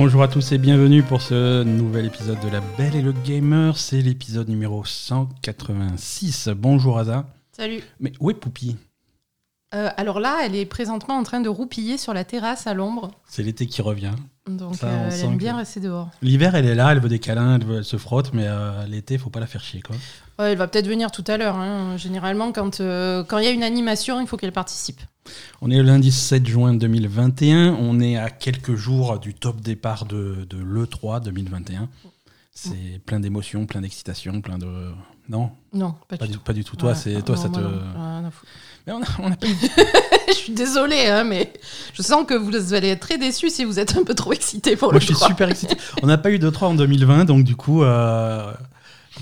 Bonjour à tous et bienvenue pour ce nouvel épisode de La Belle et le Gamer. C'est l'épisode numéro 186. Bonjour Aza. Salut. Mais où est Poupie Euh, alors là, elle est présentement en train de roupiller sur la terrasse à l'ombre. C'est l'été qui revient. Donc Ça, euh, elle aime que- bien rester dehors. L'hiver, elle est là, elle veut des câlins, elle, veut- elle se frotte, mais euh, l'été, faut pas la faire chier quoi. Ouais, elle va peut-être venir tout à l'heure. hein. Généralement, quand quand il y a une animation, il faut qu'elle participe. On est le lundi 7 juin 2021. On est à quelques jours du top départ de, de l'E3 2021. C'est plein d'émotions, plein d'excitation, plein de. Non, Non, pas, pas du tout. pas du tout. Toi, c'est toi, non, ça moi te. non, foutre. Mais on a, on a pas eu- je suis désolée, hein, mais je sens que vous allez être très déçus si vous êtes un peu trop excités pour Moi, le je suis super excité. On n'a pas eu de 3 en 2020, donc du coup, euh,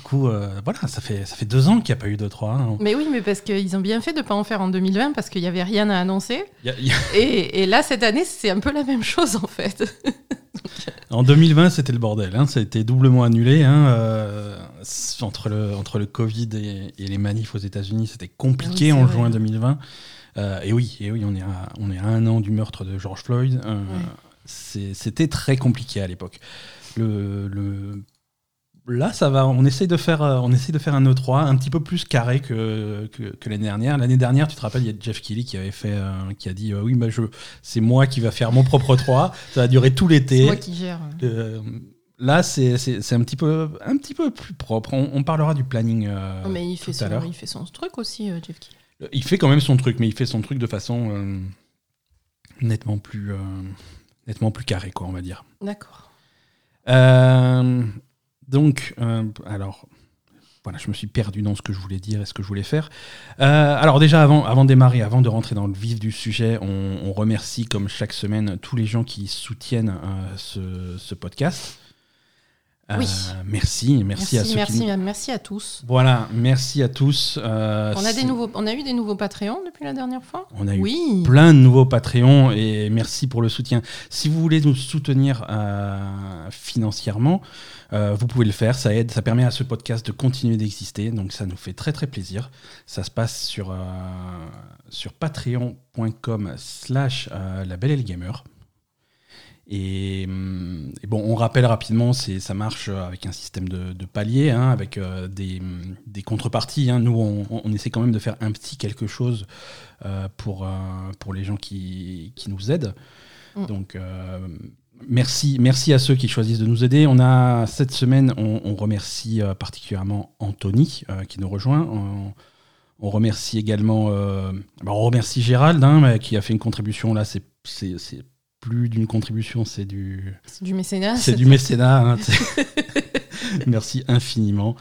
coup, euh, voilà, ça fait ça fait deux ans qu'il n'y a pas eu de 3. hein. Mais oui, mais parce qu'ils ont bien fait de pas en faire en 2020 parce qu'il n'y avait rien à annoncer. Il y a- il y a- Et, et là, cette année, c'est un peu la même chose en fait. En 2020, c'était le bordel. Hein. Ça a été doublement annulé. Hein. euh, entre, le, entre le Covid et, et les manifs aux États-Unis, c'était compliqué Oui, en vrai. juin 2020. Euh, et oui, et oui on, est à, on est à un an du meurtre de George Floyd. Ouais. c'est- C'était très compliqué à l'époque. Le, le- Là, ça va. On essaye de faire, euh, on essaye de faire un E3 un petit peu plus carré que, que, que l'année dernière. L'année dernière, tu te rappelles, il y a Jeff Kelly qui avait fait, euh, qui a dit, euh, oui, bah, je, c'est moi qui va faire mon propre 3. Ça va durer tout l'été. C'est moi qui gère. Euh, là, c'est c'est- c'est un, petit peu, un petit peu plus propre. On, on parlera du planning Oh, mais il tout fait, à son, l'heure. il fait son truc aussi, Jeff Keighley. Il fait quand même son truc, mais il fait son truc de façon nettement, plus, nettement plus carrée, quoi, on va dire. D'accord. Euh, donc, euh, alors, voilà, je me suis perdu dans ce que je voulais dire et ce que je voulais faire. Euh, alors déjà, avant, avant de démarrer, avant de rentrer dans le vif du sujet, on, remercie, comme chaque semaine, tous les gens qui soutiennent euh, ce podcast. Euh, Oui. Merci, merci, à ceux merci, qui... merci à tous. Voilà, merci à tous. euh, On a, des nouveaux, on a eu des nouveaux Patreons depuis la dernière fois? On a eu Oui. plein de nouveaux Patreons et merci pour le soutien. Si vous voulez nous soutenir euh, financièrement, euh, vous pouvez le faire. Ça aide, ça permet à ce podcast de continuer d'exister. Donc ça nous fait très très plaisir. Ça se passe sur, euh, sur patreon.com slash euh, la belle et le gamer. Et, hum, et bon, on rappelle rapidement, c'est, ça marche avec un système de, de paliers, hein, avec euh, des, hum, des contreparties. hein. Nous, on, on essaie quand même de faire un petit quelque chose euh, pour, euh, pour les gens qui, qui nous aident. Mm. Donc, euh, merci, merci à ceux qui choisissent de nous aider. On a cette semaine, on, on remercie euh, particulièrement Anthony euh, qui nous rejoint. On, on remercie également, euh, bah, on remercie Gérald hein, qui a fait une contribution. Là, c'est plus d'une contribution, c'est du, C'est du mécénat. c'est du mécénat. hein, merci infiniment.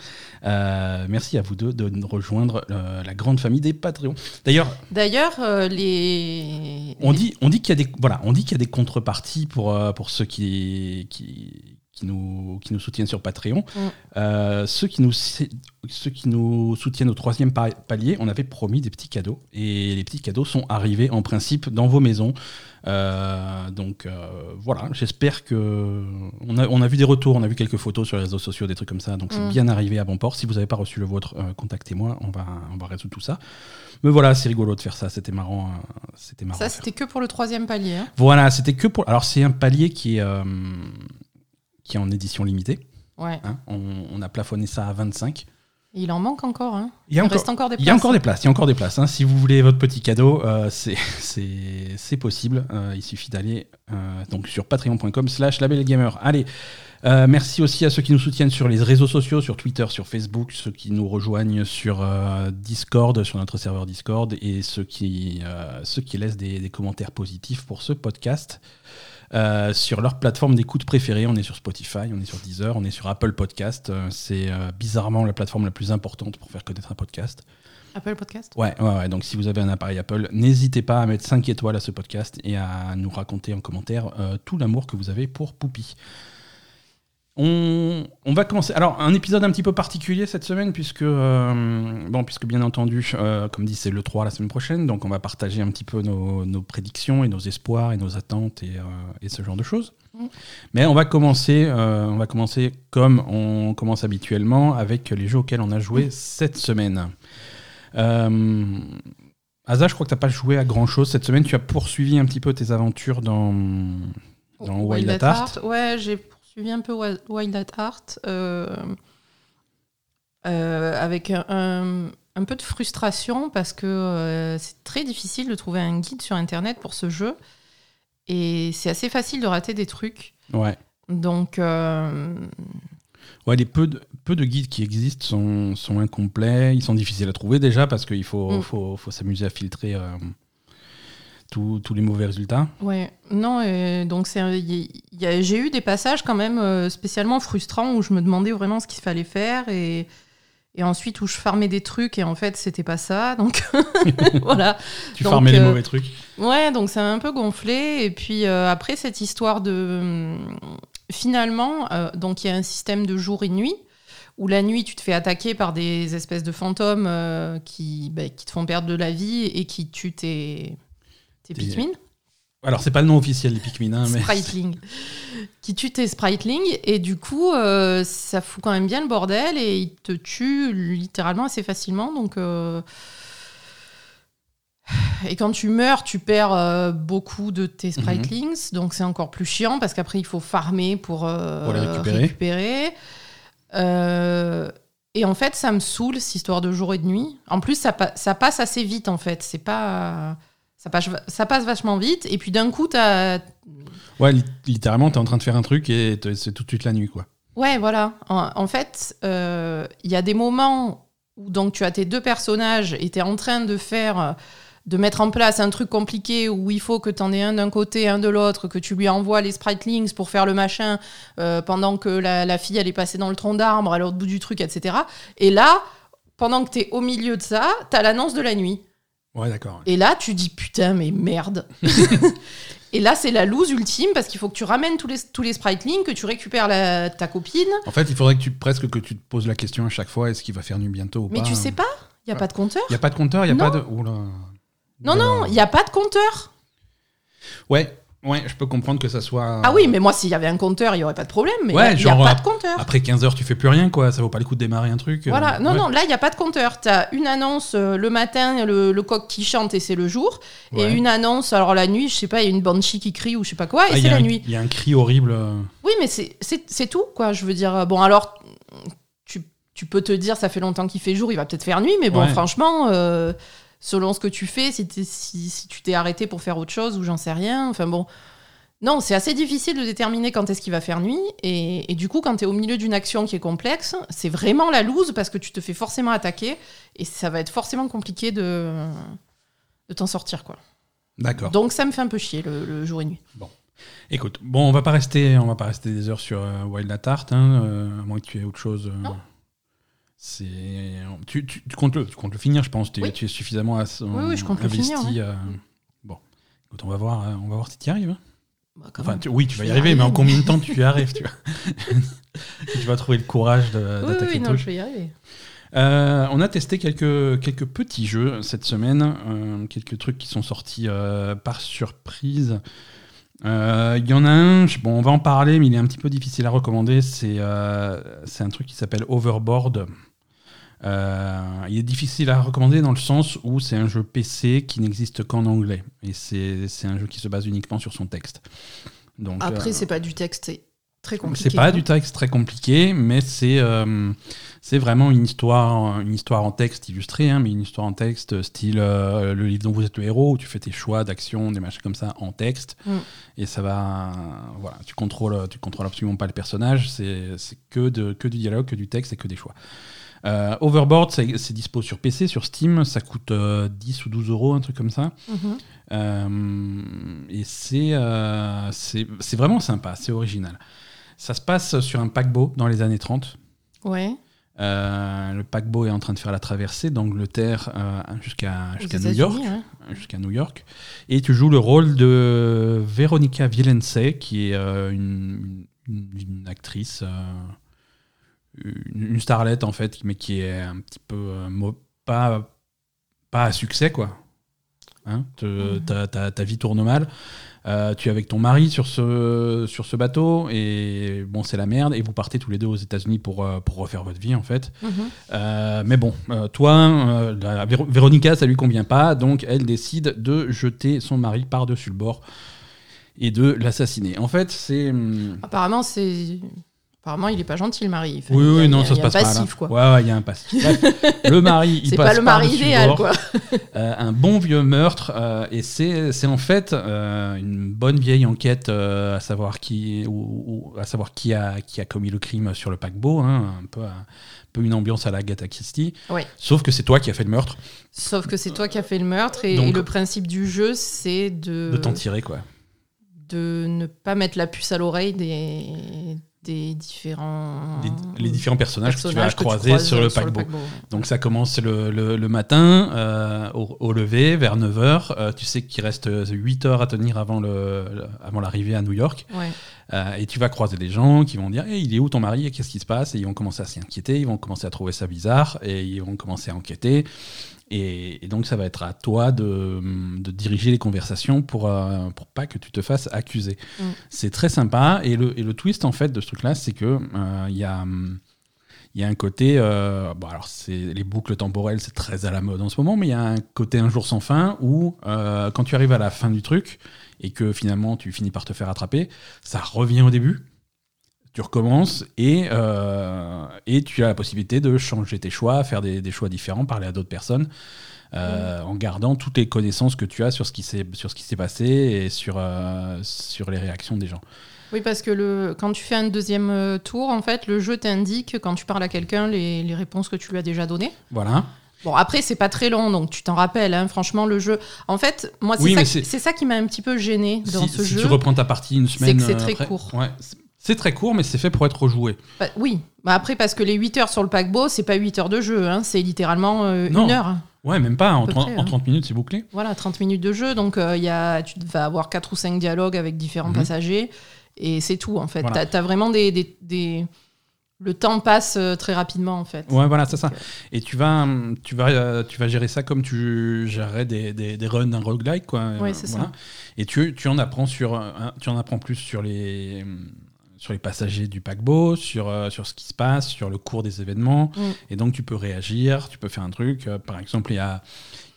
Euh, merci à vous deux de nous rejoindre euh, la grande famille des Patreons. D'ailleurs, D'ailleurs, euh, les. on dit, on dit qu'il y a des, voilà, on dit qu'il y a des contreparties pour, pour ceux qui, qui, qui, nous, qui nous soutiennent sur Patreon. Mm. Euh, ceux, qui nous, ceux qui nous soutiennent au troisième pa- palier, on avait promis des petits cadeaux. Et les petits cadeaux sont arrivés en principe dans vos maisons. Euh, donc euh, voilà, j'espère que. On a, on a vu des retours, on a vu quelques photos sur les réseaux sociaux, des trucs comme ça. Donc c'est Mm. bien arrivé à bon port. Si vous n'avez pas reçu le vôtre, euh, contactez-moi, on va, on va résoudre tout ça. Mais voilà, c'est rigolo de faire ça, c'était marrant. c'était marrant. Ça, c'était que pour le troisième palier. hein. Voilà, c'était que pour. Alors, c'est un palier qui est, qui est en édition limitée. Ouais. hein. On, on a plafonné ça à 25. Il en manque encore. Hein. Il y a Il encore, reste encore des il y a places. encore des places. Il y a encore des places. hein. Si vous voulez votre petit cadeau, euh, c'est- possible. Euh, il suffit d'aller euh, donc sur patreon.com/slash labelgamer. Allez. euh, merci aussi à ceux qui nous soutiennent sur les réseaux sociaux, sur Twitter, sur Facebook, ceux qui nous rejoignent sur euh, Discord, sur notre serveur Discord, et ceux qui, euh, ceux qui laissent des, des commentaires positifs pour ce podcast. Euh, sur leur plateforme d'écoute préférée. On est sur Spotify, on est sur Deezer, on est sur Apple Podcast. Euh, c'est euh, bizarrement la plateforme la plus importante pour faire connaître un podcast. Apple Podcast? Ouais, ouais, ouais. Donc si vous avez un appareil Apple, n'hésitez pas à mettre 5 étoiles à ce podcast et à nous raconter en commentaire euh, tout l'amour que vous avez pour Poupie. On, on va commencer. Alors, un épisode un petit peu particulier cette semaine, puisque, euh, bon, puisque bien entendu, euh, comme dit, c'est le 3 la semaine prochaine, donc on va partager un petit peu nos, nos prédictions et nos espoirs et nos attentes et, euh, et ce genre de choses. Mais on va commencer, on va commencer comme on commence habituellement avec les jeux auxquels on a joué cette semaine. Asa, je crois que tu n'as pas joué à grand chose cette semaine. Tu as poursuivi un petit peu tes aventures dans, dans Wild at Heart. Ouais, j'ai poursuivi un peu Wi- Wild at Heart euh, euh, avec un, un- un peu de frustration parce que euh, c'est très difficile de trouver un guide sur internet pour ce jeu et c'est assez facile de rater des trucs. Ouais. Donc, euh, Ouais, les peu de, peu de guides qui existent sont, sont incomplets. Ils sont difficiles à trouver déjà parce qu'il faut, Mm. faut, faut s'amuser à filtrer euh, tous tous les mauvais résultats. Ouais, non, et donc j'ai eu des passages quand même euh, spécialement frustrants où je me demandais vraiment ce qu'il fallait faire et, et ensuite où je farmais des trucs et en fait c'était pas ça, donc voilà. Tu Donc, farmais les euh, mauvais trucs. Ouais, donc ça m'a un peu gonflé et puis euh, après cette histoire de finalement, euh, donc il y a un système de jour et nuit où la nuit tu te fais attaquer par des espèces de fantômes euh, qui, bah, qui te font perdre de la vie et qui tuent tes, tes Pikmin. Alors, c'est pas le nom officiel des Pikmin, hein, mais. Spriteling. qui tue tes Spriteling et du coup euh, ça fout quand même bien le bordel et il te tue littéralement assez facilement donc euh, et quand tu meurs tu perds euh, beaucoup de tes Spritelings donc c'est encore plus chiant parce qu'après il faut farmer pour, euh, Pour les récupérer. récupérer. Euh, et en fait ça me saoule cette histoire de jour et de nuit en plus ça, pa- ça passe assez vite en fait c'est pas ça passe, ça passe vachement vite et puis d'un coup t'as Ouais, li- littéralement, t'es en train de faire un truc et c'est tout de suite la nuit, quoi. Ouais, voilà. En, en fait, euh, il y a des moments où donc tu as tes deux personnages et tu es en train de faire, euh, de mettre en place un truc compliqué où il faut que tu en aies un d'un côté, un de l'autre, que tu lui envoies les spritelings pour faire le machin euh, pendant que la, la fille elle est passée dans le tronc d'arbre à l'autre bout du truc, etc. Et là, pendant que tu es au milieu de ça, tu as l'annonce de la nuit. Ouais, d'accord. Et là, tu dis putain, mais merde. Et là, c'est la loose ultime parce qu'il faut que tu ramènes tous les, tous les spritelings, que tu récupères la- ta copine. En fait, il faudrait que tu presque que tu te poses la question à chaque fois est-ce qu'il va faire nuit bientôt ou Mais pas tu sais pas, il n'y a pas de compteur. Il y a pas de compteur, il y a Non. pas de. Oula. Non, non, il n'y a pas de compteur. Ouais, ouais, je peux comprendre que ça soit. Ah oui, mais moi, s'il y avait un compteur, il n'y aurait pas de problème. Mais Ouais, il n'y a, pas de compteur. Après 15 heures, tu fais plus rien, quoi. Ça vaut pas le coup de démarrer un truc. euh, Voilà, non, ouais. non, là, il n'y a pas de compteur. Tu as une annonce euh, le matin, le, le coq qui chante et c'est le jour. Ouais. Et une annonce, alors la nuit, je sais pas, il y a une banshee qui crie ou je sais pas quoi, et Ah, c'est la un- nuit. Il y a un cri horrible. euh, Oui, mais c'est- tout, quoi. Je veux dire, bon, alors, tu, tu peux te dire, ça fait longtemps qu'il fait jour, il va peut-être faire nuit, mais bon, franchement, euh, selon ce que tu fais, si, t'es- si, si tu t'es arrêté pour faire autre chose ou j'en sais rien, enfin bon. Non, c'est assez difficile de déterminer quand est-ce qu'il va faire nuit. Et, et du coup, quand tu es au milieu d'une action qui est complexe, c'est vraiment la loose parce que tu te fais forcément attaquer et ça va être forcément compliqué de, de t'en sortir. quoi. D'accord. Donc ça me fait un peu chier le, le jour et nuit. Écoute, bon, on va pas rester, on va pas rester des heures sur euh, Wild at Heart, hein, euh, à moins que tu aies autre chose. euh, Non. C'est, tu, tu, tu comptes le, tu comptes le finir, je pense. Tu, Oui. tu es suffisamment as- Oui, oui, je compte le investi, finir, ouais. euh, Bon, écoute, on va voir, euh, on va voir si tu y arrives. hein. Bah, quand Enfin, même. tu- oui, tu vas y y arriver, mais en combien de temps tu y arrives, tu vois? Tu vas trouver le courage oui, d'attaquer oui, le non, truc. je vais y arriver. Euh, on a testé quelques, quelques petits jeux cette semaine, euh, quelques trucs qui sont sortis euh, par surprise. Il y en a un, je- bon, on va en parler, mais il est un petit peu difficile à recommander. C'est c'est un truc qui s'appelle Overboard. Euh, il est difficile à recommander dans le sens où c'est un jeu PC qui n'existe qu'en anglais. Et c'est un jeu qui se base uniquement sur son texte. Donc, Après, euh, c'est pas du texte, très compliqué. c'est pas hein. du texte très compliqué, mais c'est euh, c'est vraiment une histoire, une histoire en texte illustrée, hein, mais une histoire en texte style euh, le livre dont vous êtes le héros, où tu fais tes choix d'action, des machins comme ça en texte, Mm. et ça va, voilà, tu contrôles, tu contrôles absolument pas le personnage, c'est c'est que de que du dialogue, que du texte et que des choix. Euh, Overboard, c'est dispo sur PC, sur Steam, ça coûte euh, 10 ou 12 euros, un truc comme ça. Mhm. Euh, et c'est euh, c'est vraiment sympa, c'est original. Ça se passe sur un paquebot dans les années 30. Ouais. Le paquebot est en train de faire la traversée d'Angleterre jusqu'à Aux jusqu'à New York. hein. Jusqu'à New York. Et tu joues le rôle de Veronica Villence, qui est une, une- une actrice, une, starlette en fait, mais qui est un petit peu euh, pas, pas à succès quoi. Hein, te- ta, ta- ta vie tourne mal. Euh, tu es avec ton mari sur ce, sur ce bateau et bon, c'est la merde. Et vous partez tous les deux aux États-Unis pour, euh, pour refaire votre vie en fait. Mhm. Euh, mais bon, toi, la Véro- Véronica, ça lui convient pas, donc elle décide de jeter son mari par-dessus le bord. et de l'assassiner. En fait, c'est. hum, Apparemment, c'est. Apparemment, il est pas gentil, le mari. Enfin, Oui, a- oui, non, a- ça il se y a un passe pas. passif, là. quoi. Ouais, ouais, il y a un passif. Le mari, il C'est passe pas le mari idéal, quoi. Euh, un bon vieux meurtre, euh, et c'est c'est en fait euh, une bonne vieille enquête à savoir qui ou, ou à savoir qui a qui a commis le crime sur le paquebot, hein, un peu un peu une ambiance à la Agatha Christie. Sauf que c'est toi qui as fait le meurtre, Sauf que c'est toi qui as fait le meurtre et, Donc- et le principe du jeu, c'est de, de t'en tirer quoi. de ne pas mettre la puce à l'oreille des, des différents Les, les différents personnages, que tu vas tu croiser sur le paquebot. ouais. Donc ça commence le, le- le matin, euh, au, au lever, vers 9h. tu sais qu'il reste 8 heures à tenir avant le- le- avant l'arrivée à New York. Ouais. Euh, et tu vas croiser des gens qui vont dire Hey, il est où ton mari et qu'est-ce qui se passe? Et ils vont commencer à s'y inquiéter, ils vont commencer à trouver ça bizarre et ils vont commencer à enquêter. Et, et donc ça va être à toi de, de diriger les conversations pour, euh, pour pas que tu te fasses accuser. Mm. C'est très sympa. Et le, et le twist en fait de ce truc-là, c'est que euh, il y a. il y a un côté, euh, bon alors c'est les boucles temporelles, c'est très à la mode en ce moment, mais il y a un côté un jour sans fin où euh, quand tu arrives à la fin du truc et que finalement tu finis par te faire attraper, ça revient au début, tu recommences et, euh, et tu as la possibilité de changer tes choix, faire des, des choix différents, parler à d'autres personnes. euh, En gardant toutes les connaissances que tu as sur ce qui s'est sur ce qui s'est passé et sur euh, sur les réactions des gens. Oui, parce que le, quand tu fais un deuxième tour, en fait, le jeu t'indique quand tu parles à quelqu'un les, les réponses que tu lui as déjà données. Voilà. Bon, après, c'est pas très long, donc tu t'en rappelles. hein, franchement, le jeu. En fait, moi, c'est Oui, ça, qui- c'est- c'est ça qui m'a un petit peu gêné dans si ce si jeu. tu reprends ta partie une semaine, que c'est très court. ouais, c'est- très court, mais c'est fait pour être rejoué. Bah, oui, Bah, après, parce que les 8 heures sur le paquebot, c'est pas 8 heures de jeu, hein, c'est littéralement euh, une heure. Ouais, même pas. En, peu 30, près, en hein. 30 minutes, c'est bouclé. Voilà, 30 minutes de jeu, donc euh, y a, tu vas avoir 4 ou 5 dialogues avec différents Mhm. passagers, et c'est tout, en fait. Voilà. T'as as vraiment des, des- des- Le temps passe euh, très rapidement, en fait. Ouais, voilà, c'est ça. Donc, Et tu vas, tu vas, euh, tu vas gérer ça comme tu gérerais des, des, des runs d'un roguelike, quoi. Ouais, Euh, c'est voilà. ça. Et tu, tu en apprends sur, euh, tu en apprends plus sur les, sur les passagers du paquebot, sur, euh, sur ce qui se passe, sur le cours des événements. Mm. Et donc tu peux réagir, tu peux faire un truc. Euh, par exemple, il y a,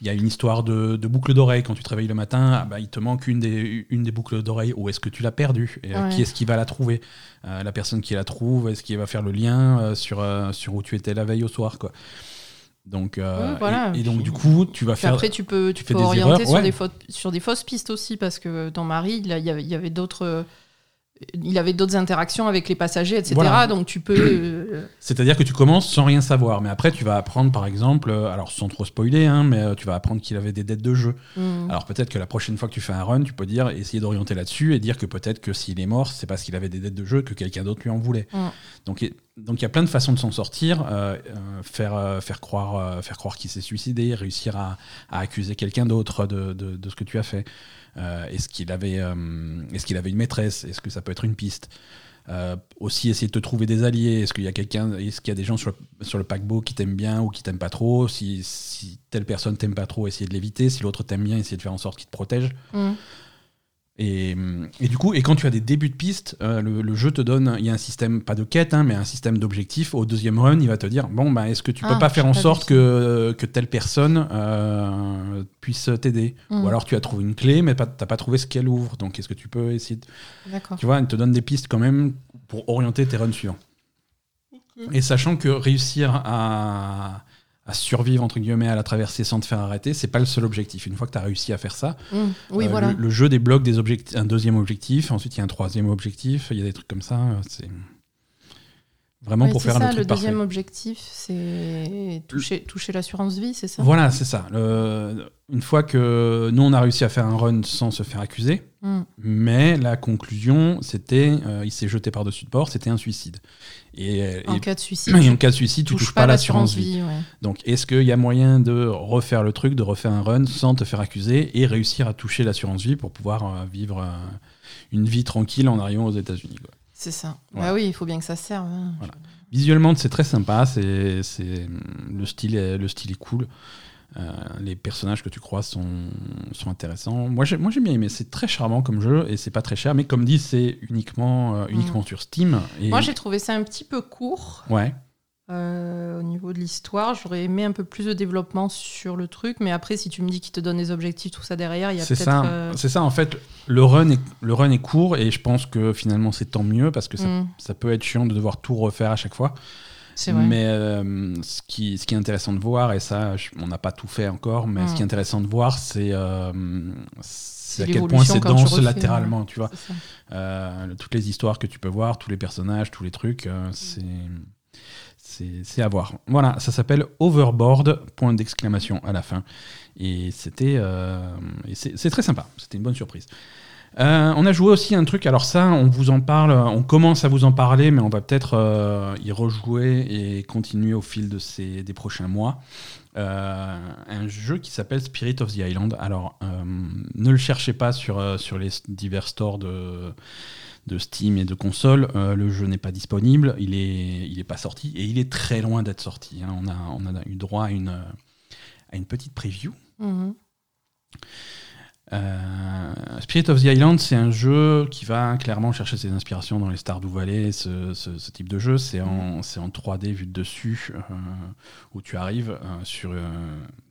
y a une histoire de, de boucle d'oreille. Quand tu te réveilles le matin, ah bah, il te manque une des, une des boucles d'oreille. Où est-ce que tu l'as perdue? Et euh, Ouais. qui est-ce qui va la trouver? Euh, La personne qui la trouve, est-ce qu'il va faire le lien euh, sur, sur où tu étais la veille au soir quoi? Donc, euh, voilà. et, et donc du coup, tu vas Puis faire. après, tu peux, tu tu peux des orienter erreurs, sur, ouais. des fautes- sur des fausses pistes aussi, parce que ton mari, il, a- il y avait, il y avait d'autres. Il avait d'autres interactions avec les passagers, etc. Voilà. Donc tu peux. euh, C'est-à-dire que tu commences sans rien savoir, mais après tu vas apprendre, par exemple, euh, alors sans trop spoiler, hein, mais euh, tu vas apprendre qu'il avait des dettes de jeu. hmm. Alors peut-être que la prochaine fois que tu fais un run, tu peux dire, essayer d'orienter là-dessus et dire que peut-être que s'il est mort, c'est parce qu'il avait des dettes de jeu que quelqu'un d'autre lui en voulait. Mm. Donc il donc il y a plein de façons de s'en sortir, euh, faire, euh, faire croire, euh, faire croire qu'il s'est suicidé, réussir à, à accuser quelqu'un d'autre de, de- de ce que tu as fait. Euh, est-ce qu'il avait, euh, est-ce avait une maîtresse? Est-ce que ça peut être une piste? Euh, aussi essayer de te trouver des alliés. Est-ce qu'il y a quelqu'un, est-ce qu'il y a des gens sur le, sur le paquebot qui t'aiment bien ou qui t'aiment pas trop? Si, si telle personne t'aime pas trop, essayer de l'éviter. Si l'autre t'aime bien, essayer de faire en sorte qu'il te protège. Hmm. Et, et du coup, et quand tu as des débuts de piste, euh, le, le jeu te donne, il y a un système, pas de quête, hein, mais un système d'objectifs. Au deuxième run, il va te dire, bon, bah, est-ce que tu peux Ah, pas faire en pas sorte que, que telle personne euh, puisse t'aider? Mm. Ou alors tu as trouvé une clé, mais pas- t'as pas trouvé ce qu'elle ouvre. Donc est-ce que tu peux essayer de... Tu vois, il te donne des pistes quand même pour orienter tes runs suivants. Et sachant que réussir à, à survivre entre guillemets à la traversée sans te faire arrêter, c'est pas le seul objectif. Une fois que tu as réussi à faire ça. Oui, euh, voilà. le, le jeu débloque des objectifs, un deuxième objectif, ensuite il y a un troisième objectif, il y a des trucs comme ça. euh, C'est vraiment Ouais, pour c'est faire ça, le truc deuxième objectif, c'est toucher, toucher l'assurance vie, c'est ça? Voilà, c'est ça. Le- une fois que nous on a réussi à faire un run sans se faire accuser, Hmm. mais la conclusion c'était, euh, il s'est jeté par-dessus de bord, c'était un suicide. Et, En et- cas de suicide, et en cas de suicide, tu touches pas l'assurance vie. ouais. Donc, est-ce qu'il y a moyen de refaire le truc, de refaire un run sans te faire accuser et réussir à toucher l'assurance vie pour pouvoir euh, vivre euh, une vie tranquille en arrivant aux États-Unis. C'est ça. Voilà. Bah oui, il faut bien que ça serve. hein. Voilà. Visuellement, c'est très sympa. C'est, c'est- le style, est, le style est cool. Euh, les personnages que tu croises sont, sont intéressants. Moi, j'ai, moi, j'ai bien aimé. C'est très charmant comme jeu et c'est pas très cher. Mais comme dit, c'est uniquement, euh, uniquement sur Steam. Et... Moi, j'ai trouvé ça un petit peu court. Ouais. Euh, au niveau de l'histoire, j'aurais aimé un peu plus de développement sur le truc, mais après, si tu me dis qu'il te donne des objectifs, tout ça derrière, il y a C'est peut-être. ça, euh, c'est ça en fait. Le run, est, le run est court et je pense que finalement c'est tant mieux parce que ça, mm, ça peut être chiant de devoir tout refaire à chaque fois. c'est vrai. Mais euh, ce, qui, ce qui est intéressant de voir, et ça, je- on n'a pas tout fait encore, mais Mm. ce qui est intéressant de voir, c'est c'est à quel point c'est dense refais, latéralement, tu vois. Euh, toutes les histoires que tu peux voir, tous les personnages, tous les trucs, euh, c'est. C'est à voir. Voilà, ça s'appelle Overboard, point d'exclamation à la fin. Et c'était. euh, c'est très sympa, c'était une bonne surprise. Euh, on a joué aussi un truc, alors ça, on vous en parle, on commence à vous en parler, mais on va peut-être euh, y rejouer et continuer au fil de ces, des prochains mois. Un jeu qui s'appelle Spirit of the Island. Alors, ne le cherchez pas sur les divers stores de, de Steam et de consoles. Euh, le jeu n'est pas disponible, il est, il est pas sorti et il est très loin d'être sorti. hein. On, a, on a eu droit à une, à une petite preview. Mhm. Euh, Spirit of the Island, c'est un jeu qui va clairement chercher ses inspirations dans les Stardew Valley, ce, ce- ce type de jeu. C'est en, en 3D vu de dessus, euh, où tu arrives euh, sur...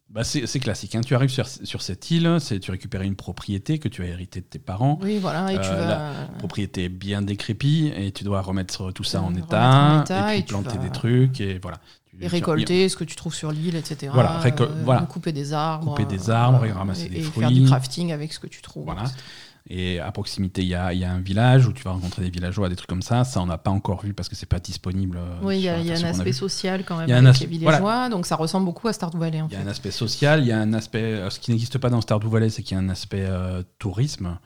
bah c'est classique, hein. tu arrives sur, sur cette île, c'est tu récupères une propriété que tu as héritée de tes parents, Oui, voilà, et tu Euh, vas. propriété bien décrépie, et tu dois remettre tout ça en état, en état, et et puis planter vas- des trucs, et voilà. Tu- Et récolter ce que tu trouves sur l'île, etc. Voilà, récol- Euh, voilà. Couper des arbres. Couper des arbres et ramasser et- des et fruits. faire du crafting avec ce que tu trouves. Voilà. Et à proximité, il y a, il y a un village où tu vas rencontrer des villageois, des trucs comme ça. Ça, on n'a pas encore vu parce que c'est pas disponible. euh, Oui, il y a, y un aspect social quand même avec les villageois, donc ça ressemble beaucoup à Stardew Valley Il y a fait. un aspect social, il y a un aspect. euh, Ce qui n'existe pas dans Stardew Valley, c'est qu'il y a un aspect euh, tourisme.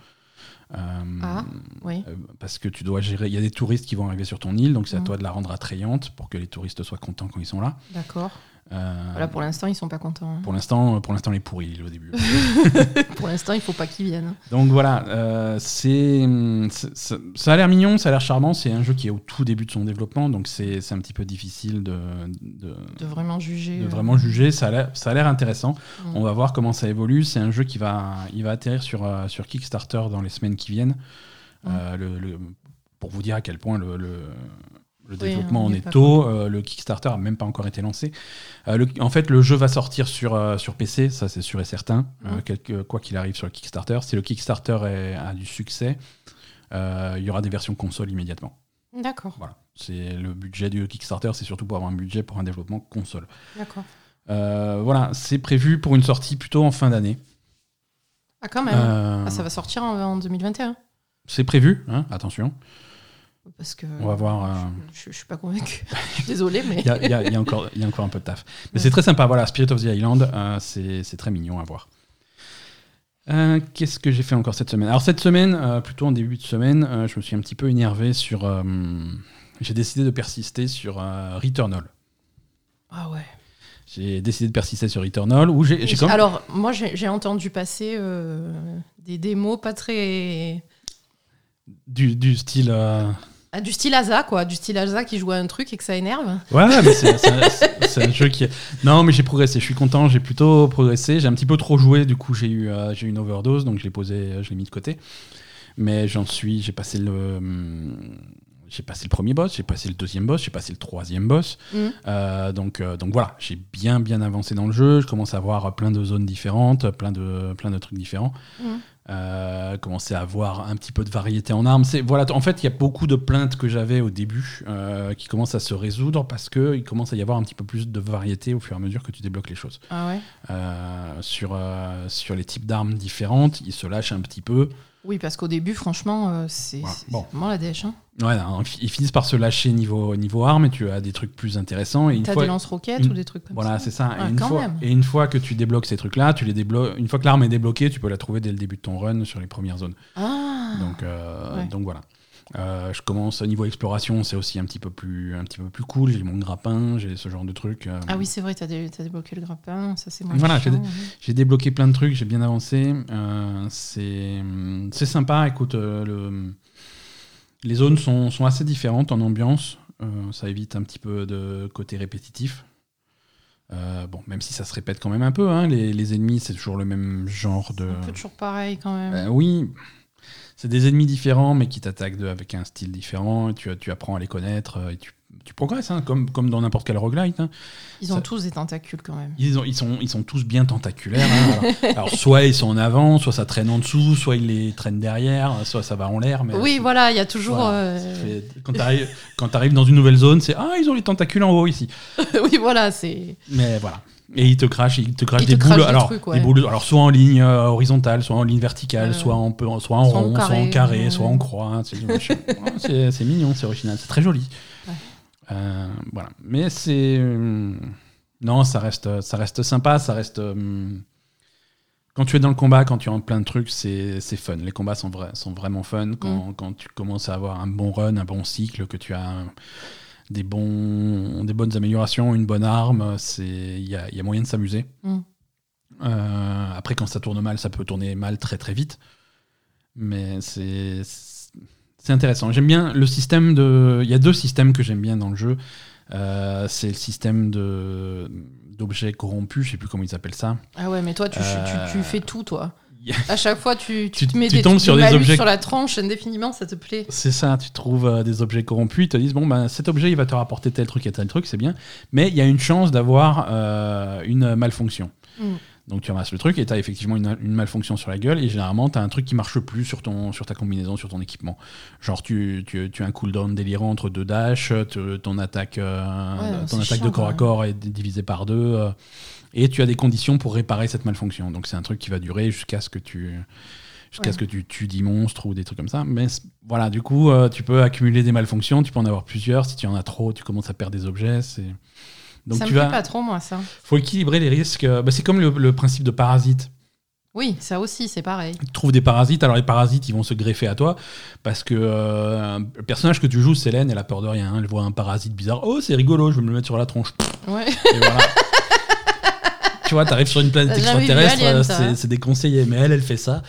Euh, Ah, oui. euh, Parce que tu dois gérer. Il y a des touristes qui vont arriver sur ton île, donc c'est à Mhm. toi de la rendre attrayante pour que les touristes soient contents quand ils sont là. D'accord. Euh, Voilà, pour l'instant, ils sont pas contents. hein. pour l'instant, pour l'instant, les pourris au début. Pour l'instant, il faut pas qu'ils viennent. Donc voilà, euh, c'est, ça a l'air mignon, ça a l'air charmant. C'est un jeu qui est au tout début de son développement, donc c'est un petit peu difficile de, de, De vraiment juger. de euh, vraiment juger. Ça a l'air- ça a l'air intéressant. Mm. On va voir comment ça évolue. C'est un jeu qui va, il va atterrir sur, sur Kickstarter dans les semaines qui viennent. Le- le- pour vous dire à quel point le, le- le Oui, développement en est tôt, euh, le Kickstarter n'a même pas encore été lancé. Euh, le- en fait, le jeu va sortir sur, euh, sur PC, ça c'est sûr et certain, quelque- quoi qu'il arrive sur le Kickstarter. Si le Kickstarter est- a du succès, il y aura des versions console immédiatement. D'accord, Voilà. C'est le budget du Kickstarter, c'est surtout pour avoir un budget pour un développement console. d'accord. Voilà, c'est prévu pour une sortie plutôt en fin d'année. Ah, quand même. Ah, ça va sortir en, en 2021. C'est prévu, hein, attention. Parce que. On va voir, euh, Je, je suis pas convaincu. je suis désolée, mais. Il y a, y y encore, il y a encore un peu de taf. Mais c'est très sympa, voilà, Spirit of the Island, euh, c'est très mignon à voir. Euh, Qu'est-ce que j'ai fait encore cette semaine? Alors cette semaine, euh, plutôt en début de semaine, euh, je me suis un petit peu énervé sur... j'ai décidé de persister sur Returnal. Ah ouais. J'ai décidé de persister sur Returnal, où j'ai même... Alors, moi, j'ai entendu passer des démos pas très. Du, du style... euh, Ah, du style Asa, quoi. Du style Asa qui joue à un truc et que ça énerve. Ouais, mais c'est un, jeu qui. Non, mais j'ai progressé, je suis content, j'ai plutôt progressé. J'ai un petit peu trop joué, du coup j'ai eu, euh, j'ai une overdose, donc je l'ai posé, je l'ai mis de côté. Mais j'en suis, j'ai passé le... hum, J'ai passé le premier boss, j'ai passé le deuxième boss, j'ai passé le troisième boss. Mhm. Euh, donc, euh, donc voilà, j'ai bien bien avancé dans le jeu. Je commence à avoir plein de zones différentes, plein de, plein de trucs différents. Mhm. Euh, commencer à avoir un petit peu de variété en armes. C'est voilà, en fait, il y a beaucoup de plaintes que j'avais au début euh, qui commencent à se résoudre parce que il commence à y avoir un petit peu plus de variété au fur et à mesure que tu débloques les choses. Ah ouais? Euh, sur sur les types d'armes différentes, ils se lâchent un petit peu. Oui, parce qu'au début, franchement, euh, c'est Voilà. Bon. vraiment la dèche. Hein. Ouais, non, ils finissent par se lâcher niveau niveau armes et tu as des trucs plus intéressants. Et une T'as fois, des lance-roquettes une- ou des trucs comme Voilà, ça c'est ça. Ah, et, une fois, même. et une fois que tu débloques ces trucs-là, tu les débloques. Une fois que l'arme est débloquée, tu peux la trouver dès le début de ton run sur les premières zones. Ah Donc, euh, Ouais. donc voilà. Euh, je commence au niveau exploration, c'est aussi un petit peu plus, un petit peu plus cool. J'ai mon grappin, j'ai ce genre de trucs. euh, Ah oui, c'est vrai, dé- t'as débloqué le grappin, ça c'est moins Voilà, j'ai oui. Débloqué plein de trucs, j'ai bien avancé. euh, c'est c'est sympa. Écoute, euh, le, les zones sont, sont assez différentes en ambiance. euh, ça évite un petit peu de côté répétitif. Euh, bon, même si ça se répète quand même un peu, hein, les, les ennemis, c'est toujours le même genre de. Un peu toujours pareil quand même. Euh, oui, c'est des ennemis différents, mais qui t'attaquent avec un style différent. et Tu, tu apprends à les connaître. euh, Et tu, tu progresses, hein, comme, comme dans n'importe quel roguelite. hein. Ils ont Ça- tous des tentacules quand même. Ils, ont- ils, sont, ils sont tous bien tentaculaires. hein, alors, alors, soit ils sont en avant, soit ça traîne en dessous, soit ils les traînent derrière, soit ça va en l'air. mais Oui, c'est- voilà, il y a toujours. voilà, euh, fait- Quand quand t'arrives dans une nouvelle zone, c'est Ah, ils ont les tentacules en haut ici. oui, voilà, c'est. Mais voilà. Et ils te crachent, ils te crachent Ils des te boules. des alors, trucs, ouais. des boules, alors soit en ligne euh, horizontale, soit en ligne verticale, soit, en, peu- soit en Soit en rond, soit en carré, soit en croix. hein, C'est mignon, c'est original, c'est très joli. Ouais. Euh, voilà. Mais c'est. euh, Non, ça reste, ça reste sympa, ça reste. Quand tu es dans le combat, quand tu es en plein de trucs, c'est c'est fun. Les combats sont, vra- sont vraiment fun. Quand, Mm. quand tu commences à avoir un bon run, un bon cycle, que tu as un- des, bons, des bonnes améliorations, une bonne arme, c'est- il y a, y a moyen de s'amuser. Mm. Euh, après, quand ça tourne mal, ça peut tourner mal très très vite. Mais c'est c'est intéressant. J'aime bien le système de. Il y a deux systèmes que j'aime bien dans le jeu. Euh, c'est le système de d'objets corrompus, je sais plus comment ils appellent ça. Ah ouais, mais toi, tu, Euh, tu, tu fais tout, toi. À chaque fois, tu, tu, Tu- te mets tu des, tombes sur des objets- sur la tranche indéfiniment, ça te plaît. C'est ça, tu trouves euh, des objets corrompus, ils te disent bon ben cet objet il va te rapporter tel truc et tel truc, c'est bien, mais il y a une chance d'avoir euh, une malfonction. Mm. Donc tu ramasses le truc et tu as effectivement une, une malfonction sur la gueule et généralement tu as un truc qui marche plus sur, ton, sur ta combinaison, sur ton équipement. Genre tu, tu, tu as un cooldown délirant entre deux dash, te- ton attaque, euh, Ouais, ton attaque de corps à corps est divisée par deux euh, et tu as des conditions pour réparer cette malfonction. Donc c'est un truc qui va durer jusqu'à ce que tu jusqu'à Ouais. ce que tu tues 10 monstres ou des trucs comme ça. Mais voilà, du coup, euh, tu peux accumuler des malfonctions, tu peux en avoir plusieurs. Si tu en as trop, tu commences à perdre des objets. C'est... Donc ça tu me plaît pas trop, moi, ça. faut équilibrer les risques. Euh, bah, c'est comme le, le principe de parasite. Oui, ça aussi, c'est pareil. Tu trouves des parasites, alors les parasites, ils vont se greffer à toi parce que euh, le personnage que tu joues, Célène, elle a peur de rien. Elle voit un parasite bizarre. Oh, c'est rigolo, je vais me le mettre sur la tronche. Ouais. Et voilà. tu vois, t'arrives sur une planète extraterrestre, hein c'est déconseillé. Mais elle, elle fait ça.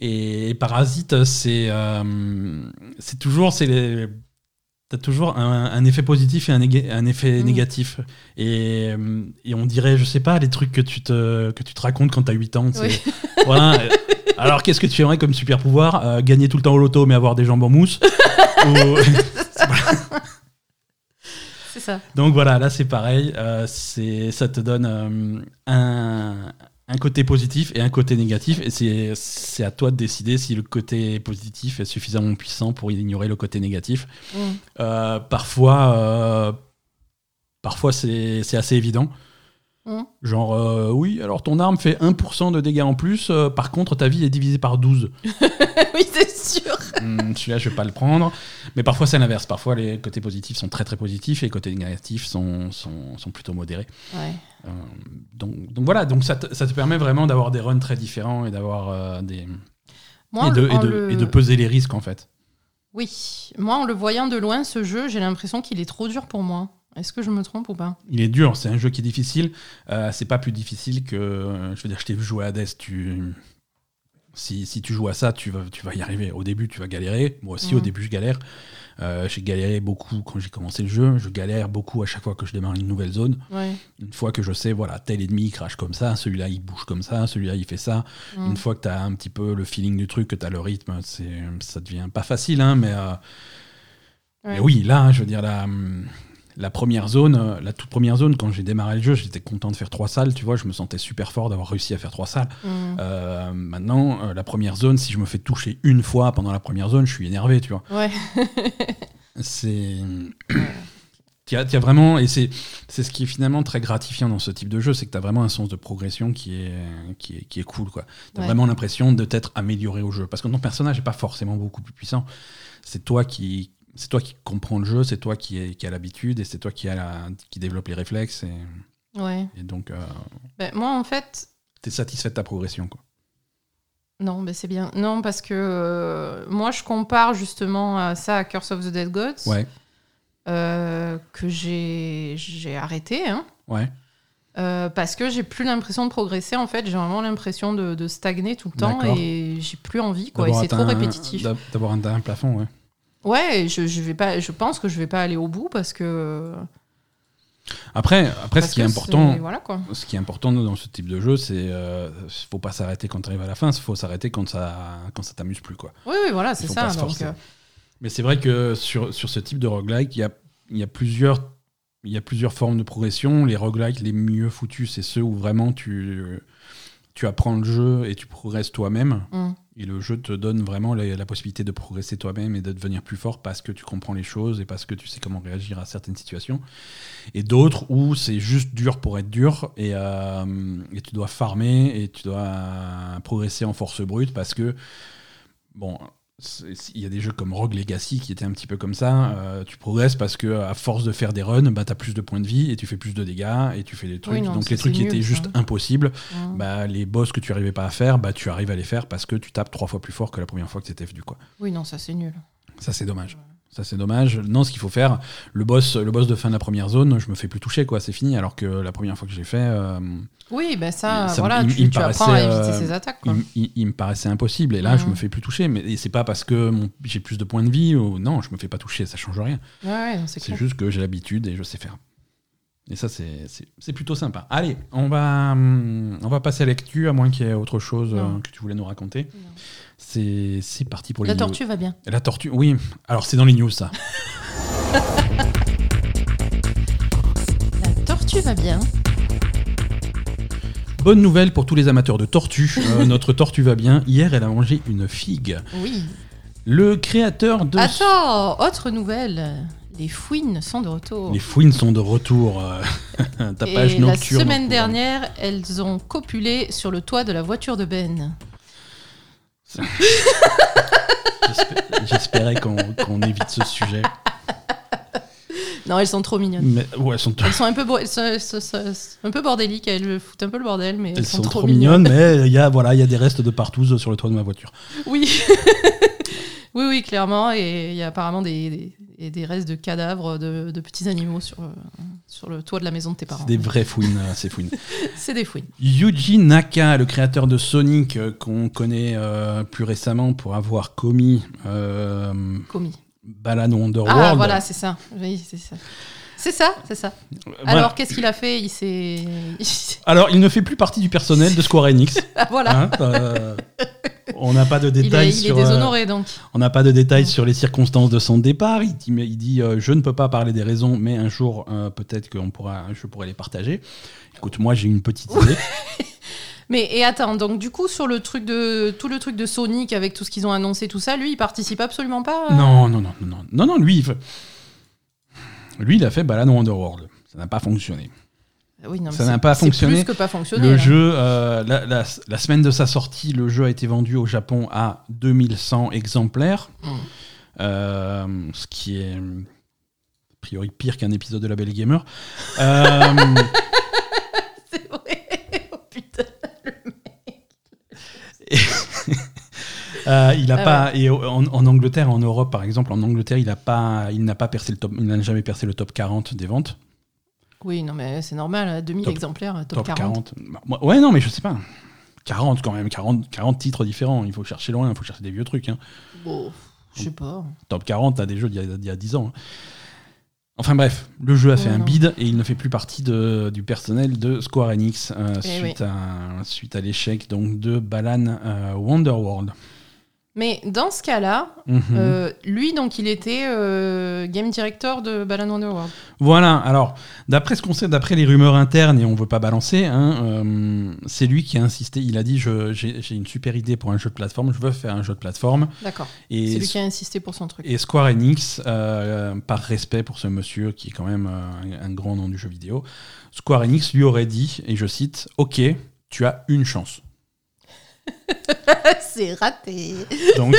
Et Parasite, c'est, euh, c'est toujours, c'est les- T'as toujours un, un effet positif et un, effet Mm. négatif. Et, euh, et on dirait, je sais pas, les trucs que tu te, que tu te racontes quand t'as 8 ans. Oui. Voilà. Alors, qu'est-ce que tu aimerais comme super pouvoir Euh, Gagner tout le temps au loto, mais avoir des jambes en mousse Ou- C'est ça. Donc voilà, là c'est pareil, euh, ça te donne euh, un, un côté positif et un côté négatif, et c'est à toi de décider si le côté positif est suffisamment puissant pour ignorer le côté négatif. Mm. Euh, parfois, euh, parfois c'est assez évident. Mm. Genre, euh, oui, alors ton arme fait 1% de dégâts en plus, par contre ta vie est divisée par 12. oui, c'est sûr. Hmm, Celui-là, je vais pas le prendre. Mais parfois, c'est l'inverse. Parfois, les côtés positifs sont très très positifs et les côtés négatifs sont, sont, sont plutôt modérés. Ouais. Euh, donc, donc voilà, donc ça te, ça te permet vraiment d'avoir des runs très différents et d'avoir euh, des Moi, et, de, en et, de, le- et de peser les risques en fait. Oui. Moi, en le voyant de loin, ce jeu, j'ai l'impression qu'il est trop dur pour moi. Est-ce que je me trompe ou pas? Il est dur, c'est un jeu qui est difficile. Euh, c'est pas plus difficile que, je veux dire, je t'ai vu jouer à Hades. Tu, si, si tu joues à ça, tu vas, tu vas y arriver. Au début, tu vas galérer. Moi aussi, au début, je galère. Euh, j'ai galéré beaucoup quand j'ai commencé le jeu. Je galère beaucoup à chaque fois que je démarre une nouvelle zone. Ouais. Une fois que je sais, voilà, tel ennemi il crache comme ça, celui-là il bouge comme ça, celui-là il fait ça. Mm. Une fois que tu as un petit peu le feeling du truc, que tu as le rythme, ça devient pas facile, hein, mais, euh, Ouais. mais oui, là, je veux dire, la, la première zone, euh, la toute première zone, quand j'ai démarré le jeu, j'étais content de faire trois salles, tu vois, je me sentais super fort d'avoir réussi à faire trois salles. Mm. Euh, maintenant, euh, la première zone, si je me fais toucher une fois pendant la première zone, je suis énervé, tu vois. Ouais. C'est. Vraiment, et c'est c'est ce qui est finalement très gratifiant dans ce type de jeu, c'est que tu as vraiment un sens de progression qui est, qui est, qui est cool. Tu as Ouais. vraiment l'impression de t'être amélioré au jeu. Parce que ton personnage n'est pas forcément beaucoup plus puissant. C'est toi qui. C'est toi qui comprends le jeu, c'est toi qui, est, qui a l'habitude et c'est toi qui, a la, qui développe les réflexes. Et, Ouais. et donc, Ben, moi, en fait, tu es satisfait de ta progression. Quoi. non, ben, c'est bien. Non, parce que euh, moi, je compare justement à ça à Curse of the Dead Gods, Ouais, euh, que j'ai arrêté. Hein. ouais. Euh, parce que j'ai plus l'impression de progresser en fait, j'ai vraiment l'impression de, de stagner tout le temps et j'ai plus envie quoi, et c'est trop répétitif. d'a- D'avoir un, un plafond, ouais. Ouais, je, je vais pas, je pense que je vais pas aller au bout parce que Après, après parce ce qui est important, c'est- voilà quoi. ce qui est important dans ce type de jeu, c'est euh, faut pas s'arrêter quand tu arrives à la fin, il faut s'arrêter quand ça quand ça t'amuse plus quoi. Oui, oui, voilà, c'est ça. Donc, euh, Mais c'est vrai que sur, sur ce type de roguelike, il y a y a plusieurs il y a plusieurs formes de progression. Les roguelikes les mieux foutus, c'est ceux où vraiment tu, tu apprends le jeu et tu progresses toi-même. Mm. Et le jeu te donne vraiment la, possibilité de progresser toi-même et de devenir plus fort parce que tu comprends les choses et parce que tu sais comment réagir à certaines situations. Et d'autres où c'est juste dur pour être dur et, euh, tu dois farmer et tu dois progresser en force brute parce que, bon, il y a des jeux comme Rogue Legacy qui étaient un petit peu comme ça. euh, tu progresses parce que à force de faire des runs, bah, tu as plus de points de vie et tu fais plus de dégâts et tu fais des trucs. non, Donc les trucs qui étaient juste impossibles, bah, les boss que tu arrivais pas à faire, bah, tu arrives à les faire parce que tu tapes trois fois plus fort que la première fois que c'était venu. Quoi. Oui, non, ça c'est nul. Ça, c'est dommage. Ça, c'est dommage. Non, ce qu'il faut faire, le boss, le boss de fin de la première zone, je me fais plus toucher, quoi. C'est fini. Alors que la première fois que j'ai fait, euh, Oui, ben ça, voilà, il- tu, il me tu apprends à éviter euh, ces attaques. il, Quoi. il- il me paraissait impossible. Et là, je me fais plus toucher. Mais c'est pas parce que j'ai plus de points de vie ou non, je me fais pas toucher. Ça change rien. Ouais, c'est juste que j'ai l'habitude et je sais faire. Et ça, c'est- plutôt sympa. Allez, on va, hum, on va passer à la lecture, à moins qu'il y ait autre chose euh, Non. que tu voulais nous raconter. Non. C'est parti pour les La news. tortue va bien. La tortue, oui. Alors, c'est dans les news, ça. La tortue va bien. Bonne nouvelle pour tous les amateurs de tortues. Euh, notre tortue va bien. Hier, elle a mangé une figue. Oui. Le créateur de. Attends, autre nouvelle. Les fouines sont de retour. Les fouines sont de retour. euh, Tapage Et la semaine dernière, elles ont copulé sur le toit de la voiture de Ben. J'espé- J'espérais qu'on évite ce sujet. Non, elles sont trop mignonnes. Mais ouais, elles sont, Elles sont un peu, elles sont- elles un peu bordéliques, elles foutent un peu le bordel, mais elles, sont, sont trop, trop mignonnes. mignonnes, mais il y a voilà, il y a des restes de partout sur le toit de ma voiture. Oui. oui, oui, clairement. Et il y a apparemment des, des, restes de cadavres de, de petits animaux sur, euh, sur le toit de la maison de tes parents. C'est des vraies fouines, euh, ces fouines. C'est des fouines. Yuji Naka, le créateur de Sonic, euh, qu'on connaît euh, plus récemment pour avoir commis Commis. Balan Wonderworld. Ah, voilà, c'est ça. Oui, c'est ça. C'est ça, c'est ça. Voilà. Alors, qu'est-ce qu'il a fait? Il s'est. Alors, il ne fait plus partie du personnel de Square Enix. Ah, voilà. hein, on n'a pas de il est, détails il est sur. euh, déshonoré, donc. on n'a pas de détails sur les circonstances de son départ. Il dit, il euh, je ne peux pas parler des raisons, mais un jour euh, peut-être qu'on pourra, je pourrai les partager. Écoute, moi j'ai une petite idée. Mais et attends, donc du coup sur le truc de tout le truc de Sonic avec tout ce qu'ils ont annoncé tout ça, lui il participe absolument pas. euh non, non, non, non, non, non, non, lui, il lui, il a fait Balan Wonderworld. Ça n'a pas fonctionné. Oui, non, mais Ça n'a pas c'est fonctionné. Plus que pas fonctionné. Le là. jeu, euh, la, la- la semaine de sa sortie, le jeu a été vendu au Japon à 2100 exemplaires, Mm. Euh, ce qui est a priori pire qu'un épisode de La Belle Gamer. Euh, C'est vrai. oh putain. euh, il a Ah pas et en, en Angleterre, en Europe par exemple, en Angleterre, il a pas, il n'a pas percé le top, il n'a jamais percé le top 40 des ventes. Oui, non mais c'est normal, à 2000 Top- exemplaires, top, Top 40. 40. Bah, Ouais, non, mais je sais pas. 40 quand même, 40, 40 titres différents. Il faut chercher loin, il faut chercher des vieux trucs. hein. Bon, je sais pas. Top 40, t'as des jeux d'il y, a- d'il y a 10 ans. hein. Enfin bref, le jeu a fait Ouais, un non. bid et il ne fait plus partie de- du personnel de Square Enix euh, Eh suite, à, suite à l'échec donc de Balan euh, Wonderworld. Mais dans ce cas-là, Mhm. euh, lui donc il était euh, game director de Balan Wonderworld. Voilà, alors, d'après ce qu'on sait, d'après les rumeurs internes, et on veut pas balancer, hein, euh, c'est lui qui a insisté. Il a dit J'ai une super idée pour un jeu de plateforme, je veux faire un jeu de plateforme. D'accord. C'est lui qui a insisté pour son truc. et Square Enix, par respect pour ce monsieur qui est quand même un, un grand nom du jeu vidéo, Square Enix lui aurait dit, et je cite Ok, tu as une chance. c'est raté. Donc,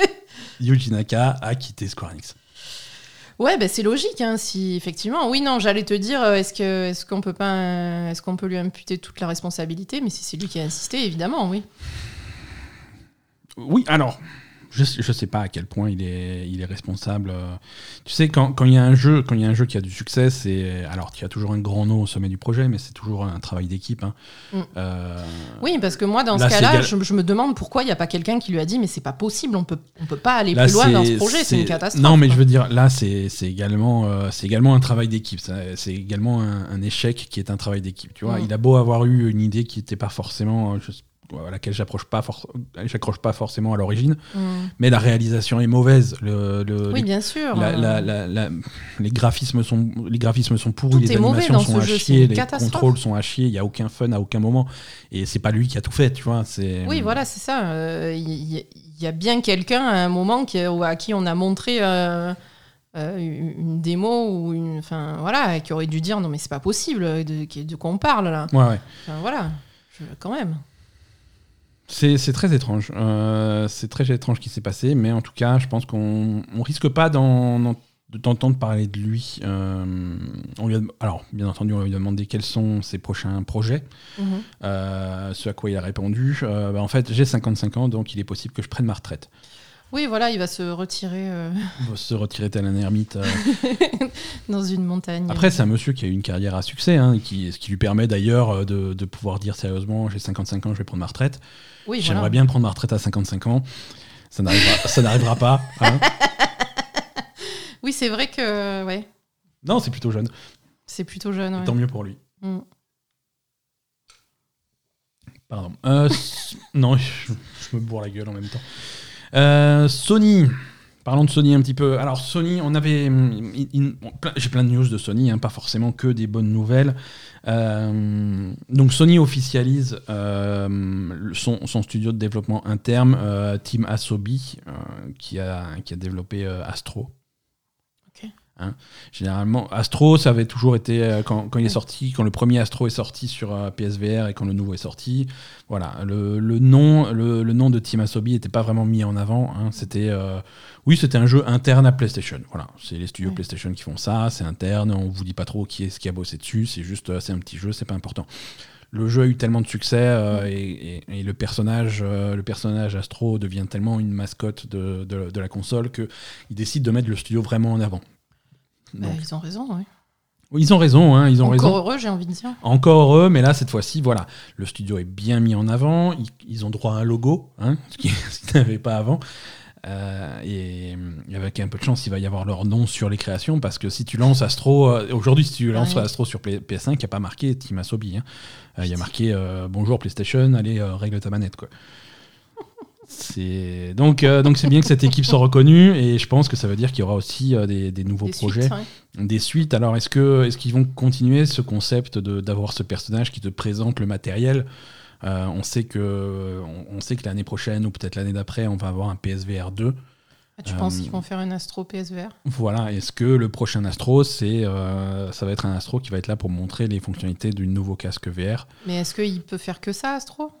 Yuji Naka a quitté Square Enix. Ouais, bah, c'est logique, hein, si effectivement. Oui, non, j'allais te dire, euh, est-ce que est-ce qu'on peut pas, euh, est-ce qu'on peut lui imputer toute la responsabilité? Mais si c'est lui qui a insisté, évidemment, oui. Oui, alors, je, je sais pas à quel point il est, il est responsable. euh. Tu sais, quand, quand il y a un jeu, quand il y a un jeu qui a du succès, c'est alors tu as toujours un grand nom au sommet du projet, mais c'est toujours un travail d'équipe. hein. Mm. Euh, Oui, parce que moi, dans Là, ce cas-là, je, je me demande pourquoi il n'y a pas quelqu'un qui lui a dit, mais c'est pas possible, on peut, on peut pas aller là, plus loin dans ce projet, c'est une catastrophe. Non, mais je veux dire, là, c'est également, euh, c'est également un travail d'équipe. C'est également un, un échec qui est un travail d'équipe. Tu vois, Mm. il a beau avoir eu une idée qui n'était pas forcément. À laquelle j'approche pas, for- j'accroche pas forcément à l'origine. Mm. Mais la réalisation est mauvaise. Le, le- Oui, les, bien sûr. la- la- la- la- les graphismes sont, les graphismes sont pourris, Tout les animations sont à jeu, chier, les contrôles sont à chier. Il y a aucun fun à aucun moment. Et c'est pas lui qui a tout fait, tu vois. C'est Oui, voilà, c'est ça. Euh, Il y, a bien quelqu'un à un moment qui, à qui on a montré euh, euh, une démo ou une, enfin voilà, qui aurait dû dire non mais c'est pas possible de, de quoi on parle là. Ouais, ouais. Enfin, voilà, Je- quand même. C'est très étrange. Euh, c'est très étrange ce qui s'est passé, mais en tout cas, je pense qu'on on risque pas d'en- d'en- d'entendre parler de lui. Euh, on lui a- alors, bien entendu, on lui a demandé quels sont ses prochains projets. Mhm. Euh, ce à quoi il a répondu bah, en fait, j'ai 55 ans, donc il est possible que je prenne ma retraite. Oui, voilà, il va se retirer euh, Il va se retirer tel un ermite. euh. dans une montagne. Après, c'est un monsieur qui a eu une carrière à succès, hein, qui, ce qui lui permet d'ailleurs de, de pouvoir dire sérieusement j'ai 55 ans, je vais prendre ma retraite. Oui, J'aimerais voilà. bien prendre ma retraite à 55 ans. Ça n'arrivera, pas. hein. Oui, c'est vrai que ouais, Non, c'est plutôt jeune. c'est plutôt jeune. ouais. Tant mieux pour lui. Mm. Pardon. Euh, non, je, je me bourre la gueule en même temps. Euh, Sony. Parlons de Sony un petit peu. Alors Sony, on avait, plein- j'ai plein de news de Sony, hein, pas forcément que des bonnes nouvelles. Euh, donc Sony officialise euh, son, studio de développement interne, euh, Team Asobi, qui a développé Astro. Hein. Généralement, Astro, ça avait toujours été euh, quand, quand il est sorti, quand le premier Astro est sorti sur euh, PSVR et quand le nouveau est sorti. Voilà, le, le nom, le, le nom de Team Asobi n'était pas vraiment mis en avant. hein. C'était, euh, oui, c'était un jeu interne à PlayStation. Voilà, c'est les studios Ouais. PlayStation qui font ça. C'est interne. On vous dit pas trop qui est ce qui a bossé dessus. C'est juste, c'est un petit jeu, c'est pas important. Le jeu a eu tellement de succès et, et- et le personnage, le personnage Astro devient tellement une mascotte de, de- de la console que ils décident de mettre le studio vraiment en avant. Bah, ils ont raison. oui. ils ont raison, hein, ils ont Encore raison. heureux, j'ai envie de dire. Encore heureux, mais là, cette fois-ci, voilà, le studio est bien mis en avant. Ils, ils ont droit à un logo, hein, ce qui- qu'ils n'avaient pas avant. Euh, et, et avec un peu de chance, il va y avoir leur nom sur les créations, parce que si tu lances Astro, euh, aujourd'hui, si tu lances Ouais. Astro sur Play- PS5, il n'y a pas marqué Team Asobi. hein. Euh, Il y a marqué euh, Bonjour PlayStation, allez, euh, règle ta manette, quoi. Donc euh, donc c'est bien que cette équipe soit reconnue et je pense que ça veut dire qu'il y aura aussi euh, des, des nouveaux Des projets suites, ouais. des suites. Alors, est-ce que est-ce qu'ils vont continuer ce concept d'avoir ce personnage qui te présente le matériel? Euh, On sait que on, on sait que l'année prochaine ou peut-être l'année d'après, on va avoir un PSVR 2. Ah, tu penses qu'ils vont faire une Astro PSVR Voilà. Est-ce que le prochain Astro, c'est ça va être un Astro qui va être là pour montrer les fonctionnalités du nouveau casque VR, Mais est-ce qu'il peut faire que ça, Astro?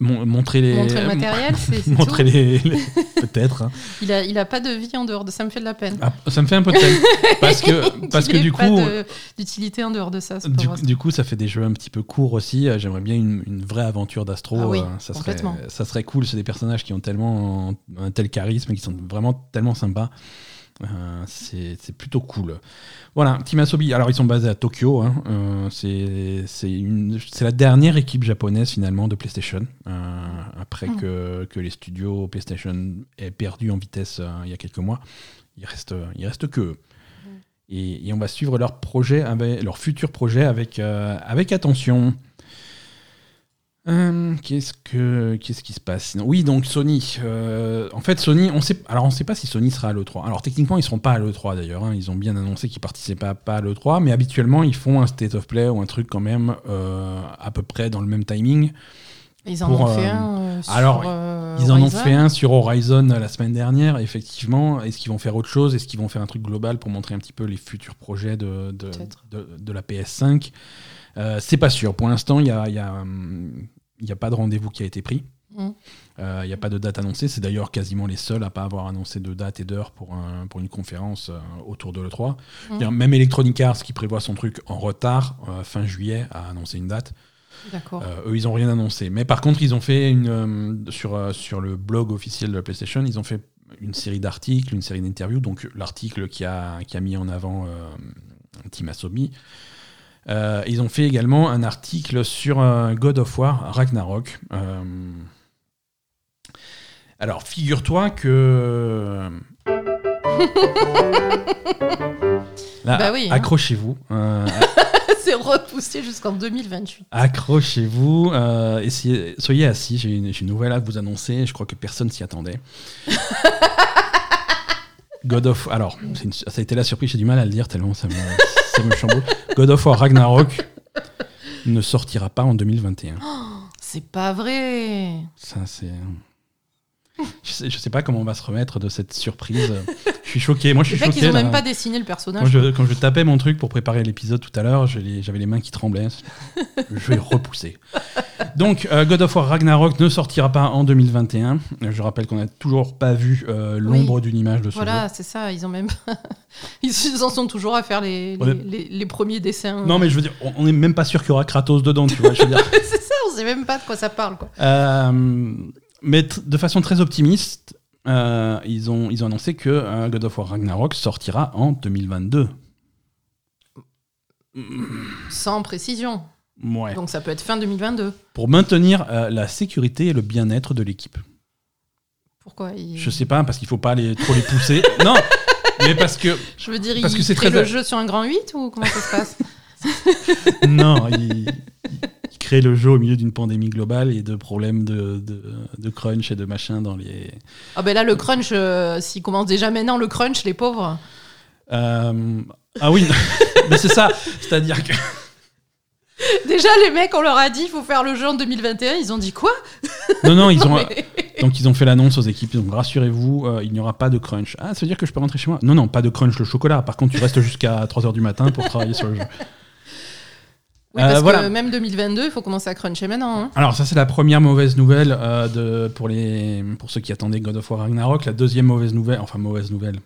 Mon- montrer les Montrer le matériel, c'est montrer tout les, les- peut-être. hein. il, a, il a pas de vie en dehors de ça, me fait de la peine. Ah, ça me fait un peu de peine parce que parce que du pas coup. de- d'utilité en dehors de ça. Du, coup, ça fait des jeux un petit peu courts aussi. Euh, J'aimerais bien une, une vraie aventure d'Astro. Ah oui, euh, ça, serait, ça serait cool. C'est des personnages qui ont tellement un tel charisme qui sont vraiment tellement sympas. Euh, c'est plutôt cool. Voilà, Team Asobi. Alors, ils sont basés à Tokyo. hein. Euh, c'est la dernière équipe japonaise finalement de PlayStation. euh, après Hmm. que, que les studios PlayStation aient perdu en vitesse euh, il y a quelques mois. Il reste, il reste que et on va suivre leur projet, avec, leur futur projet avec, euh, avec attention. Euh, qu'est-ce que qu'est-ce qui se passe sinon? Oui, donc Sony. euh, en fait, Sony, on sait. Alors, on ne sait pas si Sony sera à l'E3. Alors, techniquement, ils seront pas à l'E3 d'ailleurs. hein. Ils ont bien annoncé qu'ils participent pas, pas à l'E3, mais habituellement, ils font un state of play ou un truc quand même euh, à peu près dans le même timing. Ils en pour, ont fait euh, un. sur, alors, Ils en ont Horizon. fait un sur Horizon la semaine dernière, effectivement. Est-ce qu'ils vont faire autre chose? Est-ce qu'ils vont faire un truc global pour montrer un petit peu les futurs projets de, de, de- de la PS5 Euh, C'est pas sûr. Pour l'instant, il n'y a, il y a, hum, il y a pas de rendez-vous qui a été pris. Euh, Il n'y a pas de date annoncée. C'est d'ailleurs quasiment les seuls à pas avoir annoncé de date et d'heure pour, un- pour une conférence euh, autour de l'E3. Mm. C'est-à-dire, Même Electronic Arts, qui prévoit son truc en retard, euh, fin juillet, a annoncé une date. Euh, eux, ils n'ont rien annoncé. Mais par contre, ils ont fait une euh, sur euh, sur le blog officiel de la PlayStation, ils ont fait une série d'articles, une série d'interviews. Donc l'article qui a qui a mis en avant euh, Team Asobi. Euh, ils ont fait également un article sur euh, God of War Ragnarok. Euh, alors, figure-toi que Là, Bah oui, hein. accrochez-vous. C'est repoussé jusqu'en 2028. Accrochez-vous, essayez- soyez assis, j'ai une, nouvelle à vous annoncer, je crois que personne s'y attendait. God of... Alors, une- ça a été la surprise, j'ai du mal à le dire tellement ça me, ça me chamboule. God of War Ragnarok ne sortira pas en 2021. C'est pas vrai. Ça, c'est... Je sais, je sais pas comment on va se remettre de cette surprise. Je suis choqué, moi je suis choqué. qu'ils ont là. même pas dessiné le personnage. je, quand je tapais mon truc pour préparer l'épisode tout à l'heure, j'avais les mains qui tremblaient. Je vais repousser. Donc, euh, God of War Ragnarok ne sortira pas en 2021. Euh, Je rappelle qu'on n'a toujours pas vu euh, l'ombre d'une image de ce Voilà, c'est ça. Ils ont même. ils en sont toujours à faire les, On les, est- les- les premiers dessins. Non, mais je veux dire, on n'est même pas sûr qu'il y aura Kratos dedans, tu vois. C'est ça, on sait même pas de quoi ça parle. Quoi. Euh, mais de façon très optimiste, euh, ils, ont, ils ont annoncé que euh, God of War Ragnarok sortira en 2022. Sans précision. Ouais. Donc ça peut être fin 2022. Pour maintenir euh, la sécurité et le bien-être de l'équipe. Pourquoi il- Je sais pas, parce qu'il faut pas les, trop les pousser. non, mais parce que Je veux dire, Parce il que c'est très- le jeu sur un grand 8 ou comment ça se passe? Non, il, il crée le jeu au milieu d'une pandémie globale et de problèmes de, de, de crunch et de machin dans les. Ah ben là, le crunch, euh, s'il commence déjà maintenant, le crunch, les pauvres. Euh, ah oui, mais c'est ça, c'est-à-dire que Déjà, les mecs, on leur a dit, il faut faire le jeu en 2021. Ils ont dit quoi? Non non ils ont Mais- donc ils ont fait l'annonce aux équipes donc rassurez-vous euh, il n'y aura pas de crunch. Ah ça veut dire que je peux rentrer chez moi? Non non pas de crunch le chocolat. Par contre tu restes jusqu'à 3h du matin pour travailler sur le jeu. Oui, Euh, parce voilà. que même 2022, il faut commencer à cruncher maintenant. hein. Alors ça c'est la première mauvaise nouvelle euh, de, pour, les, pour ceux qui attendaient God of War Ragnarok. La deuxième mauvaise nouvelle, enfin mauvaise nouvelle,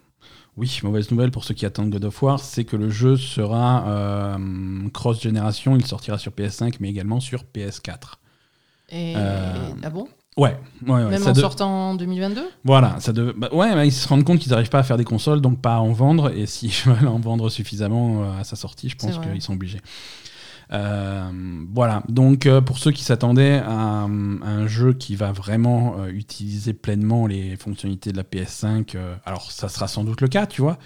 oui mauvaise nouvelle pour ceux qui attendent God of War, c'est que le jeu sera euh, cross-génération, il sortira sur PS5 mais également sur PS4. Et... Euh, Ah bon? Ouais, ouais, Même ça en de- sortant en 2022 Voilà, ça de... bah, ouais, bah, ils se rendent compte qu'ils n'arrivent pas à faire des consoles, donc pas à en vendre. Et s'ils veulent en vendre suffisamment euh, à sa sortie, je pense qu'ils sont obligés. Euh, voilà, donc euh, pour ceux qui s'attendaient à, un- à un jeu qui va vraiment euh, utiliser pleinement les fonctionnalités de la PS5, euh, alors ça sera sans doute le cas, tu vois.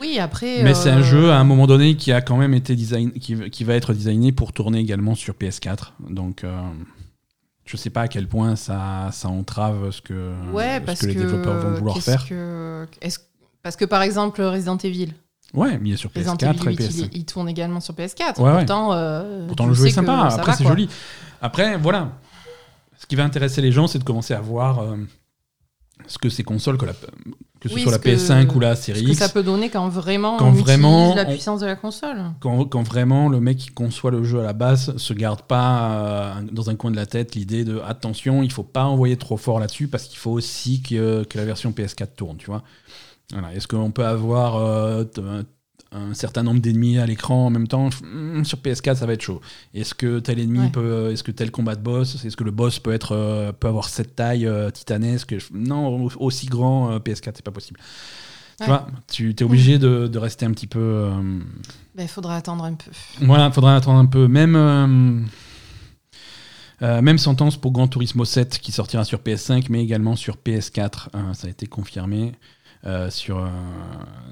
Oui, après. Mais euh, c'est un jeu à un moment donné qui a quand même été design, qui, qui va être designé pour tourner également sur PS4. Donc euh, je sais pas à quel point ça, ça entrave ce que, Ouais, ce parce que les développeurs vont vouloir faire. que- Parce que par exemple, Resident Evil. Ouais, mais il est sur Resident PS4 Evil et 8, il, PS5. il tourne également sur PS4. Ouais. Pourtant, euh, Pourtant, le jeu est sympa. Après, c'est joli. Après, voilà. Ce qui va intéresser les gens, c'est de commencer à voir euh, ce que ces consoles, que, la- que ce Oui, soit la ce que- PS5 ou la Ce série que X, ça peut donner quand vraiment Quand on vraiment utilise la on- puissance de la console. quand, quand vraiment le mec qui conçoit le jeu à la base se garde pas euh, dans un coin de la tête l'idée de attention, il faut pas envoyer trop fort là-dessus parce qu'il faut aussi que, que la version PS4 tourne, tu vois. Voilà. Est-ce qu'on peut avoir euh, un, certain nombre d'ennemis à l'écran en même temps? Hmm, Sur PS4, ça va être chaud. Est-ce que tel ennemi Ouais. peut, est-ce que tel combat de boss, est-ce que le boss peut être euh, peut avoir cette taille euh, titanesque? Non, au- aussi grand euh, PS4, c'est pas possible. Tu vois, tu es obligé de, de rester un petit peu. euh, Ben, Il faudra attendre un peu. voilà, faudra attendre un peu. Même, euh, même sentence pour Gran Turismo 7 qui sortira sur PS5 mais également sur PS4. Euh, ça a été confirmé euh, sur, euh,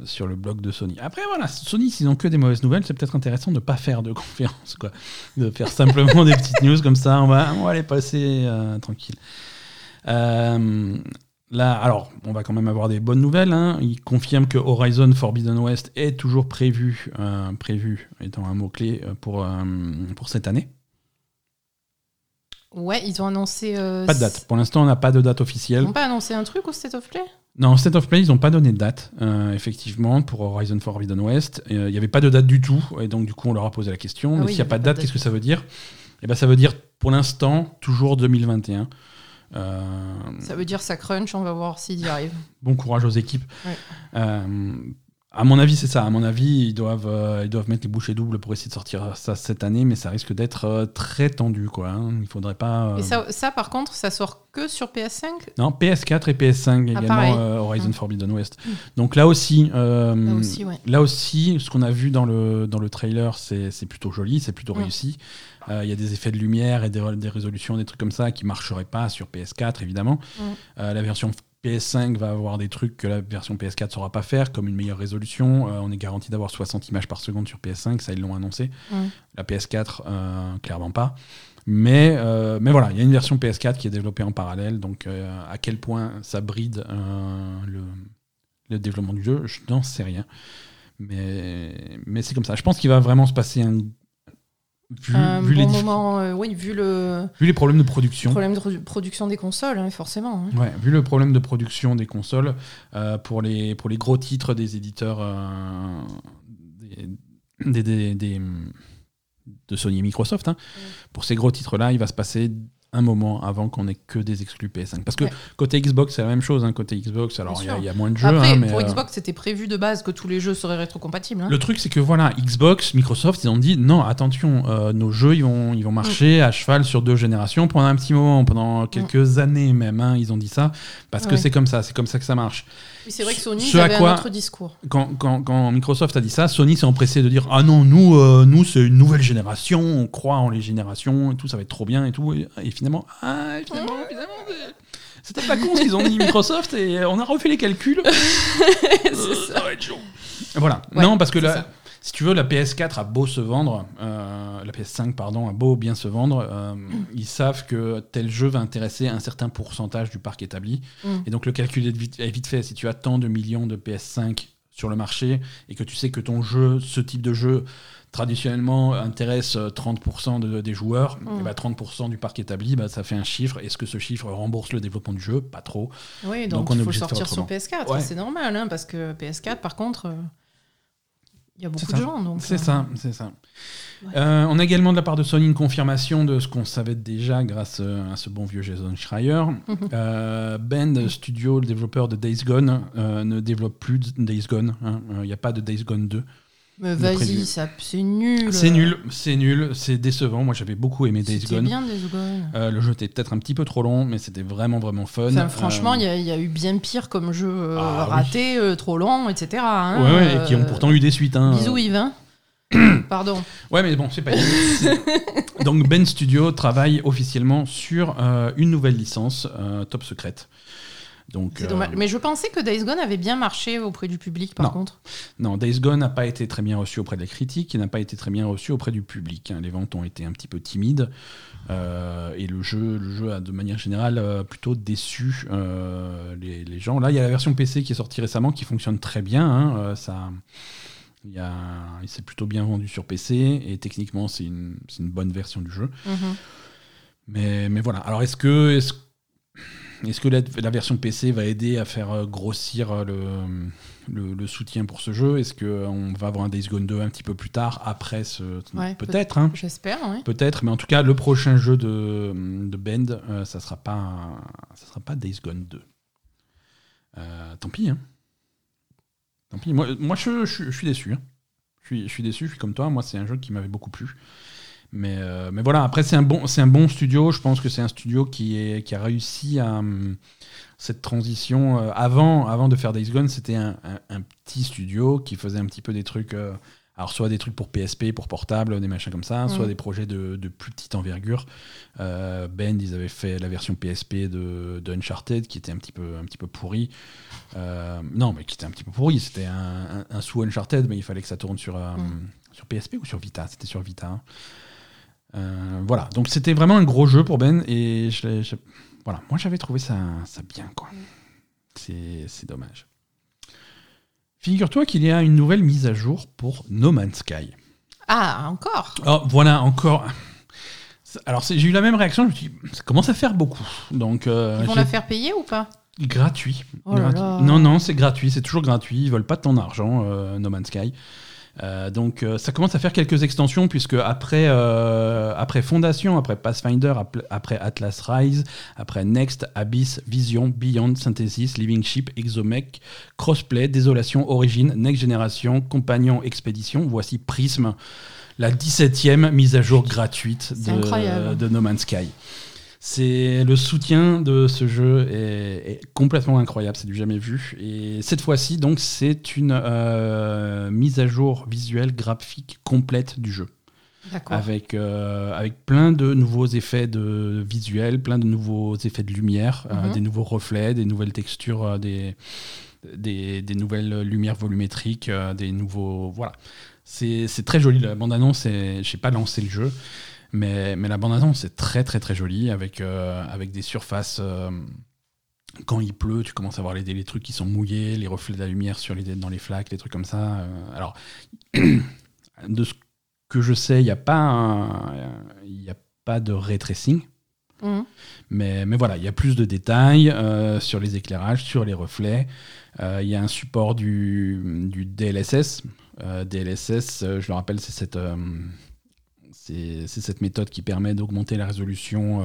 sur le blog de Sony. Après, voilà, Sony, s'ils ont que des mauvaises nouvelles, c'est peut-être intéressant de ne pas faire de conférence, quoi. De faire simplement des petites news comme ça. On va, on va les passer euh, tranquille. Euh, Là, alors, on va quand même avoir des bonnes nouvelles. hein. Il confirme que Horizon Forbidden West est toujours prévu, euh, prévu étant un mot-clé pour, pour cette année. Ouais, ils ont annoncé. euh, Pas de date. Pour l'instant, on n'a pas de date Ils officielle. n'ont pas annoncé un truc au State of Play? Non, State of Play, ils n'ont pas donné de date, euh, effectivement, pour Horizon Forbidden West. Euh, Il n'y avait pas de date du tout, et donc du coup, on leur a posé la question. Ah mais oui, s'il il n'y y a pas de date, qu'est-ce que ça veut dire? Eh ben, Ça veut dire, pour l'instant, toujours 2021. Euh, Ça veut dire ça crunch, on va voir s'ils y arrivent. bon courage aux équipes. Ouais. À mon avis, c'est ça. À mon avis, ils doivent, euh, ils doivent mettre les bouchées doubles pour essayer de sortir ça cette année, mais ça risque d'être euh, très tendu. Quoi, hein. Il faudrait pas. euh, Et ça, ça, par contre, ça sort que sur PS5 Non, PS4 et PS5 également, pareil. euh, Horizon Mm. Forbidden West. Donc là aussi, Là aussi, ouais. là aussi, ce qu'on a vu dans le, dans le trailer, c'est plutôt joli, c'est plutôt Mm. réussi. Il y a des effets de lumière et des, des résolutions, des trucs comme ça qui marcheraient pas sur PS4, évidemment. Mm. La version PS5 va avoir des trucs que la version PS4 ne saura pas faire, comme une meilleure résolution. Euh, on est garanti d'avoir 60 images par seconde sur PS5, ça ils l'ont annoncé. La PS4, euh, clairement pas. Mais, euh, mais voilà, il y a une version PS4 qui est développée en parallèle, donc à quel point ça bride le, le, développement du jeu, je n'en sais rien. Mais, mais c'est comme ça. Je pense qu'il va vraiment se passer un Vu, un bon moment, euh, oui, vu, le, vu les problèmes de production. Problème de production des consoles, hein, forcément. Hein. Ouais, vu le problème de production des consoles, euh, pour, les, pour les gros titres des éditeurs euh, des, des, des, de Sony et Microsoft, hein, pour ces gros titres-là, il va se passer un moment avant qu'on ait que des exclus PS5. Parce que côté Xbox, c'est la même chose. Hein. Côté Xbox, alors il y, a moins de jeux. Après, hein, pour euh, Xbox, c'était prévu de base que tous les jeux seraient rétrocompatibles. Hein. Le truc, c'est que voilà, Xbox, Microsoft, ils ont dit non, attention, euh, nos jeux, ils vont, ils vont marcher à cheval sur deux générations pendant un petit moment, pendant quelques années même. ils ont dit ça parce que c'est comme ça, c'est comme ça que ça marche c'est vrai que Sony avait un autre discours. Quand, quand, quand, Microsoft a dit ça, Sony s'est empressé de dire Ah non, nous, euh, nous c'est une nouvelle génération, on croit en les générations et tout, ça va être trop bien et tout. Et, finalement, ah, finalement, finalement c'était pas con ce qu'ils ont dit Microsoft et on a refait les calculs. c'est ça. ça va être chaud. Voilà. non, parce que là si tu veux, la PS4 a beau se vendre, euh, la PS5, pardon, a beau bien se vendre, euh, ils savent que tel jeu va intéresser un certain pourcentage du parc établi. Mm. Et donc le calcul est vite, est vite, fait. Si tu as tant de millions de PS5 sur le marché et que tu sais que ton jeu, ce type de jeu, traditionnellement intéresse 30% des joueurs, mm. et bah 30% du parc établi, bah, ça fait un chiffre. Est-ce que ce chiffre rembourse le développement du jeu? Pas trop. Oui, donc, il faut sortir sur PS4. C'est normal, hein, parce que PS4, par contre. Il y a beaucoup de gens. C'est ça, euh, c'est ça. Euh, on a également de la part de Sony une confirmation de ce qu'on savait déjà grâce euh, à ce bon vieux Jason Schreier. Bend Studio, le développeur de Days Gone, ne développe plus Days Gone. Hein. Il n'y a pas de Days Gone 2. Mais vas-y, c'est nul. C'est nul, c'est nul, c'est décevant. Moi, j'avais beaucoup aimé Days Gone. bien Days Gone. Euh, le jeu était peut-être un petit peu trop long, mais c'était vraiment, vraiment fun. franchement, euh, il y, a eu bien pire comme jeu euh, ah raté, trop long, etc. Hein, ouais, et qui ont pourtant eu des suites. Hein. Bisous Yves. Hein. Pardon. Ouais, mais bon, c'est pas Donc, Ben Studio travaille officiellement sur une nouvelle licence, Top Secret. C'est dommage. Euh, Mais je pensais que Days Gone avait bien marché auprès du public, par contre. Non, Days Gone n'a pas été très bien reçu auprès des critiques, il n'a pas été très bien reçu auprès du public. Hein. Les ventes ont été un petit peu timides. Euh, et le jeu, le jeu a de manière générale euh, plutôt déçu les, gens. Là, il y a la version PC qui est sortie récemment qui fonctionne très bien. Hein. ça, il, il s'est plutôt bien vendu sur PC et techniquement, c'est une, une, bonne version du jeu. Mm-hmm. mais, mais voilà. Alors, est-ce que, est-ce que la, version PC va aider à faire euh, grossir euh, le, soutien pour ce jeu? Est-ce qu'on va avoir un Days Gone 2 un petit peu plus tard, après ce... peut-être. Hein? J'espère, Peut-être, mais en tout cas, le prochain jeu de, de Bend, euh, ça sera pas, ça sera pas Days Gone 2. tant pis, hein. Tant pis. Moi, moi je, suis déçu. Hein. Je, suis, je suis déçu, je suis comme toi. Moi, c'est un jeu qui m'avait beaucoup plu. Mais, euh, mais voilà, après, c'est un, bon, un bon studio. Je pense que c'est un studio qui, est, qui a réussi à. Hum, cette transition. Euh, avant, avant de faire Days Gone, c'était un, un, petit studio qui faisait un petit peu des trucs. Euh, alors, soit des trucs pour PSP, pour portable, des machins comme ça, soit mm. des projets de, de, plus petite envergure. Bend, ils avaient fait la version PSP de, de, Uncharted, qui était un petit peu, un petit peu pourri. non, mais qui était un petit peu pourri. C'était un, un, sous Uncharted, mais il fallait que ça tourne sur, mm. sur PSP ou sur Vita? C'était sur Vita. Hein. Euh, voilà, donc c'était vraiment un gros jeu pour Ben et je, voilà, moi j'avais trouvé ça, ça bien quoi. C'est dommage. Figure-toi qu'il y a une nouvelle mise à jour pour No Man's Sky. Ah, encore? Oh, Voilà, encore. Alors j'ai eu la même réaction, je me suis dit, ça commence à faire beaucoup. Donc, euh, Ils vont la faire payer ou pas? Gratuit. Oh non, non, c'est gratuit, c'est toujours gratuit. Ils veulent pas de ton argent, euh, No Man's Sky. Euh, donc euh, ça commence à faire quelques extensions puisque après, euh, après Fondation, après Pathfinder, après Atlas Rise, après Next, Abyss, Vision, Beyond, Synthesis, Living Ship, Exomech, Crossplay, Désolation, Origin, Next Generation, Compagnon, Expédition, voici Prism, la 17e mise à jour gratuite de, de No Man's Sky. C'est le soutien de ce jeu est, complètement incroyable, c'est du jamais vu. Et cette fois-ci, donc, c'est une euh, mise à jour visuelle graphique complète du jeu. avec, avec plein de nouveaux effets de visuels, plein de nouveaux effets de lumière, mhm. des nouveaux reflets, des nouvelles textures, des, des, des, nouvelles lumières volumétriques, des nouveaux. Voilà. C'est très joli. La bande-annonce, je n'ai pas lancé le jeu, mais, mais la bande-annonce, c'est très, très, très joli avec, avec des surfaces quand il pleut, tu commences à voir les, les, trucs qui sont mouillés, les reflets de la lumière sur les, dans les flaques, les trucs comme ça. Euh, alors, de ce que je sais, il n'y a, pas il a pas de ray tracing. Mmh. Mais, mais voilà, il y a plus de détails euh, sur les éclairages, sur les reflets. Euh, il y a un support du, du DLSS. DLSS, je le rappelle, c'est cette c'est cette méthode qui permet d'augmenter la résolution euh,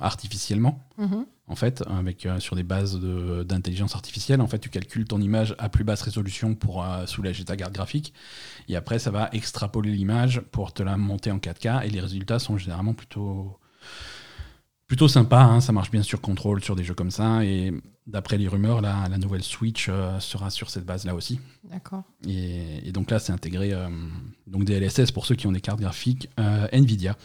artificiellement, mhm. en fait, avec, euh, sur des bases d'intelligence artificielle. En fait, tu calcules ton image à plus basse résolution pour euh, soulager ta garde graphique. Et après, ça va extrapoler l'image pour te la monter en 4K. Et les résultats sont généralement plutôt, plutôt sympas. Hein. Ça marche bien sur contrôle, sur des jeux comme ça. Et d'après les rumeurs, la, la nouvelle Switch euh, sera sur cette base-là aussi. D'accord. Et, donc là, c'est intégré euh, donc DLSS pour ceux qui ont des cartes graphiques euh, Nvidia.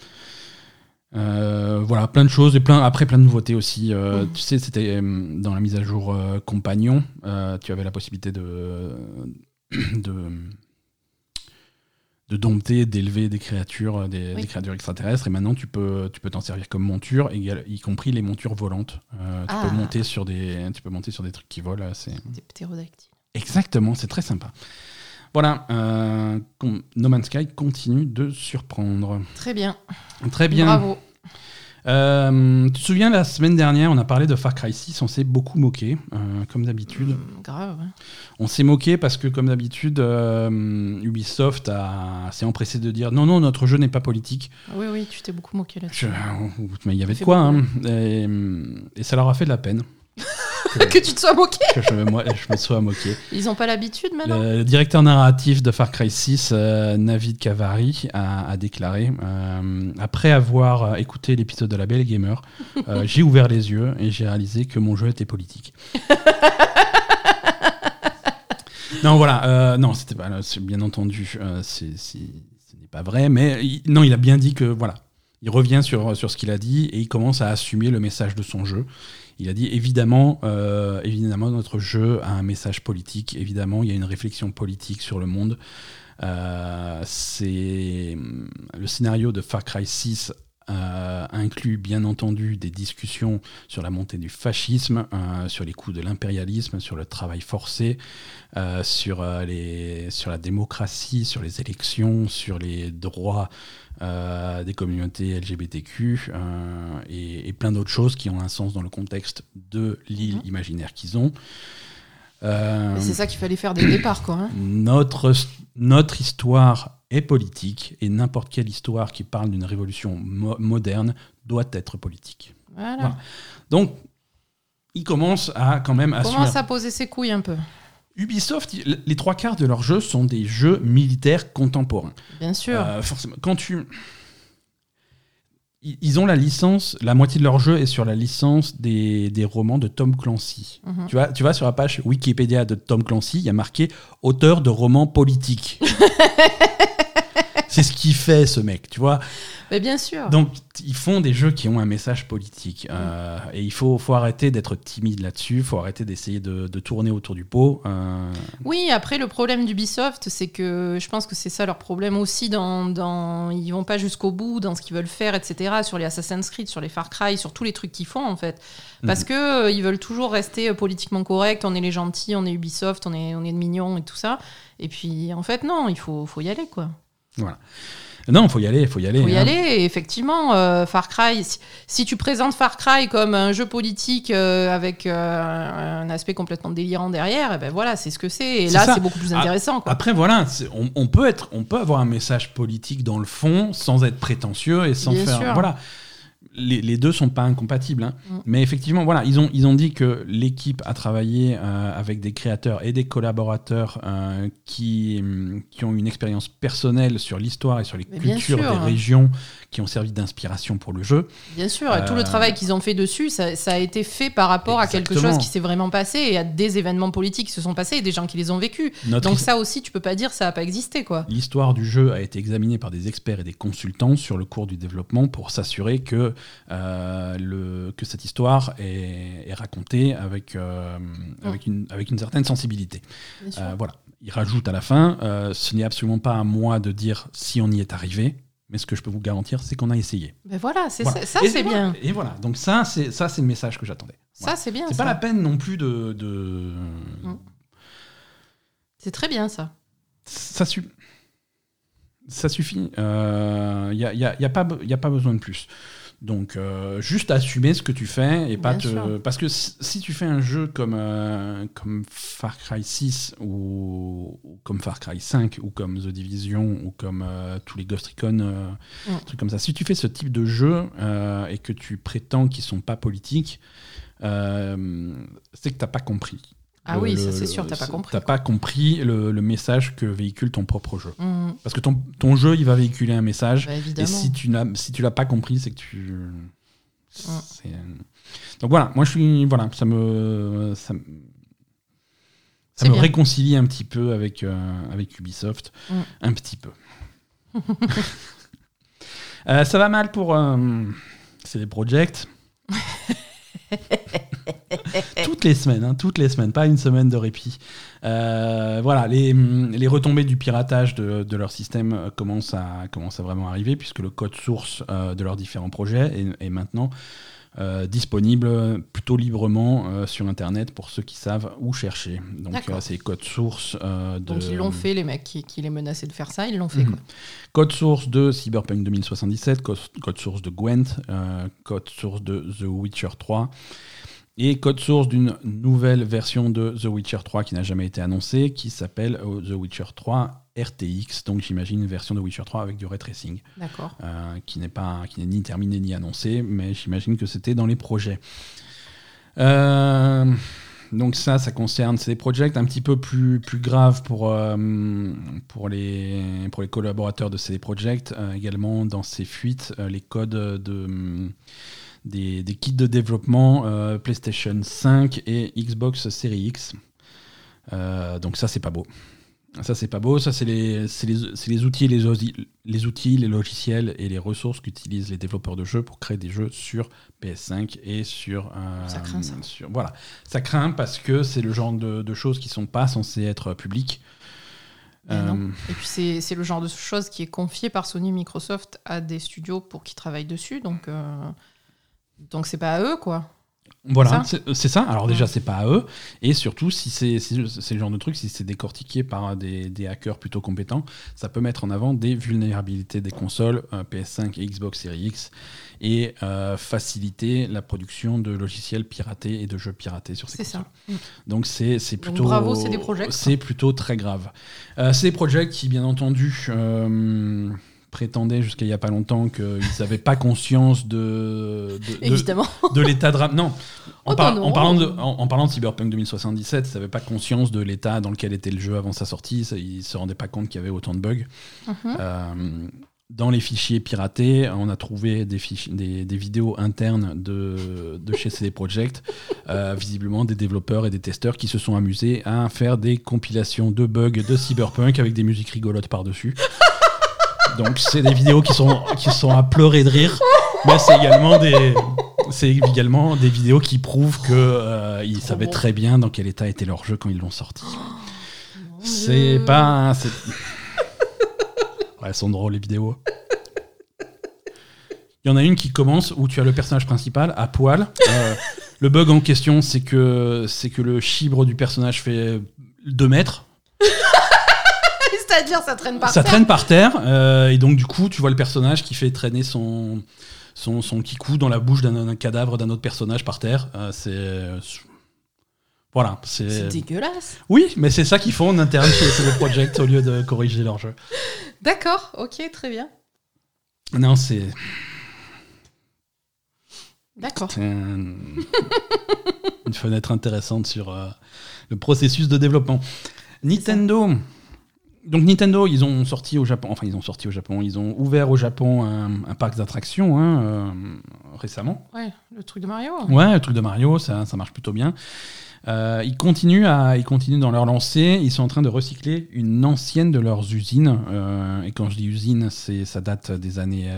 voilà, plein de choses et plein, après plein de nouveautés aussi. Mmh. Tu sais, c'était dans la mise à jour compagnon, tu avais la possibilité de, de de dompter, d'élever des créatures, euh, des, créatures extraterrestres. Et maintenant, tu peux, tu peux t'en servir comme monture, y compris les montures volantes. Euh, tu peux ah. monter sur des, tu peux monter sur des trucs qui volent. C'est des ptérodactyles. Exactement, c'est très sympa. Voilà, euh, No Man's Sky continue de surprendre. Très bien. Très bien. Bravo. Euh, tu te souviens, la semaine dernière, on a parlé de Far Cry 6, on s'est beaucoup moqué, euh, comme d'habitude. Mmh, grave. On s'est moqué parce que, comme d'habitude, euh, Ubisoft s'est empressé de dire non, non, notre jeu n'est pas politique. Oui, oui, tu t'es beaucoup moqué là-dessus. Mais il y avait de quoi, hein. et, et, ça leur a fait de la peine. que, tu te sois moqué Que je me, sois moqué. Ils n'ont pas l'habitude maintenant? Le, directeur narratif de Far Cry 6, euh, Navid Kavari, a, déclaré euh, Après avoir euh, écouté l'épisode de La Belle Gamer, j'ai ouvert les yeux et j'ai réalisé que mon jeu était politique. non, voilà, non, c'était pas, bien entendu, c'est, ce n'est pas vrai, mais non, il a bien dit que voilà, il revient sur, sur ce qu'il a dit et il commence à assumer le message de son jeu. Il a dit évidemment, euh, évidemment, notre jeu a un message politique. Évidemment, il y a une réflexion politique sur le monde. Euh, c'est le scénario de Far Cry 6 euh, inclut bien entendu des discussions sur la montée du fascisme, sur les coûts de l'impérialisme, sur le travail forcé, sur, les, sur la démocratie, sur les élections, sur les droits euh, des communautés LGBTQ euh, et, plein d'autres choses qui ont un sens dans le contexte de l'île mhm. imaginaire qu'ils ont. Euh, c'est ça qu'il fallait faire dès le départ, quoi. Hein. notre, notre histoire est politique et n'importe quelle histoire qui parle d'une révolution moderne doit être politique. Voilà. Donc, il commence à quand même à commence à poser ses couilles un peu. Ubisoft, les trois quarts de leurs jeux sont des jeux militaires contemporains. Bien sûr. Euh, forcément, quand tu ils ont la licence, la moitié de leur jeu est sur la licence des, romans de Tom Clancy. Mhm. tu, vois, tu vas sur la page Wikipédia de Tom Clancy, il y a marqué auteur de romans politiques. C'est ce qu'il fait, ce mec, tu vois. Mais bien sûr. Donc, ils font des jeux qui ont un message politique. Euh, et il faut, faut arrêter d'être timide là-dessus. Il faut arrêter d'essayer de, tourner autour du pot. Euh. Oui, après, le problème d'Ubisoft, c'est que je pense que c'est ça leur problème aussi. Dans, dans... Ils vont pas jusqu'au bout dans ce qu'ils veulent faire, etc. Sur les Assassin's Creed, sur les Far Cry, sur tous les trucs qu'ils font, en fait. Parce mhm. que euh, ils veulent toujours rester politiquement corrects. On est les gentils, on est Ubisoft, on est, on est mignons et tout ça. Et puis, en fait, non, il faut, faut y aller, quoi. Voilà. Non, faut y aller, faut y aller. Faut y hein. aller, effectivement. Euh, Far Cry, si, tu présentes Far Cry comme un jeu politique euh, avec euh, un aspect complètement délirant derrière, eh ben voilà, c'est ce que c'est. Et là, c'est beaucoup plus intéressant. Après, voilà, on, peut être, on peut avoir un message politique dans le fond sans être prétentieux et sans faire. Voilà. Les, les deux sont pas incompatibles, hein. Mm. mais effectivement, voilà, ils ont, ils ont dit que l'équipe a travaillé euh, avec des créateurs et des collaborateurs euh, qui, hum, qui ont une expérience personnelle sur l'histoire et sur les Mais cultures sûr. des régions qui ont servi d'inspiration pour le jeu. Bien sûr, tout Euh, le travail qu'ils ont fait dessus, ça, ça a été fait par rapport à quelque chose qui s'est vraiment passé et à des événements politiques qui se sont passés et des gens qui les ont vécus. Notre Donc ça aussi, tu peux pas dire ça a pas existé, quoi. L'histoire du jeu a été examinée par des experts et des consultants sur le cours du développement pour s'assurer que, euh, le, que cette histoire est, est racontée avec, euh, avec, une, avec une certaine sensibilité. Bien sûr. Euh, voilà. Il rajoute à la fin, euh, ce n'est absolument pas à moi de dire si on y est arrivé, mais ce que je peux vous garantir, c'est qu'on a essayé. Mais voilà, c'est Voilà. ça, c'est bien. Et voilà. Donc ça, c'est ça, c'est le message que j'attendais. Voilà. Ça, c'est bien. C'est pas la peine non plus de, de... Mm. C'est très bien, ça. ça, su- ça suffit. Il n'y a, y a- y a pas be- y a pas besoin de plus. Donc, euh, juste assumer ce que tu fais et pas Bien te. sûr. Parce que si, si tu fais un jeu comme, euh, comme Far Cry 6 ou, ou comme Far Cry 5 ou comme The Division ou comme euh, tous les Ghost Recon, euh, Mm. trucs comme ça, si tu fais ce type de jeu euh, et que tu prétends qu'ils sont pas politiques, euh, c'est que t'as pas compris. Ah oui, ça, c'est sûr, t'as pas compris, T'as pas compris le, le message que véhicule ton propre jeu. Mhm. Parce que ton, ton jeu, il va véhiculer un message. Bah, et si tu n'as si tu l'as pas compris, c'est que tu. Donc voilà, moi je suis. Voilà, ça me. Ça, me- ça C'est me bien. réconcilie un petit peu avec, euh, avec Ubisoft. Mm. Un petit peu. Euh, ça va mal pour. Euh, CD Projekt. toutes les semaines, hein, toutes les semaines, pas une semaine de répit. Euh, voilà, les, les retombées du piratage de, de leur système commencent à, commencent à vraiment arriver, puisque le code source euh, de leurs différents projets est, est maintenant euh, disponible plutôt librement euh, sur Internet pour ceux qui savent où chercher. Donc, euh, c'est code source de. Donc ils l'ont fait, les mecs qui, qui les menaçaient de faire ça, ils l'ont fait. Mhm. Quoi. Code source de Cyberpunk 2077, code, code source de Gwent, code source de The Witcher 3 et code source d'une nouvelle version de The Witcher 3 qui n'a jamais été annoncée, qui s'appelle euh, The Witcher 3 RTX, donc j'imagine une version de Witcher 3 avec du ray tracing, D'accord. euh, qui n'est pas, qui n'est ni terminée ni annoncée, mais j'imagine que c'était dans les projets. Euh, donc ça, ça concerne ces projets un petit peu plus, plus grave pour, euh, pour, les, pour les collaborateurs de CD Projekt. Euh, également, dans ces fuites, les codes de, des, des kits de développement euh, PlayStation 5 et Xbox Series X. Euh, donc ça, c'est pas beau. Ça, c'est pas beau. Ça, c'est les, outils, les, osi- les outils, les logiciels et les ressources qu'utilisent les développeurs de jeux pour créer des jeux sur PS5 et sur. euh, Ça craint, ça. sur- voilà. Ça craint parce que c'est le genre de, de choses qui sont pas censées être publiques. Euh. Et puis c'est c'est le genre de choses qui est confié par Sony Microsoft à des studios pour qu'ils travaillent dessus, donc euh, donc c'est pas à eux quoi. Voilà, Ça c'est c'est ça. Alors déjà, c'est pas à eux. Et surtout, si c'est c'est le genre de truc, si c'est décortiqué par des, des hackers plutôt compétents, ça peut mettre en avant des vulnérabilités des consoles euh, PS5 et Xbox Series X et euh, faciliter la production de logiciels piratés et de jeux piratés sur ces C'est consoles. ça. Mm. Donc c'est c'est Donc plutôt bravo, CD Projekt. C'est plutôt très grave. Euh, CD Projekt qui bien entendu euh, prétendait jusqu'à il y a pas longtemps qu'ils n'avaient pas conscience de, de- de- Évidemment. de l'état de non en, Oh, par- non, en non. parlant de en, en parlant de Cyberpunk 2077 ils n'avaient pas conscience de l'état dans lequel était le jeu avant sa sortie ça, ils se rendaient pas compte qu'il y avait autant de bugs Mhm. Euh, dans les fichiers piratés, on a trouvé des, des, des vidéos internes de, de chez CD Projekt, euh, visiblement des développeurs et des testeurs qui se sont amusés à faire des compilations de bugs de Cyberpunk avec des musiques rigolotes par-dessus. Donc c'est des vidéos qui sont, qui sont à pleurer de rire, mais c'est également des, c'est également des vidéos qui prouvent que euh, ils savaient bon. très bien dans quel état était leur jeu quand ils l'ont sorti. Mon C'est Dieu. pas. c'est- Ouais, elles sont drôles les vidéos. Il y en a une qui commence où tu as le personnage principal à poil. Euh, le bug en question, c'est que, c'est que le chibre du personnage fait 2 mètres. C'est-à-dire ça traîne par ça terre. traîne par terre. euh, et donc, du coup, tu vois le personnage qui fait traîner son, son, son kikou dans la bouche d'un, cadavre d'un autre personnage par terre. Euh, c'est. Voilà. C'est dégueulasse. Oui, mais c'est ça qu'ils font en interne chez CD Projekt au lieu de corriger leur jeu. D'accord, ok, très bien. Non, c'est. D'accord. Un- une fenêtre intéressante sur euh, le processus de développement. Nintendo. Donc Nintendo, ils ont sorti au Japon, enfin ils ont sorti au Japon, ils ont ouvert au Japon un, un parc d'attractions hein, euh, récemment. Ouais, le truc de Mario. Ouais, le truc de Mario, ça, ça marche plutôt bien. Euh, ils, continuent à, ils continuent dans leur lancée. Ils sont en train de recycler une ancienne de leurs usines. Euh, et quand je dis usine, c'est, ça date des années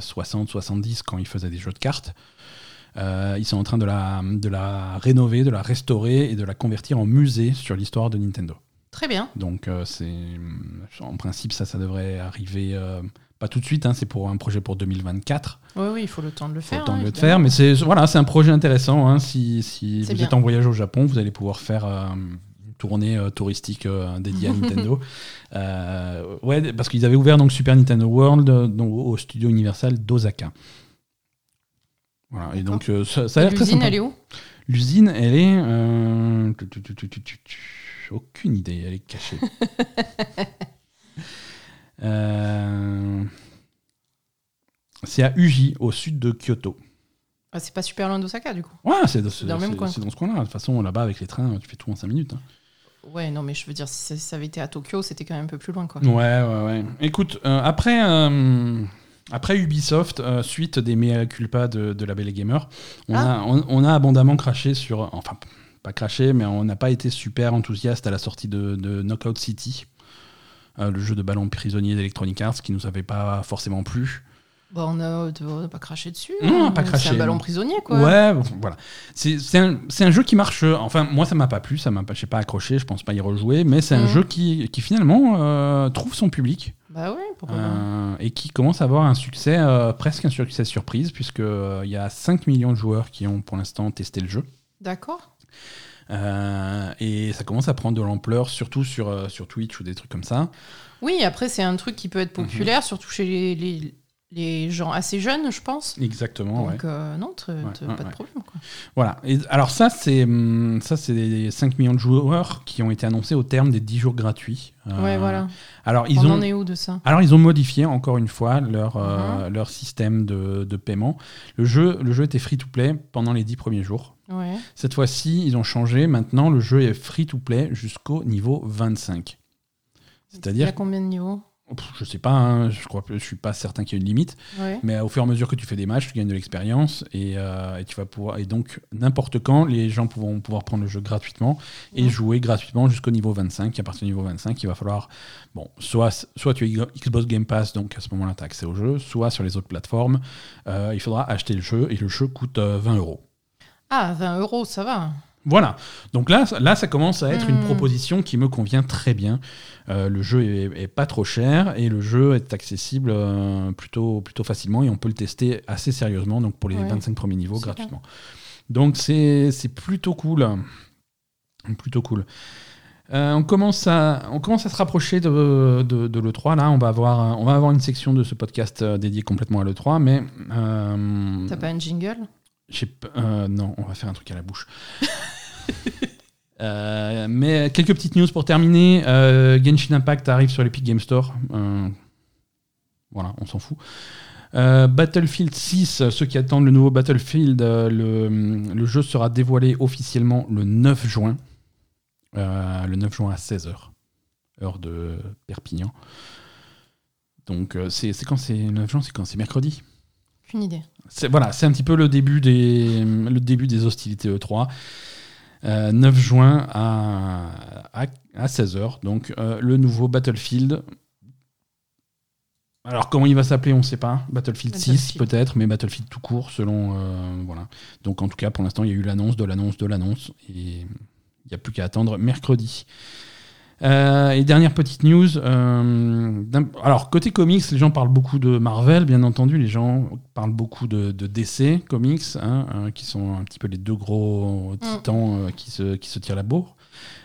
60-70 quand ils faisaient des jeux de cartes. Ils sont en train de la, de la rénover, de la restaurer et de la convertir en musée sur l'histoire de Nintendo. Très bien. Donc euh, c'est en principe ça, ça devrait arriver euh, pas tout de suite. hein, c'est pour un projet pour 2024. Oui, oui, il faut le temps de le Faut faire. le temps hein, de le faire, mais c'est voilà, c'est un projet intéressant. hein. Si, vous bien. êtes en voyage au Japon, vous allez pouvoir faire euh, une tournée euh, touristique euh, dédiée à Nintendo. Euh, ouais, parce qu'ils avaient ouvert donc Super Nintendo World donc, au studio Universal d'Osaka. Voilà, et donc ça, ça a l'air très L'usine, sympa. elle est où? L'usine, elle est. tu- tu- tu- tu- Aucune idée, elle est cachée. Euh, C'est à Uji, au sud de Kyoto. Ah, C'est pas super loin d'Osaka, du coup. Ouais, c'est dans, ce- Dans coin, dans ce coin-là. De toute façon, là-bas, avec les trains, tu fais tout en 5 minutes. hein. Ouais, non, mais je veux dire, si ça- avait été à Tokyo, c'était quand même un peu plus loin, quoi. Ouais, ouais, ouais. Écoute, euh, après, euh, après Ubisoft, euh, suite des mea culpa de, de la Belle Gamer, on, Ah. a, on, on a abondamment craché sur. Enfin, pas craché, mais on n'a pas été super enthousiaste à la sortie de, de Knockout City, euh, le jeu de ballon prisonnier d'Electronic Arts qui nous avait pas forcément plu. Bah, on a, on a pas craché dessus. Non, hein. pas craché, C'est un ballon prisonnier, quoi. Ouais, voilà. C'est un, un jeu qui marche. euh, Enfin, moi, ça m'a pas plu, ça m'a pas, pas accroché, je pense pas y rejouer, mais c'est un Mhm. jeu qui, qui finalement euh, trouve son public. Bah ouais, pourquoi. Euh, et qui commence à avoir un succès, euh, presque un succès surprise, puisqu'il y a 5 millions de joueurs qui ont pour l'instant testé le jeu. D'accord. Euh, et ça commence à prendre de l'ampleur, surtout sur, euh, sur Twitch ou des trucs comme ça. Oui, après, c'est un truc qui peut être Mhm. populaire, surtout chez les, les, les gens assez jeunes, je pense. Exactement, ouais. Donc, euh, non, Ouais, ouais, pas de problème, quoi. Voilà. Et, alors ça, c'est hum, ça, c'est les 5 millions de joueurs qui ont été annoncés au terme des 10 jours gratuits. Euh, Ouais, voilà. Alors, ils On ont, en est où de ça Alors ils ont modifié encore une fois leur, euh, leur système de, de paiement. Le jeu, le jeu était free-to-play pendant les 10 premiers jours. Ouais. Cette fois-ci, ils ont changé. Maintenant, le jeu est free-to-play jusqu'au niveau 25. Il y C'est-à-dire, a combien de niveaux je sais pas, hein, je crois, je suis pas certain qu'il y ait une limite, Ouais. mais au fur et à mesure que tu fais des matchs, tu gagnes de l'expérience et, euh, et tu vas pouvoir et donc n'importe quand, les gens pourront pouvoir prendre le jeu gratuitement et jouer gratuitement jusqu'au niveau 25. Et à partir du niveau 25, il va falloir bon, soit soit tu as Xbox Game Pass, donc à ce moment-là, tu as accès au jeu, soit sur les autres plateformes, euh, il faudra acheter le jeu et le jeu coûte euh, 20 euros. Ah, 20 euros, ça va. Voilà. Donc là, ça- là, ça commence à être une Hmm. proposition qui me convient très bien. Euh, le jeu est, est pas trop cher et le jeu est accessible euh, plutôt, plutôt facilement et on peut le tester assez sérieusement. Donc pour les Ouais. 25 premiers niveaux Super. gratuitement. Donc c'est plutôt cool. Plutôt cool. Euh, on, commence à, on commence à se rapprocher de, de, de l'E3. Là, on va, avoir, on va avoir une section de ce podcast dédiée complètement à l'E3. Mais. T'as pas un jingle? Euh, non, on va faire un truc à la bouche. Euh, mais quelques petites news pour terminer. Euh, Genshin Impact arrive sur l'Epic Game Store. Voilà, on s'en fout. Battlefield 6, ceux qui attendent le nouveau Battlefield, le, jeu sera dévoilé officiellement le 9 juin. Le 9 juin à 16h, heure de Perpignan. Donc c'est quand c'est le 9 juin, c'est quand? C'est mercredi? Aucune idée. C'est voilà, c'est un petit peu le début des, le début des hostilités E3. Euh, 9 juin à, à, 16h, donc euh, le nouveau Battlefield. Alors comment il va s'appeler, on ne sait pas. Battlefield, 6 Battlefield. peut-être, mais Battlefield tout court selon... euh, voilà. Donc en tout cas, pour l'instant, il y a eu l'annonce de l'annonce de l'annonce, et il n'y a plus qu'à attendre mercredi. Euh, et dernière petite news. euh, alors, côté comics, les gens parlent beaucoup de Marvel, bien entendu. Les gens parlent beaucoup de, de DC Comics, hein, hein, qui sont un petit peu les deux gros titans euh, qui, se, qui se tirent la bourre.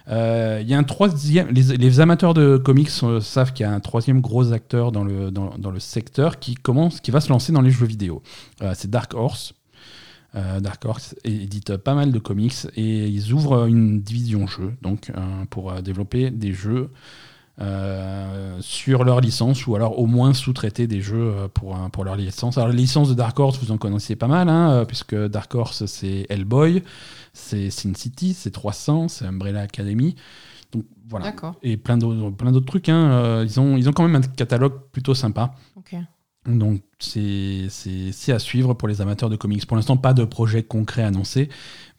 Euh, Il y a un troisième. Les, les amateurs de comics euh, savent qu'il y a un troisième gros acteur dans le, dans, dans le secteur qui, commence, qui va se lancer dans les jeux vidéo. Euh, C'est Dark Horse. Euh, Dark Horse édite pas mal de comics et ils ouvrent une division jeux donc euh, pour euh, développer des jeux euh, sur leur licence ou alors au moins sous-traiter des jeux pour, pour leur licence. Alors, la licence de Dark Horse, vous en connaissez pas mal, hein, puisque Dark Horse, c'est Hellboy, c'est Sin City, c'est 300, c'est Umbrella Academy. Donc voilà. Et plein d'autres plein d'autres trucs. hein. Ils, ont, ils ont quand même un catalogue plutôt sympa. Ok. Donc c'est à suivre pour les amateurs de comics. Pour l'instant, pas de projet concret annoncé.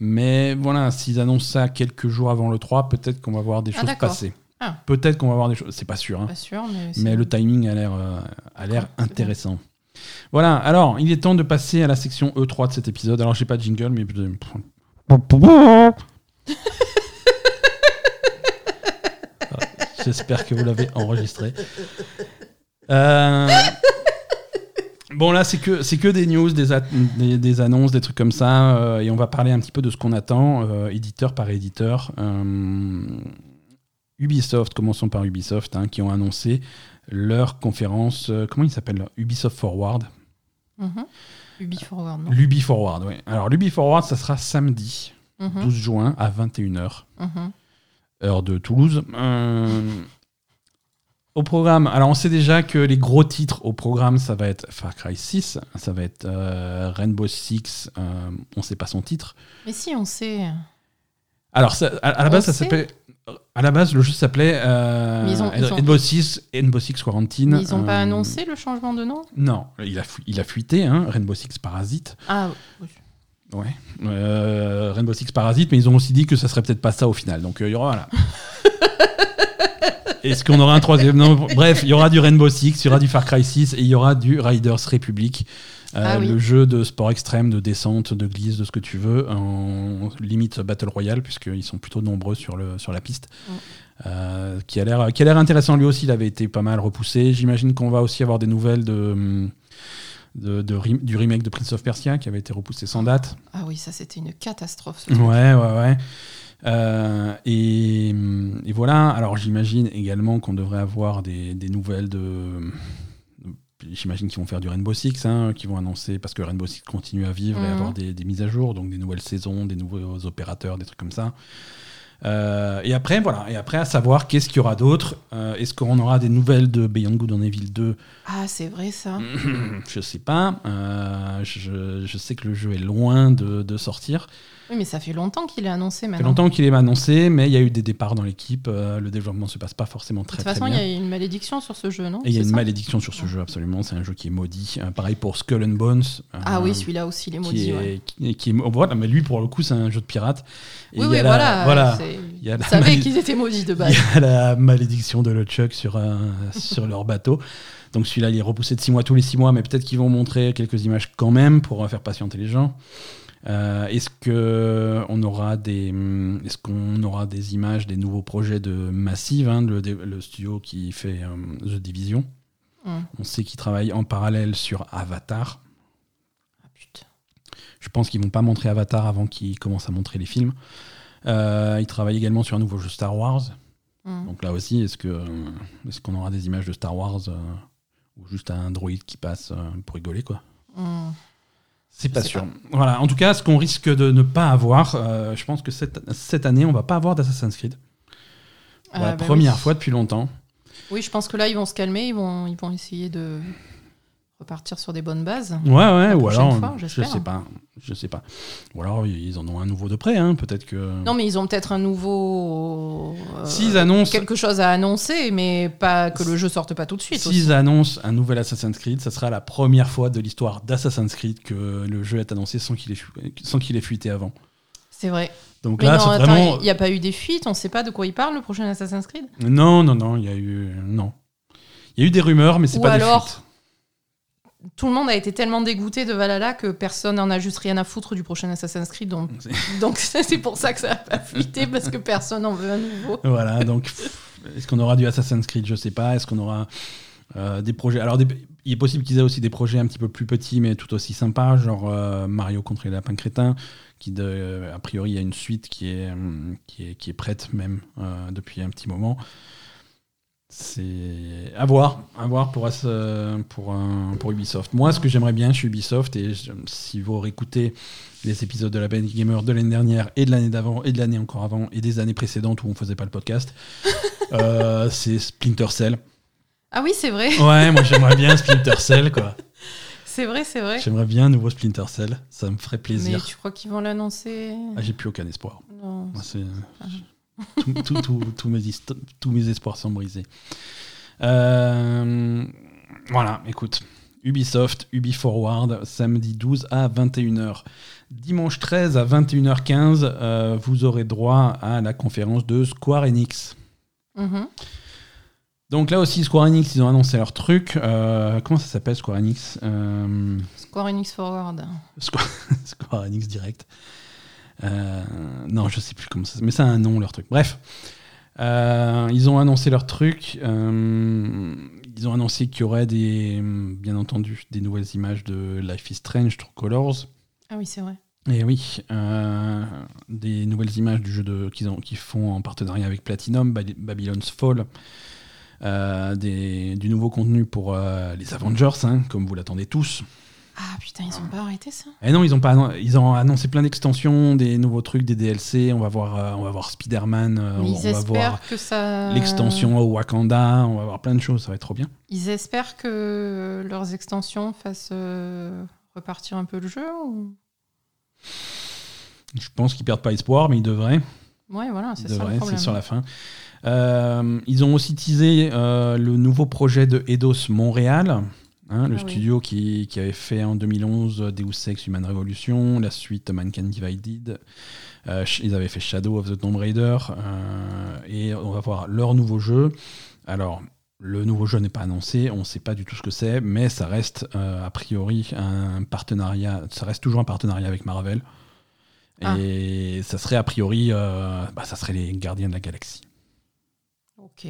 Mais voilà, s'ils annoncent ça quelques jours avant le 3, peut-être qu'on va voir des Ah, choses passer. Ah. Peut-être qu'on va voir des choses. C'est pas sûr. hein. Pas sûr, mais. le timing a l'air euh, intéressant. Voilà, alors il est temps de passer à la section E3 de cet épisode. Alors j'ai pas de jingle, mais. Voilà, J'espère que vous l'avez enregistré. Euh, Bon là c'est que c'est que des news, des, des, des annonces, des trucs comme ça, euh, et on va parler un petit peu de ce qu'on attend, euh, éditeur par éditeur. Euh, Ubisoft, commençons par Ubisoft, hein, qui ont annoncé leur conférence, comment il s'appelle Ubisoft Forward. Mhm. Ubi Forward, non L'Ubi Forward, oui. Alors l'Ubi Forward, ça sera samedi, Mhm. 12 juin à 21h, Mhm. heure de Toulouse. Au programme, alors on sait déjà que les gros titres au programme, ça va être Far Cry 6, ça va être euh, Rainbow Six, euh, on sait pas son titre. Mais si, on sait. Alors ça- à, à la On base, ça s'appelait... À la base, le jeu s'appelait euh, Mais ils ont- ils ont- Rainbow Six, Rainbow Six Quarantine. Mais ils n'ont pas euh, annoncé le changement de nom? Non, il a, il a fuité, hein, Rainbow Six Parasite. Ah, oui. Ouais. Euh, Rainbow Six Parasite, mais ils ont aussi dit que ça serait peut-être pas ça au final. Donc il y aura. Voilà. Est-ce qu'on aura un troisième Non, Bref, il y aura du Rainbow Six, il y aura du Far Cry 6 et il y aura du Riders Republic. euh, Ah oui. Le jeu de sport extrême, de descente, de glisse, de ce que tu veux, en limite Battle Royale, puisqu'ils sont plutôt nombreux sur, le, sur la piste. Euh, qui a l'air intéressant lui aussi il avait été pas mal repoussé j'imagine qu'on va aussi avoir des nouvelles de, de, de rem- du remake de Prince of Persia qui avait été repoussé sans date Ah oui, ça c'était une catastrophe. ce. Ouais, ouais, ouais. Euh, et, et voilà, alors j'imagine également qu'on devrait avoir des, des nouvelles de. J'imagine qu'ils vont faire du Rainbow Six, hein, qu'ils vont annoncer, parce que Rainbow Six continue à vivre et Mhm. avoir des, des mises à jour, donc des nouvelles saisons, des nouveaux opérateurs, des trucs comme ça. Euh, et après, voilà, et après à savoir qu'est-ce qu'il y aura d'autre. Euh, Est-ce qu'on aura des nouvelles de Beyond Good en Evil 2 Ah, c'est vrai ça. Je sais pas. Euh, je, je sais que le jeu est loin de, de sortir. Oui, mais ça fait longtemps qu'il est annoncé Ça fait maintenant. longtemps qu'il est annoncé, mais il y a eu des départs dans l'équipe. euh, le développement se passe pas forcément De très toute très façon, bien. il y a une malédiction sur ce jeu, non il y a une malédiction sur ce jeu, absolument. C'est un jeu qui est maudit. Euh, pareil pour Skull and Bones. Ah euh, oui, celui-là aussi, il est qui maudit. est, ouais. qui est- qui est- voilà, mais lui, pour le coup, c'est un jeu de pirate. Et Oui, il oui, la- voilà. Il y a la qu'ils étaient maudits de il base. y a la malédiction de LeChuck sur, sur leur bateau. Donc celui-là, il est repoussé de 6 mois tous les 6 mois, mais peut-être qu'ils vont montrer quelques images quand même pour faire patienter les gens. Euh, est-ce que on aura des, hum, est-ce qu'on aura des images des nouveaux projets de Massive, hein, le, studio qui fait euh, The Division? Hum. On sait qu'ils travaillent en parallèle sur Avatar. Ah, putain. Je pense qu'ils vont pas montrer Avatar avant qu'ils commencent à montrer les films. Euh, ils travaillent également sur un nouveau jeu Star Wars. Hum. Donc là aussi, est-ce que est-ce qu'on aura des images de Star Wars euh, ou juste un droïde qui passe pour rigoler quoi? Hum. C'est pas sûr. Voilà. En tout cas, ce qu'on risque de ne pas avoir, euh, je pense que cette, cette année, on va pas avoir d'Assassin's Creed pour Ah, la bah première oui. fois depuis longtemps. Oui, je pense que là, ils vont se calmer, ils vont, ils vont essayer de repartir sur des bonnes bases. Ouais, ouais. Ou alors, fois, je sais pas, je sais pas. Ou alors ils en ont un nouveau de près, hein. Peut-être que. Non, mais ils ont peut-être un nouveau. euh, S'ils annoncent, quelque chose à annoncer, mais pas que le jeu sorte pas tout de suite. s'ils annoncent un nouvel Assassin's Creed, ça sera la première fois de l'histoire d'Assassin's Creed que le jeu est annoncé sans qu'il ait, fu- sans qu'il ait fuité avant. C'est vrai. Donc Mais là, c'est vraiment. il n'y a pas eu des fuites, on sait pas de quoi il parle le prochain Assassin's Creed? Non, non, non, il y a eu. Non. Il y a eu des rumeurs, mais c'est pas alors- des fuites. Tout le monde a été tellement dégoûté de Valhalla que personne n'en a juste rien à foutre du prochain Assassin's Creed. Donc, donc c'est pour ça que ça a pas fuité, parce que personne en veut un nouveau. Voilà, donc est-ce qu'on aura du Assassin's Creed? Je sais pas. Est-ce qu'on aura euh, des projets? Alors, des- il est possible qu'ils aient aussi des projets un petit peu plus petits, mais tout aussi sympas, genre euh, Mario contre les lapins crétins, qui, de- euh, a priori, il y a une suite qui est, hum, qui est, qui est prête même euh, depuis un petit moment. C'est à voir, à voir pour, pour, un- pour Ubisoft. Moi, ce que j'aimerais bien chez Ubisoft, et si vous réécoutez les épisodes de la Ben Gamer de l'année dernière et de l'année d'avant et de l'année encore avant et des années précédentes où on faisait pas le podcast, Euh, c'est Splinter Cell. Ah oui, c'est vrai. Ouais, moi j'aimerais bien Splinter Cell, quoi. C'est vrai, c'est vrai. J'aimerais bien un nouveau Splinter Cell, ça me ferait Mais plaisir. tu crois qu'ils vont l'annoncer? Ah, j'ai plus aucun espoir. Non. Moi, c'est- tout- tout- tout- tous mes histo- tous mes espoirs sont brisés. Euh, voilà, écoute. Ubisoft, Ubi Forward, samedi 12 à 21h. Dimanche 13 à 21h15, euh, vous aurez droit à la conférence de Square Enix. Mhm. Donc là aussi, Square Enix, ils ont annoncé leur truc. Euh, comment ça s'appelle Square Enix? Euh, Square Enix Forward. Square, Square Enix Direct. Euh, non, je sais plus comment ça mais ça a un nom leur truc. Bref, Euh, ils ont annoncé leur truc. Euh, ils ont annoncé qu'il y aurait des, bien entendu, des nouvelles images de Life is Strange, True Colors. Ah oui, c'est vrai. Et oui, euh, des nouvelles images du jeu de, qu'ils, qu'ils font en partenariat avec Platinum, Ba- Babylon's Fall. Des, du nouveau contenu pour les Avengers, hein, comme vous l'attendez tous. Ah putain, ils ont pas arrêté ça? Et non, ils ont pas annon- ils ont annoncé plein d'extensions, des nouveaux trucs, des DLC. On va voir, euh, on va voir Spider-Man, euh, Mais on, ils va voir que ça. l'extension au Wakanda, on va voir plein de choses, ça va être trop bien. Ils espèrent que leurs extensions fassent euh, repartir un peu le jeu ou... Je pense qu'ils perdent pas espoir, mais ils devraient. Ouais, voilà, c'est Ils ça le devraient, problème. c'est sur la fin. Euh, ils ont aussi teasé euh, le nouveau projet de Eidos Montréal, hein, le Ah oui. studio qui, qui avait fait en 2011 Deus Ex Human Revolution, la suite Mankind Divided. Euh, ils avaient fait Shadow of the Tomb Raider. euh, et on va voir leur nouveau jeu. Alors, le nouveau jeu n'est pas annoncé, on ne sait pas du tout ce que c'est, mais ça reste euh, a priori un partenariat, ça reste toujours un partenariat avec Marvel. Ah. Et ça serait a priori, euh, bah, ça serait les Gardiens de la Galaxie. Ok.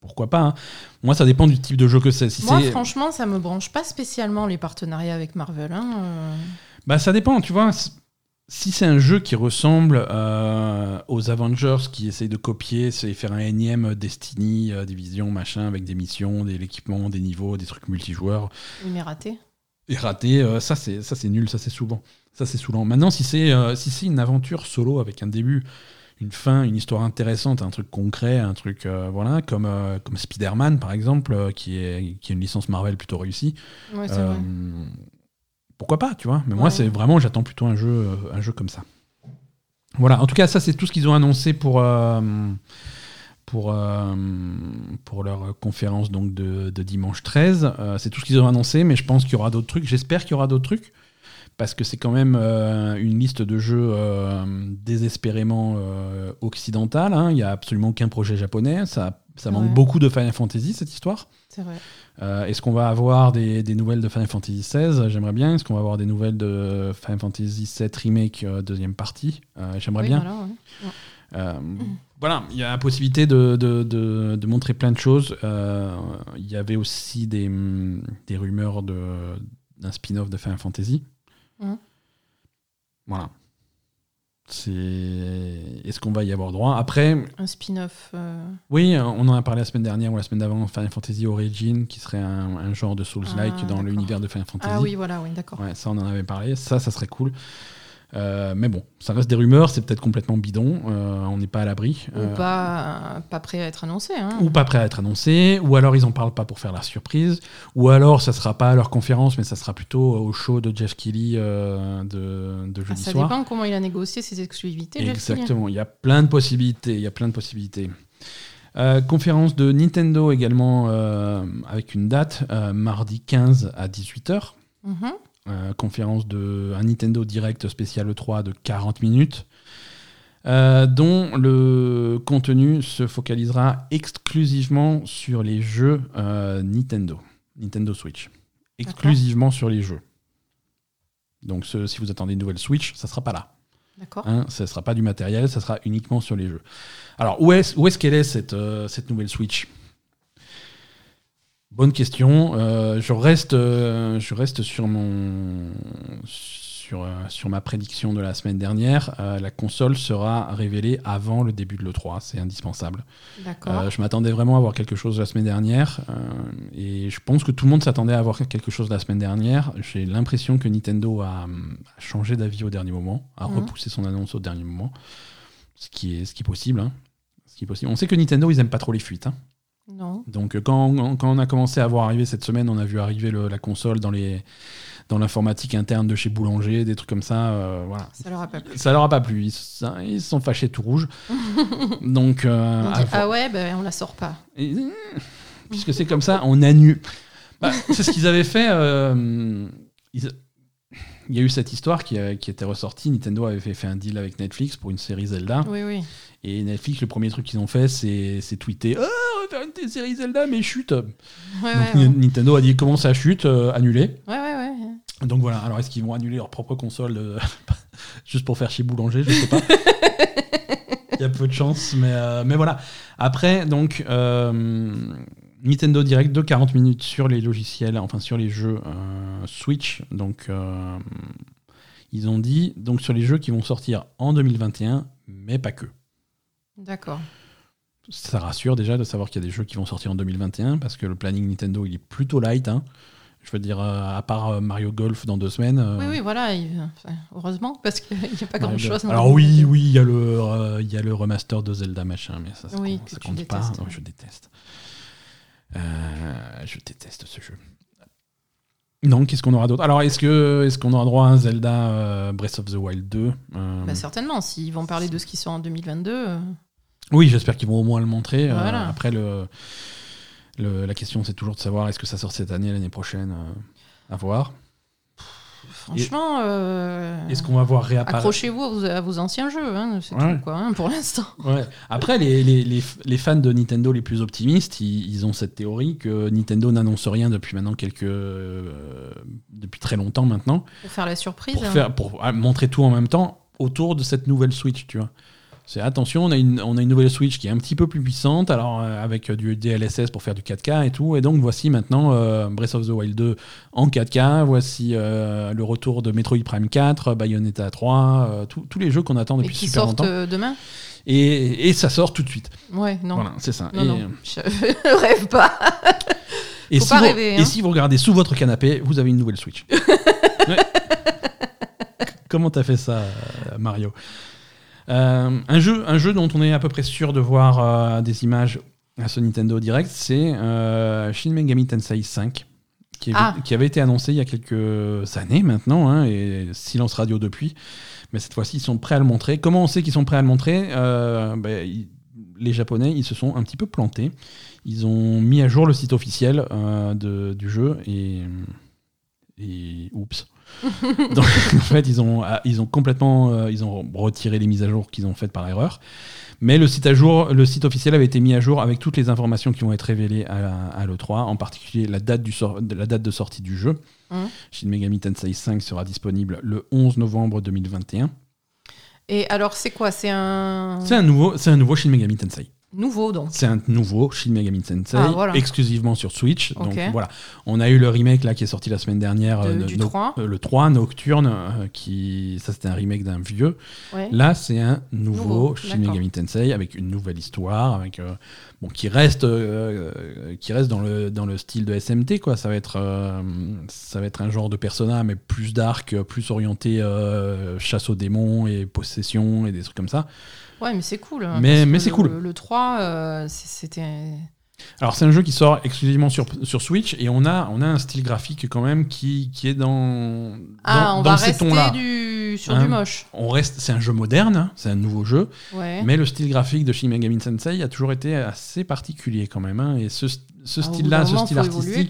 Pourquoi pas hein. Moi, ça dépend du type de jeu que c'est. Si Moi, franchement, ça me branche pas spécialement les partenariats avec Marvel. hein, euh. Bah, ça dépend, tu vois. Si c'est un jeu qui ressemble euh, aux Avengers, qui essayent de copier, c'est faire un énième Destiny, euh, Division, machin, avec des missions, des l'équipement, des niveaux, des trucs multijoueurs, m'est raté. et raté, ça c'est ça c'est nul, ça c'est souvent, ça c'est saoulant. Maintenant, si c'est si c'est une aventure solo avec un début, une fin, une histoire intéressante, un truc concret, un truc euh, voilà, comme euh, comme Spider-Man par exemple, euh, qui est qui est une licence Marvel plutôt réussie. Ouais, pourquoi pas, tu vois Mais moi, c'est vraiment, j'attends plutôt un jeu, un jeu comme ça. Voilà. En tout cas, ça, c'est tout ce qu'ils ont annoncé pour pour pour leur conférence donc de, de dimanche 13. Euh, c'est tout ce qu'ils ont annoncé, mais je pense qu'il y aura d'autres trucs. J'espère qu'il y aura d'autres trucs. Parce que c'est quand même euh, une liste de jeux euh, désespérément euh, occidentale. hein. Il n'y a absolument aucun projet japonais. Ça, ça manque Ouais. beaucoup de Final Fantasy, cette histoire. C'est vrai. Euh, Est-ce qu'on va avoir des, des nouvelles de Final Fantasy XVI J'aimerais bien. Est-ce qu'on va avoir des nouvelles de Final Fantasy VII Remake deuxième partie? J'aimerais Oui, bien. voilà, ouais. Voilà, il y a la possibilité de, de, de- de montrer plein de choses. Il y avait aussi des, des rumeurs de- d'un spin-off de Final Fantasy. Voilà. C'est. Est-ce qu'on va y avoir droit Après, Un spin-off. euh, oui, on en a parlé la semaine dernière ou la semaine d'avant, Final Fantasy Origin, qui serait un, un genre de Souls-like Ah, dans l'univers de Final Fantasy. Ah oui, voilà, oui, d'accord. Ouais, ça, on en avait parlé. Ça, ça serait cool. Euh, mais bon, ça reste des rumeurs, c'est peut-être complètement bidon. euh, on n'est pas à l'abri. Euh, Ou pas, pas prêt à être annoncé. Hein. ou pas prêt à être annoncé, ou alors ils en parlent pas pour faire la surprise, ou alors ça sera pas à leur conférence, mais ça sera plutôt au show de Jeff euh, de, Ah, jeudi ça soir. dépend comment il a négocié ses exclusivités. Exactement, il y a plein de possibilités, il y a plein de possibilités. Euh, conférence de Nintendo également euh, avec une date, euh, mardi 15 à 18h. Mhm. Euh, conférence de un Nintendo Direct spécial E3 de 40 minutes, euh, dont le contenu se focalisera exclusivement sur les jeux euh, Nintendo, Nintendo Switch, exclusivement sur les jeux. Donc ce- si vous attendez une nouvelle Switch, ça sera pas là. D'accord. Hein, ça sera pas du matériel, ça sera uniquement sur les jeux. Alors, où est-ce où est qu'elle est, cette, cette nouvelle Switch? Bonne question. Euh, je, reste, euh, je reste sur, mon, sur, euh, sur ma prédiction de la semaine dernière. La console sera révélée avant le début de l'E3, c'est indispensable. D'accord. Je m'attendais vraiment à voir quelque chose la semaine dernière. et je pense que tout le monde s'attendait à avoir quelque chose la semaine dernière. J'ai l'impression que Nintendo a, a changé d'avis au dernier moment, a Mhm. repoussé son annonce au dernier moment. Ce qui est, ce qui est possible. hein. Ce qui est possible. On sait que Nintendo, ils aiment pas trop les fuites. hein. Non. Donc euh, quand, quand on a commencé à voir arriver cette semaine, on a vu arriver le- la console dans les dans l'informatique interne de chez Boulanger, des trucs comme ça. euh, voilà. Ça leur a pas plu. Ça leur a pas plu. Ils, se- ils se sont fâchés tout rouge. Donc, euh, On dit, ah ouais, ben on la sort pas. Et, puisque c'est comme ça, on annule. Bah, c'est ce qu'ils avaient fait. euh, ils- Il y a eu cette histoire qui, a- qui était ressortie. Nintendo avait fait, fait un deal avec Netflix pour une série Zelda. Oui, oui. Et Netflix, le premier truc qu'ils ont fait, c'est tweeter Ah, on va faire une t- série Zelda, mais chute Ouais, Donc ouais, ouais. Nintendo a dit Comment ça chute euh, Annulé. Ouais, ouais, ouais. Donc voilà, alors est-ce qu'ils vont annuler leur propre console euh, juste pour faire chez Boulanger? Je sais pas. Il y a peu de chance, mais, euh, mais voilà. Après, donc, euh, Nintendo Direct de 40 minutes sur les logiciels, enfin sur les jeux Switch. Donc, ils ont dit donc sur les jeux qui vont sortir en 2021, mais pas que. D'accord. Ça rassure déjà de savoir qu'il y a des jeux qui vont sortir en 2021 parce que le planning Nintendo il est plutôt light. hein. Je veux dire, euh, à part euh, Mario Golf dans deux semaines. euh, Oui, oui, voilà. heureusement, parce qu'il n'y a pas grand-chose. Alors oui, oui, il y, a le, il y a le remaster de Zelda machin, mais ça, ça, Oui, compte- ça pas. détestes, Non, ouais. je déteste. Euh, je déteste ce jeu. Non, qu'est-ce qu'on aura d'autre? Alors, est-ce que est-ce qu'on aura droit à un Zelda euh, Breath of the Wild 2 Euh, Bah, certainement, s'ils vont parler de ce qui sort en 2022. Oui, j'espère qu'ils vont au moins le montrer. Euh, après, le, le- la question, c'est toujours de savoir est-ce que ça sort cette année, l'année prochaine euh, À voir. franchement, euh, Est-ce qu'on va voir réapparaître accrochez-vous à vos, à vos anciens jeux, hein, c'est Ouais. tout, quoi, hein, pour l'instant. Ouais. Après, les, les, les, les fans de Nintendo les plus optimistes, ils, ils ont cette théorie que Nintendo n'annonce rien depuis maintenant quelques. euh, depuis très longtemps maintenant, Pour faire la surprise. pour, hein. faire, pour ah, montrer tout en même temps autour de cette nouvelle Switch, tu vois. C'est attention, on a, une, on a une nouvelle Switch qui est un petit peu plus puissante, alors euh, avec euh, du DLSS pour faire du 4K et tout. Et donc voici maintenant euh, Breath of the Wild 2 en 4K, voici euh, le retour de Metroid Prime 4, Bayonetta 3, euh, tous- tous les jeux qu'on attend Et depuis qui super sortent longtemps. demain? Et, et ça sort tout de suite. Ouais, non. Voilà, c'est ça. Non, et, non, je rêve pas. et Faut si pas vous, rêver, et hein. si vous regardez sous votre canapé, vous avez une nouvelle Switch. Ouais. Comment t'as fait ça, Mario? Un, jeu, un jeu dont on est à peu près sûr de voir euh, des images à ce Nintendo Direct, c'est euh, Shin Megami Tensei 5, qui, avait- Ah. qui avait été annoncé il y a quelques années maintenant, hein, et silence radio depuis. Mais cette fois-ci, ils sont prêts à le montrer. Comment on sait qu'ils sont prêts à le montrer? Euh, ben, ils- Les Japonais, ils se sont un petit peu plantés. Ils ont mis à jour le site officiel euh, de- du jeu et, et oups. Donc, en fait, ils ont, ah, ils ont complètement euh, ils ont retiré les mises à jour qu'ils ont faites par erreur. Mais le site, à jour, le site officiel avait été mis à jour avec toutes les informations qui vont être révélées à, à l'E3, en particulier la date, du sor- de- la date de sortie du jeu. Mhm. Shin Megami Tensei 5 sera disponible le 11 novembre 2021. Et alors, c'est quoi? C'est un C'est un nouveau, c'est un nouveau Shin Megami Tensei. Nouveau, donc. C'est un nouveau Shin Megami Tensei, Ah, voilà. exclusivement sur Switch. Donc voilà, on a eu le remake là qui est sorti la semaine dernière, De- euh, du No- 3. euh, le 3 Nocturne, euh, qui ça c'était un remake d'un vieux. Ouais. Là, c'est un nouveau, Nouveau, Shin. Megami Tensei avec une nouvelle histoire, avec bon qui reste qui reste dans le dans le style de SMT quoi. Ça va être ça va être un genre de persona mais plus dark, plus orienté chasse aux démons et possession et des trucs comme ça. Ouais, mais c'est cool. hein, Mais- mais c'est le- cool. Le, 3, euh, c'était. Alors c'est un jeu qui sort exclusivement sur, sur Switch et on a, on a un style graphique quand même qui, qui est dans, Ah, dans, on dans va ces rester tons-là. du... sur Hein du moche. On reste, c'est un jeu moderne, hein, c'est un nouveau jeu, Ouais. mais le style graphique de Shin Megami Tensei a toujours été assez particulier quand même. hein, et ce, ce Ah, style-là, ce style faut évoluer,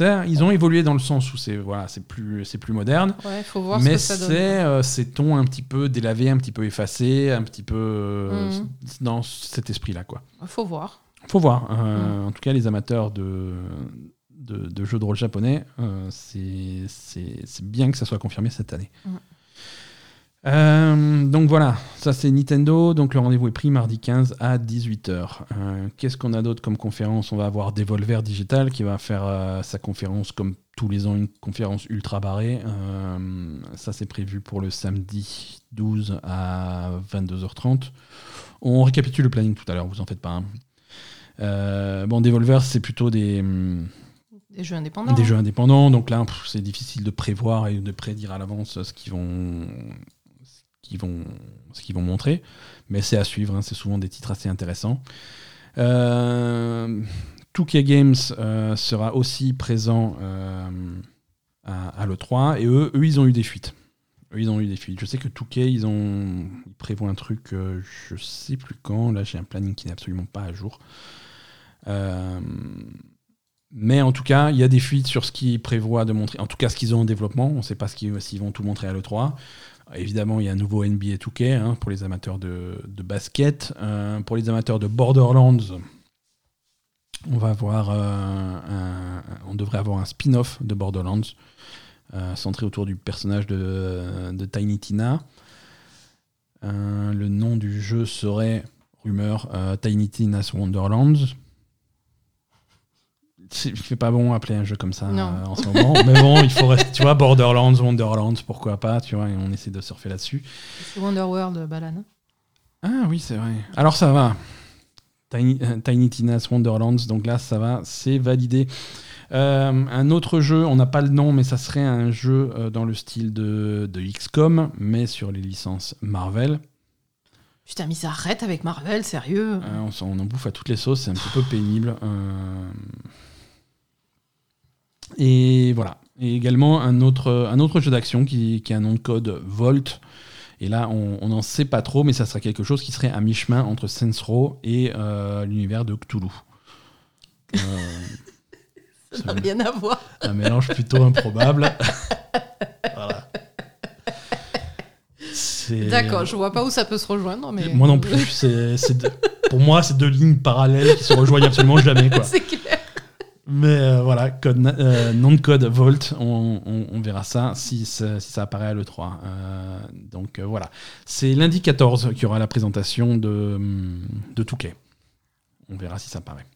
ils ont évolué dans le sens où c'est voilà, c'est plus, c'est plus moderne. Ouais, faut voir ce mais c'est euh, ces tons un petit peu délavés, un petit peu effacés, un petit peu euh, Mhm. dans cet esprit-là quoi. Faut voir. Faut voir. Euh, Mm. En tout cas, les amateurs de, de, de jeux de rôle japonais, euh, c'est bien que ça soit confirmé cette année. Euh, donc voilà, ça c'est Nintendo. Donc le rendez-vous est pris mardi 15 à 18h. Qu'est-ce qu'on a d'autre comme conférence? On va avoir Devolver Digital qui va faire euh, sa conférence comme tous les ans, une conférence ultra barrée. Euh, ça c'est prévu pour le samedi 12 à 22h30. On récapitule le planning tout à l'heure, vous en faites pas. hein. Euh, bon, Devolver, c'est plutôt des, hum, Des jeux indépendants. des hein. jeux indépendants, donc là, c'est difficile de prévoir et de prédire à l'avance ce qu'ils vont, qu'ils vont, ce qu'ils vont montrer. Mais c'est à suivre, hein, c'est souvent des titres assez intéressants. Euh, 2K Games euh, sera aussi présent euh, à, l'E3 et eux, eux, ils ont eu des fuites. Eux, ils ont eu des fuites. Je sais que 2K, ils, ont, ils prévoient un truc, euh, je sais plus quand. Là, j'ai un planning qui n'est absolument pas à jour. mais en tout cas, il y a des fuites sur ce qu'ils prévoient de montrer. En tout cas, ce qu'ils ont en développement. On ne sait pas s'ils vont tout montrer à l'E3. Évidemment, il y a un nouveau NBA 2K hein, pour les amateurs de, basket. pour les amateurs de Borderlands, on va euh, on devrait avoir un spin-off de Borderlands euh, centré autour du personnage de, Tiny Tina. Euh, le nom du jeu serait rumeur Tiny Tina's Wonderlands. Il fait pas bon appeler un jeu comme ça en ce moment, mais bon, il faut rester, tu vois, Borderlands, Wonderlands, pourquoi pas, tu vois, et on essaie de surfer là-dessus. C'est Wonderworld, Balan. Ah oui, c'est vrai. Alors ça va. Euh, Tiny, Tina's Wonderlands. Donc là, ça va, c'est validé. Euh, un autre jeu, on n'a pas le nom, mais ça serait un jeu euh, dans le style de, de, XCOM, mais sur les licences Marvel. Putain, mais ça arrête avec Marvel, sérieux? On, en bouffe à toutes les sauces, c'est un petit peu pénible. Et voilà. Et également un autre, un autre jeu d'action qui, qui, a un nom de code Volt, et là, on n'en sait pas trop, mais ça serait quelque chose qui serait à mi-chemin entre Saints Row et euh, l'univers de Cthulhu. Euh, ça n'a rien à voir. Un mélange plutôt improbable. voilà. D'accord, je vois pas où ça peut se rejoindre. Mais... Moi non plus. Pour moi, c'est deux lignes parallèles qui se rejoignent absolument jamais. C'est clair. Mais euh, voilà, code, euh, nom de code Volt, on, verra ça si, ça apparaît à l'E3. Euh, donc voilà. C'est lundi 14 qu'il y aura la présentation de, de Touquet. On verra si ça apparaît.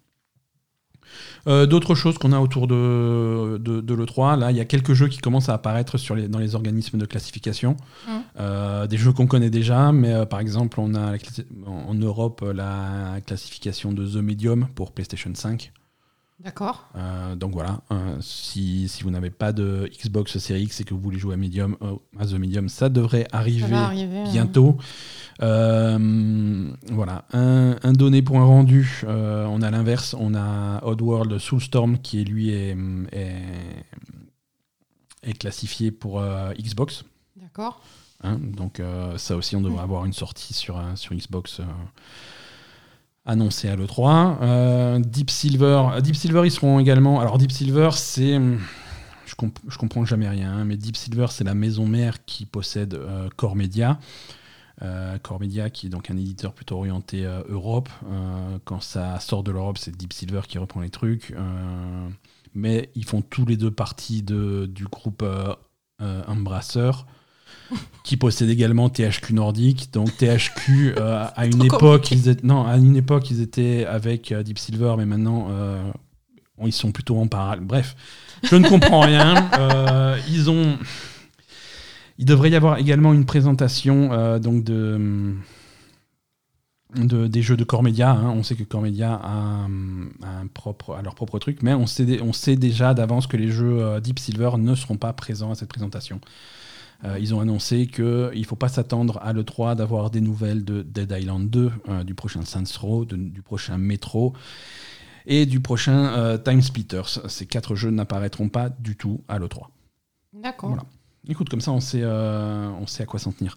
D'autres choses qu'on a autour de, de, l'E3, là, il y a quelques jeux qui commencent à apparaître sur les, dans les organismes de classification. Mmh. des jeux qu'on connaît déjà, mais par exemple, on a en Europe la classification de The Medium pour PlayStation 5. D'accord. Euh, donc voilà, euh, si, si, vous n'avez pas de Xbox Series X et que vous voulez jouer à Medium, euh, à The Medium, ça devrait arriver, bientôt. voilà, un, un, donné pour un rendu. on a l'inverse, on a Oddworld Soulstorm qui lui est, est, classifié pour Xbox. D'accord. Hein, donc ça aussi, on devrait avoir une sortie sur, sur Xbox annoncé à l'E3. Euh, Deep Silver, Deep Silver, ils seront également. Alors Deep Silver, c'est, je, je comprends jamais rien, hein, mais Deep Silver, c'est la maison mère qui possède euh, Core Media. Euh, Core Media, qui est donc un éditeur plutôt orienté Europe. quand ça sort de l'Europe, c'est Deep Silver qui reprend les trucs. mais ils font tous les deux partie de, du groupe Embracer qui possède également THQ Nordic. Donc THQ euh, à une époque, ils étaient, non, à une époque ils étaient avec euh, Deep Silver, mais maintenant euh, ils sont plutôt en parallèle. Bref, je ne comprends rien. ils ont, il devrait y avoir également une présentation donc de, de, des jeux de Core Media. Hein. On sait que Core Media a, un propre, a leur propre truc, mais on sait, on sait déjà d'avance que les jeux Deep Silver ne seront pas présents à cette présentation. Euh, ils ont annoncé qu'il ne faut pas s'attendre à l'E3 d'avoir des nouvelles de Dead Island 2, euh, du prochain Saints Row, du prochain Metro et du prochain euh, Time Splitters. Ces quatre jeux n'apparaîtront pas du tout à l'E3. D'accord. Écoute, comme ça, on sait, on sait à quoi s'en tenir.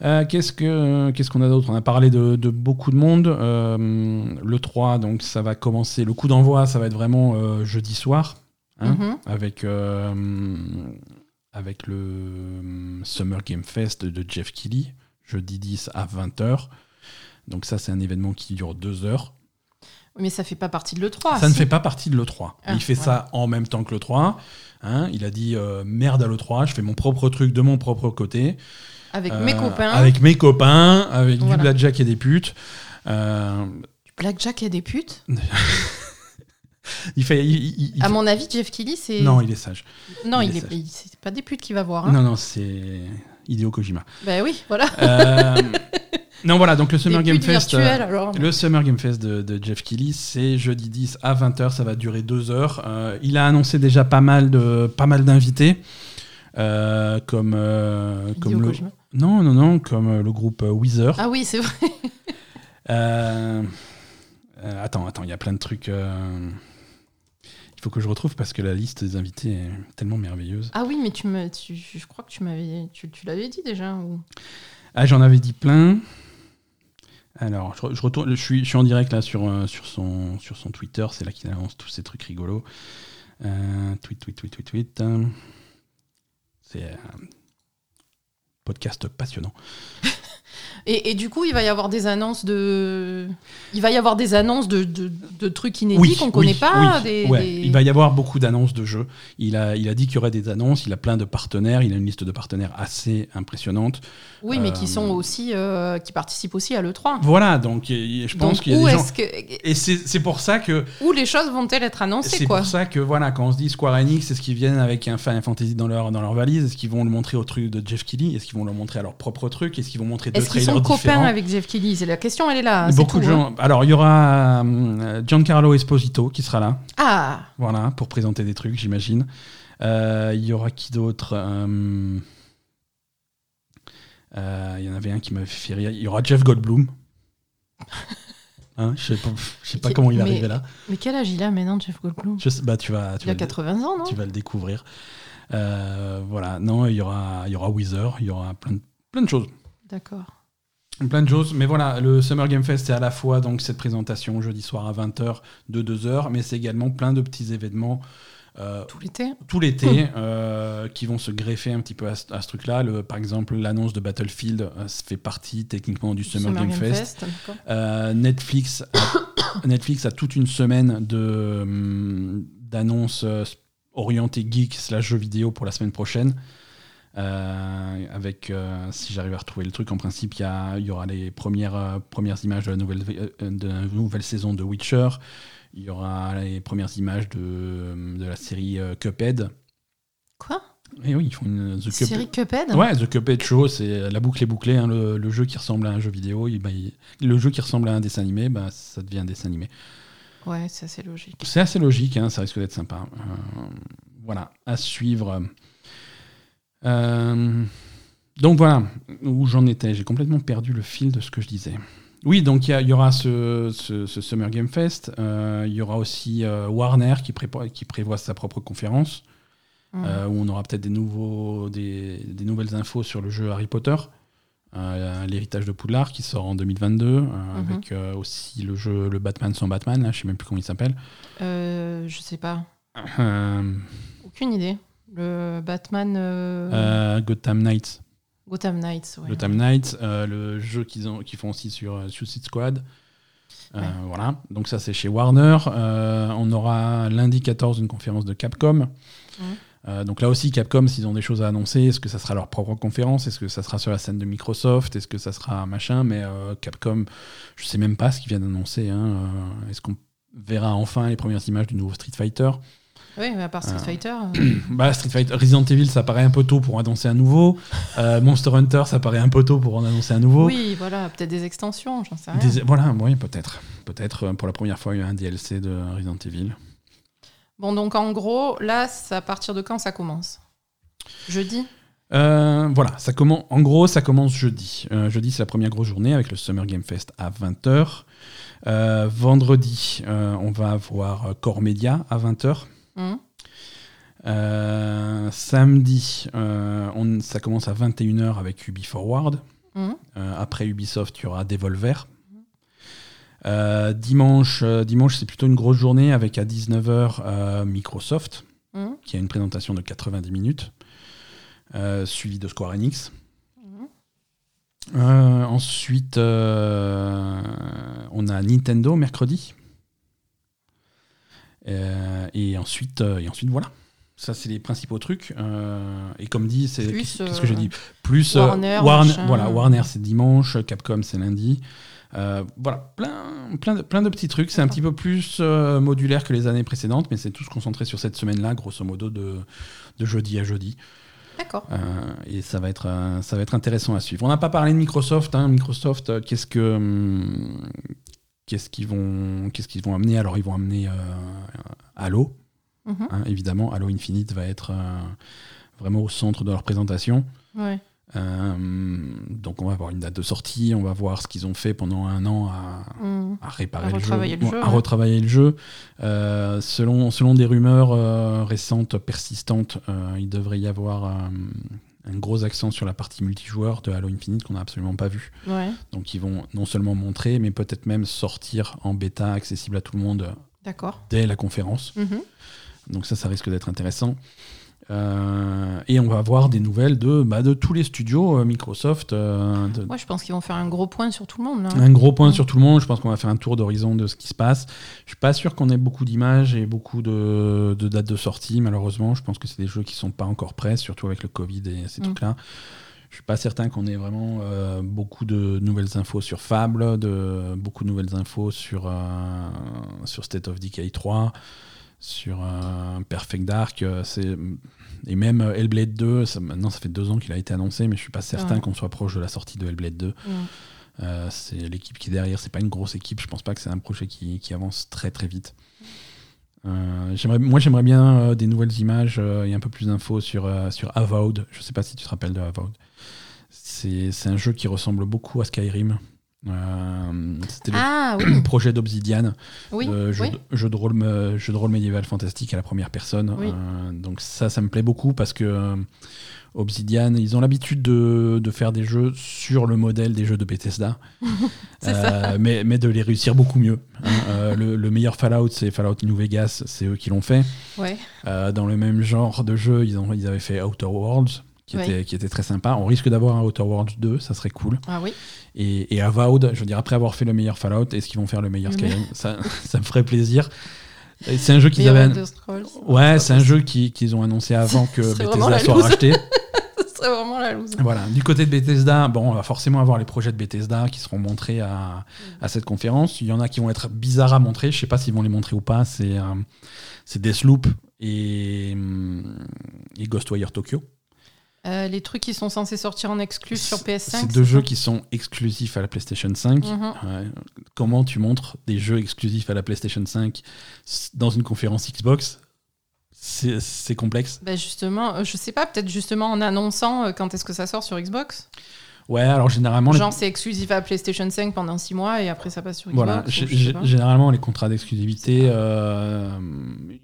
qu'est-ce que qu'est-ce qu'on a d'autre? On a parlé de, beaucoup de monde. le 3, donc ça va commencer. Le coup d'envoi, ça va être vraiment jeudi soir, hein, mhm. avec avec le hum, Summer Game Fest de Jeff Kelly, jeudi 10 à 20h. Donc ça, c'est un événement qui dure deux heures. Oui, mais ça fait pas partie de l'E3. Ça ne fait pas partie de l'E3. Ah, il fait ça en même temps que l'E3. Hein. il a dit euh, merde à l'E3, je fais mon propre truc de mon propre côté. Avec mes euh, copains. Avec mes copains, avec du blackjack et des putes. Euh... Du blackjack et des putes? il fait, à mon avis, Jeff Kelly, c'est. Non, il est sage. Non, il, est, c'est pas des putes qu'il va voir. Hein. Non, non, c'est Hideo Kojima. Ben oui, voilà. Euh, non, voilà, donc le Summer Game Fest. Euh, le Summer Game Fest de, Jeff Kelly, c'est jeudi 10 à 20h, ça va durer deux heures. Euh, il a annoncé déjà pas mal de pas mal d'invités. comme comme le Non, non, non, comme le groupe Weezer. Ah oui, c'est vrai. Attends, attends, il y a plein de trucs. Euh, Il faut que je retrouve parce que la liste des invités est tellement merveilleuse. Ah oui, mais tu me, tu- je crois que tu m'avais, tu, tu l'avais dit déjà. ou- Ah, j'en avais dit plein. Alors, je, re- je retourne, je suis, je suis en direct là sur, euh, sur, son, sur son Twitter, c'est là qu'il annonce tous ces trucs rigolos. Euh, tweet, tweet, tweet, tweet, tweet. hein. C'est un podcast passionnant. Et, et du coup, il va y avoir des annonces de, il va y avoir des annonces de, de, de trucs inédits Oui, qu'on connaît oui, pas. oui. des- Ouais, des- Il va y avoir beaucoup d'annonces de jeux. Il a, il a dit qu'il y aurait des annonces, il a plein de partenaires, il a une liste de partenaires assez impressionnante. Oui, mais qui Euh, sont aussi, euh, qui participent aussi à l'E3. Voilà, donc et- et je pense qu'il y a où des gens... que, Et c'est pour ça que où les choses vont-elles être annoncées, C'est pour ça que voilà, quand on se dit Square Enix, est-ce qu'ils viennent avec un Final Fantasy dans leur, dans leur valise? Est-ce qu'ils vont le montrer au truc de Jeff Keighley? Est-ce qu'ils vont le montrer à leur propre truc? Est-ce qu'ils vont montrer deux Est-ce qu'ils sont copains différents avec Jeff C'est la question, elle est là. Beaucoup tout, de hein. gens. Alors, il y aura euh, Giancarlo Esposito qui sera là, Ah, voilà, pour présenter des trucs, j'imagine. Euh, Il y aura qui d'autre Euh, euh, Il y en avait un qui m'avait fait rire. Il y aura Jeff Goldblum. Hein, je sais pas, je sais pas comment il est arrivé là. mais quel âge il a maintenant, Jeff Goldblum? Je sais- bah, tu vas, tu Il a vas le- 80 ans, non? tu vas le découvrir. Euh, voilà, non, il y aura, il y aura Weezer, il y aura plein de, plein de choses. D'accord. Plein de choses, mais voilà, le Summer Game Fest, c'est à la fois donc cette présentation jeudi soir à 20h de 2h, mais c'est également plein de petits événements euh, Tout l'été? tout l'été euh, qui vont se greffer un petit peu à, ce- à ce truc-là. Par exemple, l'annonce de Battlefield euh, fait partie techniquement du Summer, Game, Fest. Netflix, a, Netflix a toute une semaine de, hum, d'annonces orientées geek slash jeux vidéo pour la semaine prochaine. Euh, avec, euh, si j'arrive à retrouver le truc, en principe, il y, a- il y aura les premières, euh, premières images de la, nouvelle, de la nouvelle saison de Witcher. Il y aura les premières images de, de la série Cuphead. Quoi? Et oui, ils font une The Cup- Série Cuphead? Ouais, The Cuphead Show, c'est la boucle est bouclée, hein, le, le jeu qui ressemble à un jeu vidéo. il- bah, il- le jeu qui ressemble à un dessin animé, bah, ça devient un dessin animé. Ouais, c'est assez logique. C'est assez logique, hein, ça risque d'être sympa. Euh, voilà, à suivre. Euh, donc voilà, où j'en étais. J'ai complètement perdu le fil de ce que je disais. Oui, donc il y, aura ce, ce- ce Summer Game Fest. euh, il y aura aussi euh, Warner qui, prépa- qui prévoit sa propre conférence, euh, où on aura peut-être des, nouveaux, des, des nouvelles infos sur le jeu Harry Potter. L'héritage de Poudlard qui sort en 2022, euh, avec aussi le jeu Le Batman sans Batman, là, je sais même plus comment il s'appelle. Je sais pas. Aucune idée. Le Batman euh, euh, Gotham Knights. Gotham Knights. ouais. Gotham Knights, euh, le jeu qu'ils ont- qu'ils font aussi sur Suicide Squad. Ouais. Voilà, donc ça c'est chez Warner. On aura lundi 14 une conférence de Capcom. Euh, donc là aussi, Capcom, s'ils ont des choses à annoncer, est-ce que ça sera leur propre conférence? Est-ce que ça sera sur la scène de Microsoft? Est-ce que ça sera machin? Mais euh, Capcom, je sais même pas ce qu'ils viennent d'annoncer. hein. Euh, est-ce qu'on verra enfin les premières images du nouveau Street Fighter? Oui, mais à part Street Ah. Fighter. euh, bah, Street Fighter, Resident Evil, ça paraît un peu tôt pour annoncer un nouveau. Euh, Monster Hunter, ça paraît un peu tôt pour en annoncer un nouveau. Oui, voilà, peut-être des extensions, j'en sais rien. Des- voilà, oui, peut-être. Peut-être euh, pour la première fois, il y a un DLC de Resident Evil. Bon, donc en gros, là, à partir de quand ça commence? Jeudi? Euh, voilà, ça commence, en gros, ça commence jeudi. Euh, jeudi, c'est la première grosse journée avec le Summer Game Fest à 20h. Euh, vendredi, euh, on va avoir euh, Core Media à 20h. Hum Euh, samedi, euh, on- ça commence à 21h avec Ubi Forward. Hum Euh, après Ubisoft, il y aura Devolver. Dimanche, dimanche c'est plutôt une grosse journée avec à 19h euh, Microsoft, Hum qui a une présentation de 90 minutes, euh, suivi de Square Enix. Ensuite, on a Nintendo mercredi. Euh, et, ensuite, euh, et ensuite, voilà. Ça, c'est les principaux trucs. Euh, et comme dit, c'est qu'est-ce qu'est-ce que j'ai dit Plus Warner, Warner voilà, Warner c'est dimanche, Capcom c'est lundi. Euh, voilà, plein, plein, de, plein de petits trucs. C'est un petit peu plus modulaire que les années précédentes, mais c'est tout se concentré sur cette semaine-là, grosso modo, de, de jeudi à jeudi. D'accord. Et ça va, être, ça va être intéressant à suivre. On n'a pas parlé de Microsoft. hein. Microsoft, qu'est-ce que. hum, Qu'est-ce qu'ils vont, qu'est-ce qu'ils vont amener Alors, ils vont amener euh, Halo, Mhm. hein, évidemment. Halo Infinite va être euh, vraiment au centre de leur présentation. Ouais. Euh, donc on va avoir une date de sortie, on va voir ce qu'ils ont fait pendant un an à, à réparer À le, jeu, le jeu, à ouais. retravailler le jeu. Euh, selon, selon des rumeurs euh, récentes, persistantes, il devrait y avoir un gros accent sur la partie multijoueur de Halo Infinite qu'on n'a absolument pas vu. Ouais, Donc ils vont non seulement montrer, mais peut-être même sortir en bêta accessible à tout le monde dès la conférence. Mhm. Donc ça, ça risque d'être intéressant. Euh, et on va avoir des nouvelles de, bah, de tous les studios euh, Microsoft. euh, de- Moi, je pense qu'ils vont faire un gros point sur tout le monde. Là. un gros point sur tout le monde. Je pense qu'on va faire un tour d'horizon de ce qui se passe. Je suis pas sûr qu'on ait beaucoup d'images et beaucoup de, de dates de sortie, malheureusement. Je pense que c'est des jeux qui sont pas encore prêts, surtout avec le Covid et ces Mm. trucs-là. Je suis pas certain qu'on ait vraiment euh, beaucoup de nouvelles infos sur Fable, de, beaucoup de nouvelles infos sur, sur State of Decay 3, sur Perfect Dark. euh, c'est- et même euh, Hellblade 2, ça- maintenant ça fait deux ans qu'il a été annoncé, mais je suis pas certain Ouais. qu'on soit proche de la sortie de Hellblade 2. Mm. Euh, c'est l'équipe qui est derrière, c'est pas une grosse équipe. Je pense pas que c'est un projet qui, qui avance très très vite. Euh, moi j'aimerais bien euh, des nouvelles images et un peu plus d'infos sur, sur Avowed. Je sais pas si tu te rappelles de Avowed. C'est un jeu qui ressemble beaucoup à Skyrim. Euh, c'était le Ah oui, projet d'Obsidian, oui, de jeu, oui. de- jeu de rôle, me- jeu de rôle médiéval fantastique à la première personne. Euh, donc ça, ça me plaît beaucoup parce que euh, Obsidian, ils ont l'habitude de, de faire des jeux sur le modèle des jeux de Bethesda, Euh, mais, mais de les réussir beaucoup mieux. hein. Euh, le, le meilleur Fallout, c'est Fallout New Vegas, c'est eux qui l'ont fait. Ouais. Euh, dans le même genre de jeu, ils, ont, ils avaient fait Outer Worlds. Qui, Oui. était, qui était très sympa. On risque d'avoir un Outer Worlds 2, ça serait cool. Ah oui. Et, et Avowed, je veux dire, après avoir fait le meilleur Fallout, est-ce qu'ils vont faire le meilleur Le Skyrim ça, ça me ferait plaisir. C'est un jeu qu'ils avaient. Ouais, pas c'est un jeu qui- qu'ils ont annoncé avant que Bethesda soit racheté. Ce serait vraiment la loose. Voilà. Du côté de Bethesda, bon, on va forcément avoir les projets de Bethesda qui seront montrés à, à cette conférence. Il y en a qui vont être bizarres à montrer. Je sais pas s'ils vont les montrer ou pas. C'est euh, c'est Deathloop et, hum, et Ghostwire Tokyo. Euh, les trucs qui sont censés sortir en exclu sur PS5. C'est deux jeux qui sont exclusifs à la PlayStation 5. Mhm. Comment tu montres des jeux exclusifs à la PlayStation 5 s- dans une conférence Xbox? C'est complexe. Bah justement, euh, je sais pas, peut-être justement en annonçant euh, quand est-ce que ça sort sur Xbox? Ouais, alors généralement, les- Genre c'est exclusif à PlayStation 5 pendant 6 mois et après ça passe sur Xbox. voilà, ou généralement les contrats d'exclusivité, euh,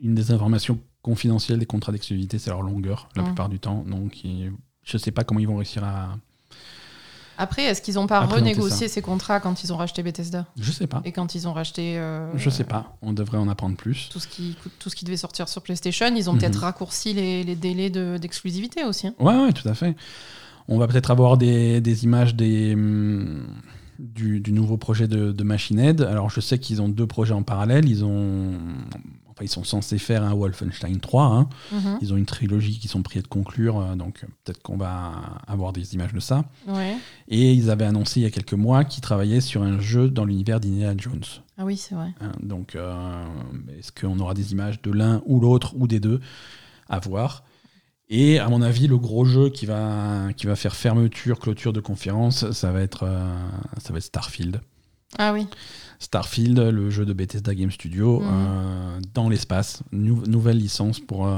une des informations confidentielles des contrats d'exclusivité, c'est leur longueur la plupart du temps. Donc ils- je sais pas comment ils vont réussir à. Après, est-ce qu'ils ont pas renégocié ces contrats quand ils ont racheté Bethesda? Je sais pas. et quand ils ont racheté euh, Je sais pas. On devrait en apprendre plus. tout ce qui tout ce qui devait sortir sur PlayStation Ils ont Mhm. peut-être raccourci les, les délais de- d'exclusivité aussi. hein. Ouais, ouais, tout à fait. On va peut-être avoir des, des images des, hum, du, du nouveau projet de, de Machine Head. Alors, je sais qu'ils ont deux projets en parallèle. Ils, ont, enfin, ils sont censés faire un Wolfenstein 3. hein. Mhm. Ils ont une trilogie qui sont prêts de conclure. euh, Donc, euh, peut-être qu'on va avoir des images de ça. Ouais. Et ils avaient annoncé il y a quelques mois qu'ils travaillaient sur un jeu dans l'univers d'Indiana Jones. Ah oui, c'est vrai. hein. Donc, euh, est-ce qu'on aura des images de l'un ou l'autre ou des deux? À voir. Et à mon avis, le gros jeu qui va, qui va faire fermeture, clôture de conférence, ça va être, euh, ça va être Starfield. Ah oui. Starfield, le jeu de Bethesda Game Studio, Mhm. euh, dans l'espace. Nou- nouvelle licence pour, euh,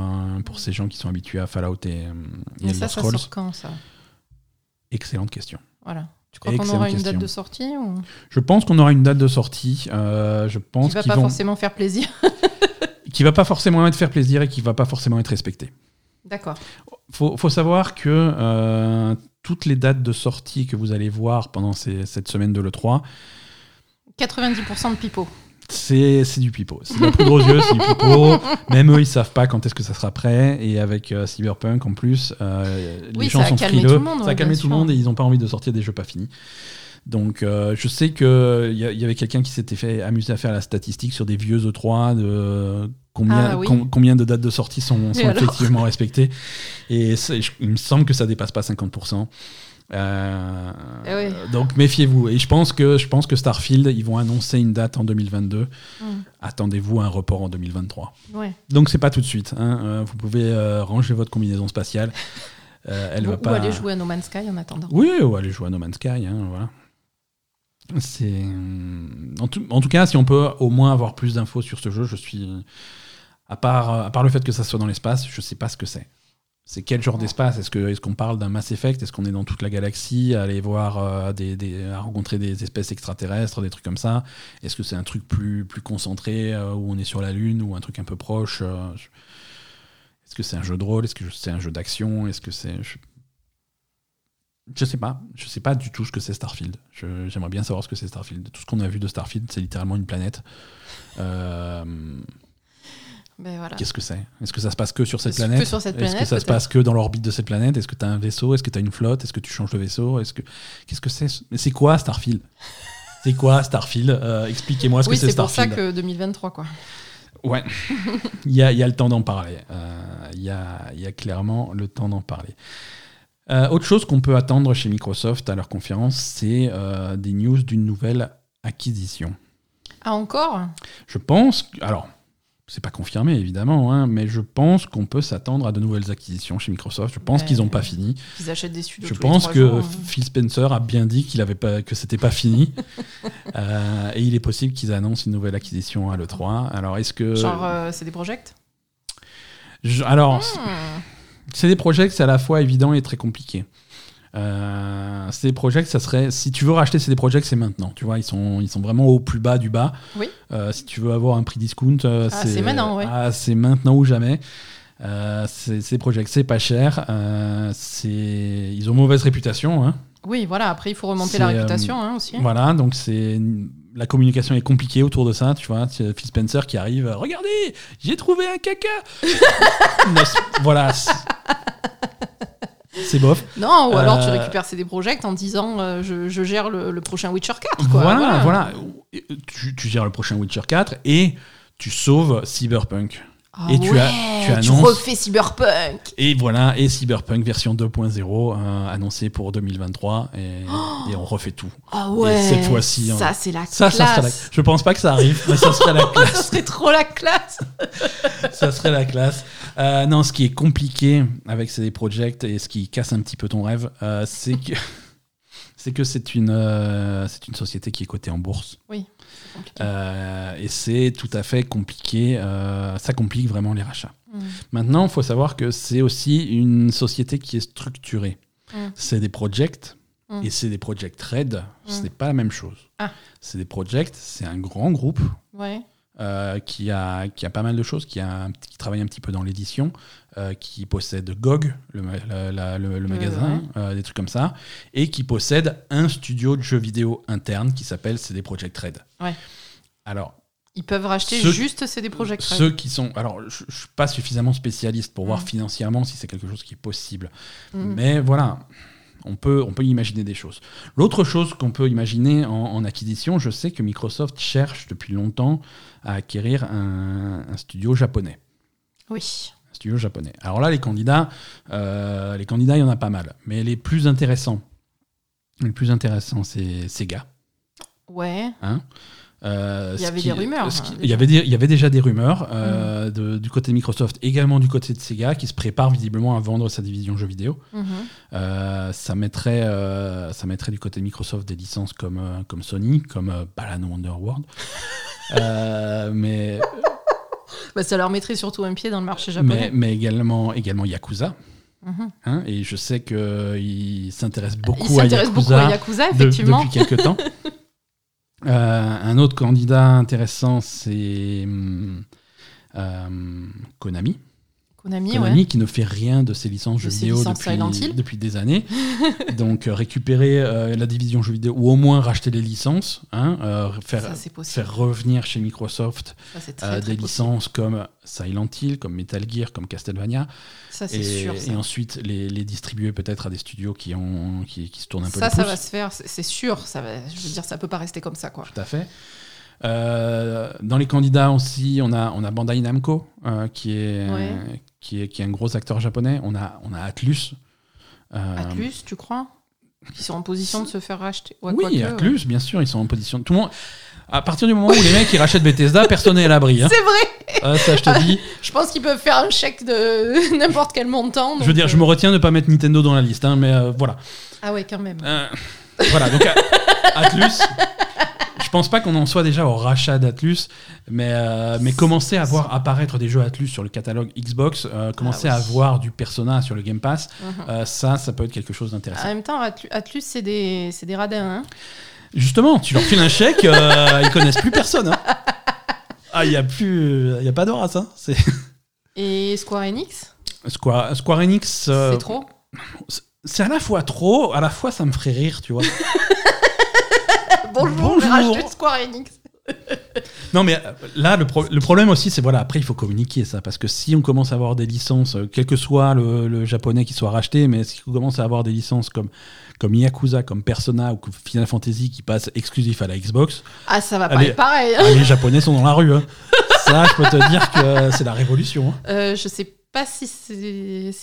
pour ces gens qui sont habitués à Fallout et, euh, et Elder ça, ça sort quand ça? Excellente question. Voilà. Tu crois qu'on aura une date de sortie ou... Je pense qu'on aura une date de sortie. euh, je pense qui va pas vont, forcément faire plaisir qui va pas forcément être faire plaisir et qui va pas forcément être respecté. D'accord. faut, faut savoir que euh, toutes les dates de sortie que vous allez voir pendant ces- cette semaine de l'E3, 90% de pipeau. c'est c'est du pipeau. C'est de la poudre aux yeux, c'est du pipeau. Même eux, ils savent pas quand est-ce que ça sera prêt. Et avec euh, Cyberpunk en plus, euh, Oui, les gens sont frileux. tout le monde, ça a calmé tout le monde et ils ont pas envie de sortir des jeux pas finis. Donc, euh, je sais qu'il y, y avait quelqu'un qui s'était fait amuser à faire la statistique sur des vieux E3 de combien, Ah oui. com- combien de dates de sortie sont, effectivement respectées. Et je- il me semble que ça dépasse pas 50%. Euh, Eh oui. Donc méfiez-vous. Et je pense, que, je pense que Starfield, ils vont annoncer une date en 2022. Mm. Attendez-vous à un report en 2023. Ouais. Donc c'est pas tout de suite. hein. Euh, vous pouvez euh, ranger votre combinaison spatiale. Elle Ou, va ou pas. aller jouer à No Man's Sky en attendant. Oui, ou aller jouer à No Man's Sky. hein, voilà. C'est en tout, en tout cas, si on peut au moins avoir plus d'infos sur ce jeu, je suis à part à part le fait que ça soit dans l'espace, je sais pas ce que c'est. C'est quel genre d'espace? Est-ce qu'on parle d'un Mass Effect? Est-ce qu'on est dans toute la galaxie, à aller voir euh, des, des- à rencontrer des espèces extraterrestres, des trucs comme ça? Est-ce que c'est un truc plus plus concentré euh, où on est sur la Lune ou un truc un peu proche euh, je- Est-ce que c'est un jeu de rôle? Est-ce que c'est un jeu d'action? Est-ce que c'est je... je sais pas. Je sais pas du tout ce que c'est Starfield. J'aimerais bien savoir ce que c'est Starfield. Tout ce qu'on a vu de Starfield, c'est littéralement une planète. Euh, Ben voilà. Qu'est-ce que c'est? Est-ce que ça se passe que sur cette planète? Est-ce que ça se passe que dans l'orbite de cette planète? Est-ce que tu as un vaisseau? Est-ce que tu as une flotte? Est-ce que tu changes de vaisseau? Est-ce que qu'est-ce que c'est? Mais c'est quoi Starfield? C'est quoi Starfield? Euh, Expliquez-moi ce Oui, que c'est c'est pour ça Starfield. que 2023, quoi. Ouais, il y y a le temps d'en parler. Euh, Il y, a, y a clairement le temps d'en parler. Euh, autre chose qu'on peut attendre chez Microsoft à leur conférence, c'est des news d'une nouvelle acquisition. Ah, encore? Je pense, que- alors, c'est pas confirmé évidemment, hein, mais je pense qu'on peut s'attendre à de nouvelles acquisitions chez Microsoft. Je pense Ouais. qu'ils n'ont pas fini. Qu'ils achètent des studios Je tous pense que jours, hein. Phil Spencer a bien dit qu'il avait pas, que c'était pas fini. Euh, et il est possible qu'ils annoncent une nouvelle acquisition à l'E3. Alors, est-ce que. Genre, euh, c'est des projects? Je- alors, Hmm. c'est des projets c'est à la fois évident et très compliqué. Euh, que ça serait. Si tu veux racheter CD Projekt, c'est maintenant. Tu vois, ils sont, ils sont vraiment au plus bas du bas. Oui. Euh, si tu veux avoir un prix discount, euh, Ah, c'est maintenant, ouais. ah, c'est maintenant ou jamais. Euh, c'est Project, c'est pas cher. C'est ils ont mauvaise réputation. Hein. Oui, voilà, après, il faut remonter la réputation hein, aussi. Voilà, donc c'est la communication est compliquée autour de ça. Tu vois, Phil Spencer qui arrive. Regardez, j'ai trouvé un caca. Voilà. C'est- bof. Non, ou alors tu Euh, récupères CD Projekt en disant euh, je, je gère le, le prochain Witcher 4. Quoi. Voilà, voilà. Tu, tu gères le prochain Witcher 4 et tu sauves Cyberpunk. Ah Et tu as- tu annonces- refais Cyberpunk. Et voilà, et Cyberpunk version 2.0 euh, annoncé pour 2023 et, et on refait tout. Ah ouais. cette fois-ci, Ça, hein. c'est la Ça, classe. ça la... Je pense pas que ça arrive, mais ça serait la ça classe. serait trop la classe. ça serait la classe. Euh, non, ce qui est compliqué avec CD Projekt et ce qui casse un petit peu ton rêve, euh, c'est que c'est que c'est une euh, c'est une société qui est cotée en bourse. Oui. Euh, et c'est tout à fait compliqué. euh, ça complique vraiment les rachats. Mm. Maintenant, il faut savoir que c'est aussi une société qui est structurée. Mm. C'est des projects Mm. et c'est des project red. Ce n'est pas la même chose. Ah. C'est des projects, c'est un grand groupe Ouais. Euh, qui, a, qui a pas mal de choses, qui, a, qui travaille un petit peu dans l'édition, euh, qui possède GOG, le, ma- la- la- le- le magasin, euh, des trucs comme ça, et qui possède un studio de jeux vidéo interne qui s'appelle CD Projekt Red. Ouais. Alors, Ils peuvent racheter Ceux- juste CD Projekt Red. ceux qui sont. Alors, je ne suis pas suffisamment spécialiste pour voir Mm. financièrement si c'est quelque chose qui est possible. Mm. Mais voilà, on peut, on peut imaginer des choses. L'autre chose qu'on peut imaginer en, en acquisition, je sais que Microsoft cherche depuis longtemps à acquérir un, un studio japonais. Oui. Un studio japonais. Alors là, les candidats, euh, les candidats, il y en a pas mal. Mais les plus intéressants, les plus intéressants, c'est Sega. Ouais. Hein. Euh, Il y avait qui- des rumeurs, qui- hein, il, y avait des- il y avait déjà des rumeurs euh, de- du côté de Microsoft, également du côté de Sega, qui se prépare visiblement à vendre sa division jeux vidéo. Mhm. Euh, ça, mettrait, ça mettrait du côté de Microsoft des licences comme, comme Sony, comme Balan Wonderworld. Mais, Bah, ça leur mettrait surtout un pied dans le marché japonais. mais, mais également, également Yakuza. Mhm. hein, et je sais qu'il s'intéresse beaucoup à s'intéressent beaucoup à Yakuza Yakuza, de- effectivement. depuis quelques temps. Euh, un autre candidat intéressant, c'est hum, euh, Konami. Konami, Konami ouais. qui ne fait rien de ses licences De jeux ses vidéo licences depuis, depuis des années. Donc euh, récupérer euh, la division jeux vidéo ou au moins racheter les licences, hein, euh, faire, Ça, faire revenir chez Microsoft Ça, très, euh, des possible. licences comme Silent Hill, comme Metal Gear, comme Castlevania, Ça, c'est et, sûr. ça. et ensuite les, les distribuer peut-être à des studios qui, ont, qui, qui se tournent un peu Ça, les ça pouces. va se faire, c'est c'est sûr. Ça va, je veux dire, ça peut pas rester comme ça, quoi. Tout à fait. Euh, dans les candidats aussi, on a, on a Bandai Namco, euh, qui, est, Ouais. Qui, est, qui est un gros acteur japonais. On a, on a Atlus. euh, Atlus, tu crois? Ils sont en position de se faire racheter. Ouais, oui, Atlus, bien sûr, ils sont en position. Tout le monde. À partir du moment où les mecs ils rachètent Bethesda, personne n'est à l'abri. hein. C'est vrai Euh, ça, je te dis. Je pense qu'ils peuvent faire un chèque de n'importe quel montant. Je veux dire, je euh, me retiens de pas mettre Nintendo dans la liste, hein, mais euh, voilà. Ah ouais, quand même. Euh, voilà, donc Atlus, je pense pas qu'on en soit déjà au rachat d'Atlus, mais, euh, mais commencer à voir apparaître des jeux Atlus sur le catalogue Xbox, euh, commencer Ah oui. à voir du Persona sur le Game Pass, Mhm. euh, ça, ça peut être quelque chose En d'intéressant. même temps, Atlu- Atlus, c'est des, c'est des radins. Hein Justement, tu leur files un chèque, ils connaissent plus personne. hein. Ah, il y a plus, il y a pas d'horace. Hein. C'est Et Square Enix, Square, Square Enix. c'est trop? c'est à la fois trop, à la fois ça me ferait rire, tu vois. Bonjour, bonjour. racheté Square Enix. Non, mais euh, là, le, pro- le problème aussi, c'est voilà, après, il faut communiquer ça. Parce que si on commence à avoir des licences, euh, quel que soit le, le japonais qui soit racheté, mais si on commence à avoir des licences comme, comme Yakuza, comme Persona ou Final Fantasy qui passent exclusifs à la Xbox, Ah, ça va pas être pareil. ah, les japonais sont dans la rue. hein. Ça, je peux te dire que c'est la révolution. hein. Euh, je sais pas si s'ils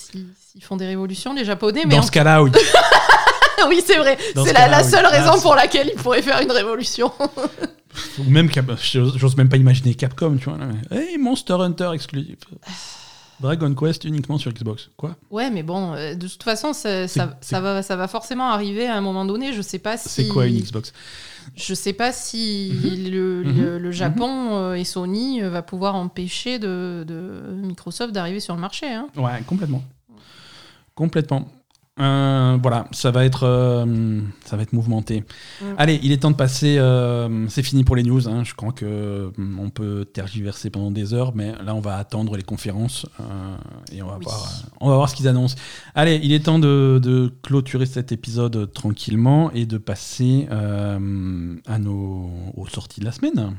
font des révolutions les japonais, mais Dans ce cas-là, oui. oui c'est vrai. Dans C'est ce la, seule raison c'est- pour laquelle ils pourraient faire une révolution. Ou même, j'ose même pas imaginer Capcom, tu vois. là. Hey, Monster Hunter exclusif. Dragon Quest uniquement sur Xbox. Quoi? Ouais, mais bon, euh, de toute façon, ça, va, ça va forcément arriver à un moment donné. Je sais pas si. C'est quoi une Xbox? Je sais pas si Mhm. le, Mhm. le- le Japon euh, et Sony euh, va pouvoir empêcher de, de Microsoft d'arriver sur le marché. hein. Ouais, complètement. Complètement. Euh, voilà, ça va être, euh, ça va être mouvementé. Mm. Allez, il est temps de passer. euh, c'est fini pour les news. hein. Je crois que hum, on peut tergiverser pendant des heures, mais là, on va attendre les conférences et on va Oui. voir. on va voir ce qu'ils annoncent. Allez, il est temps de, de clôturer cet épisode tranquillement et de passer à nos aux sorties de la semaine.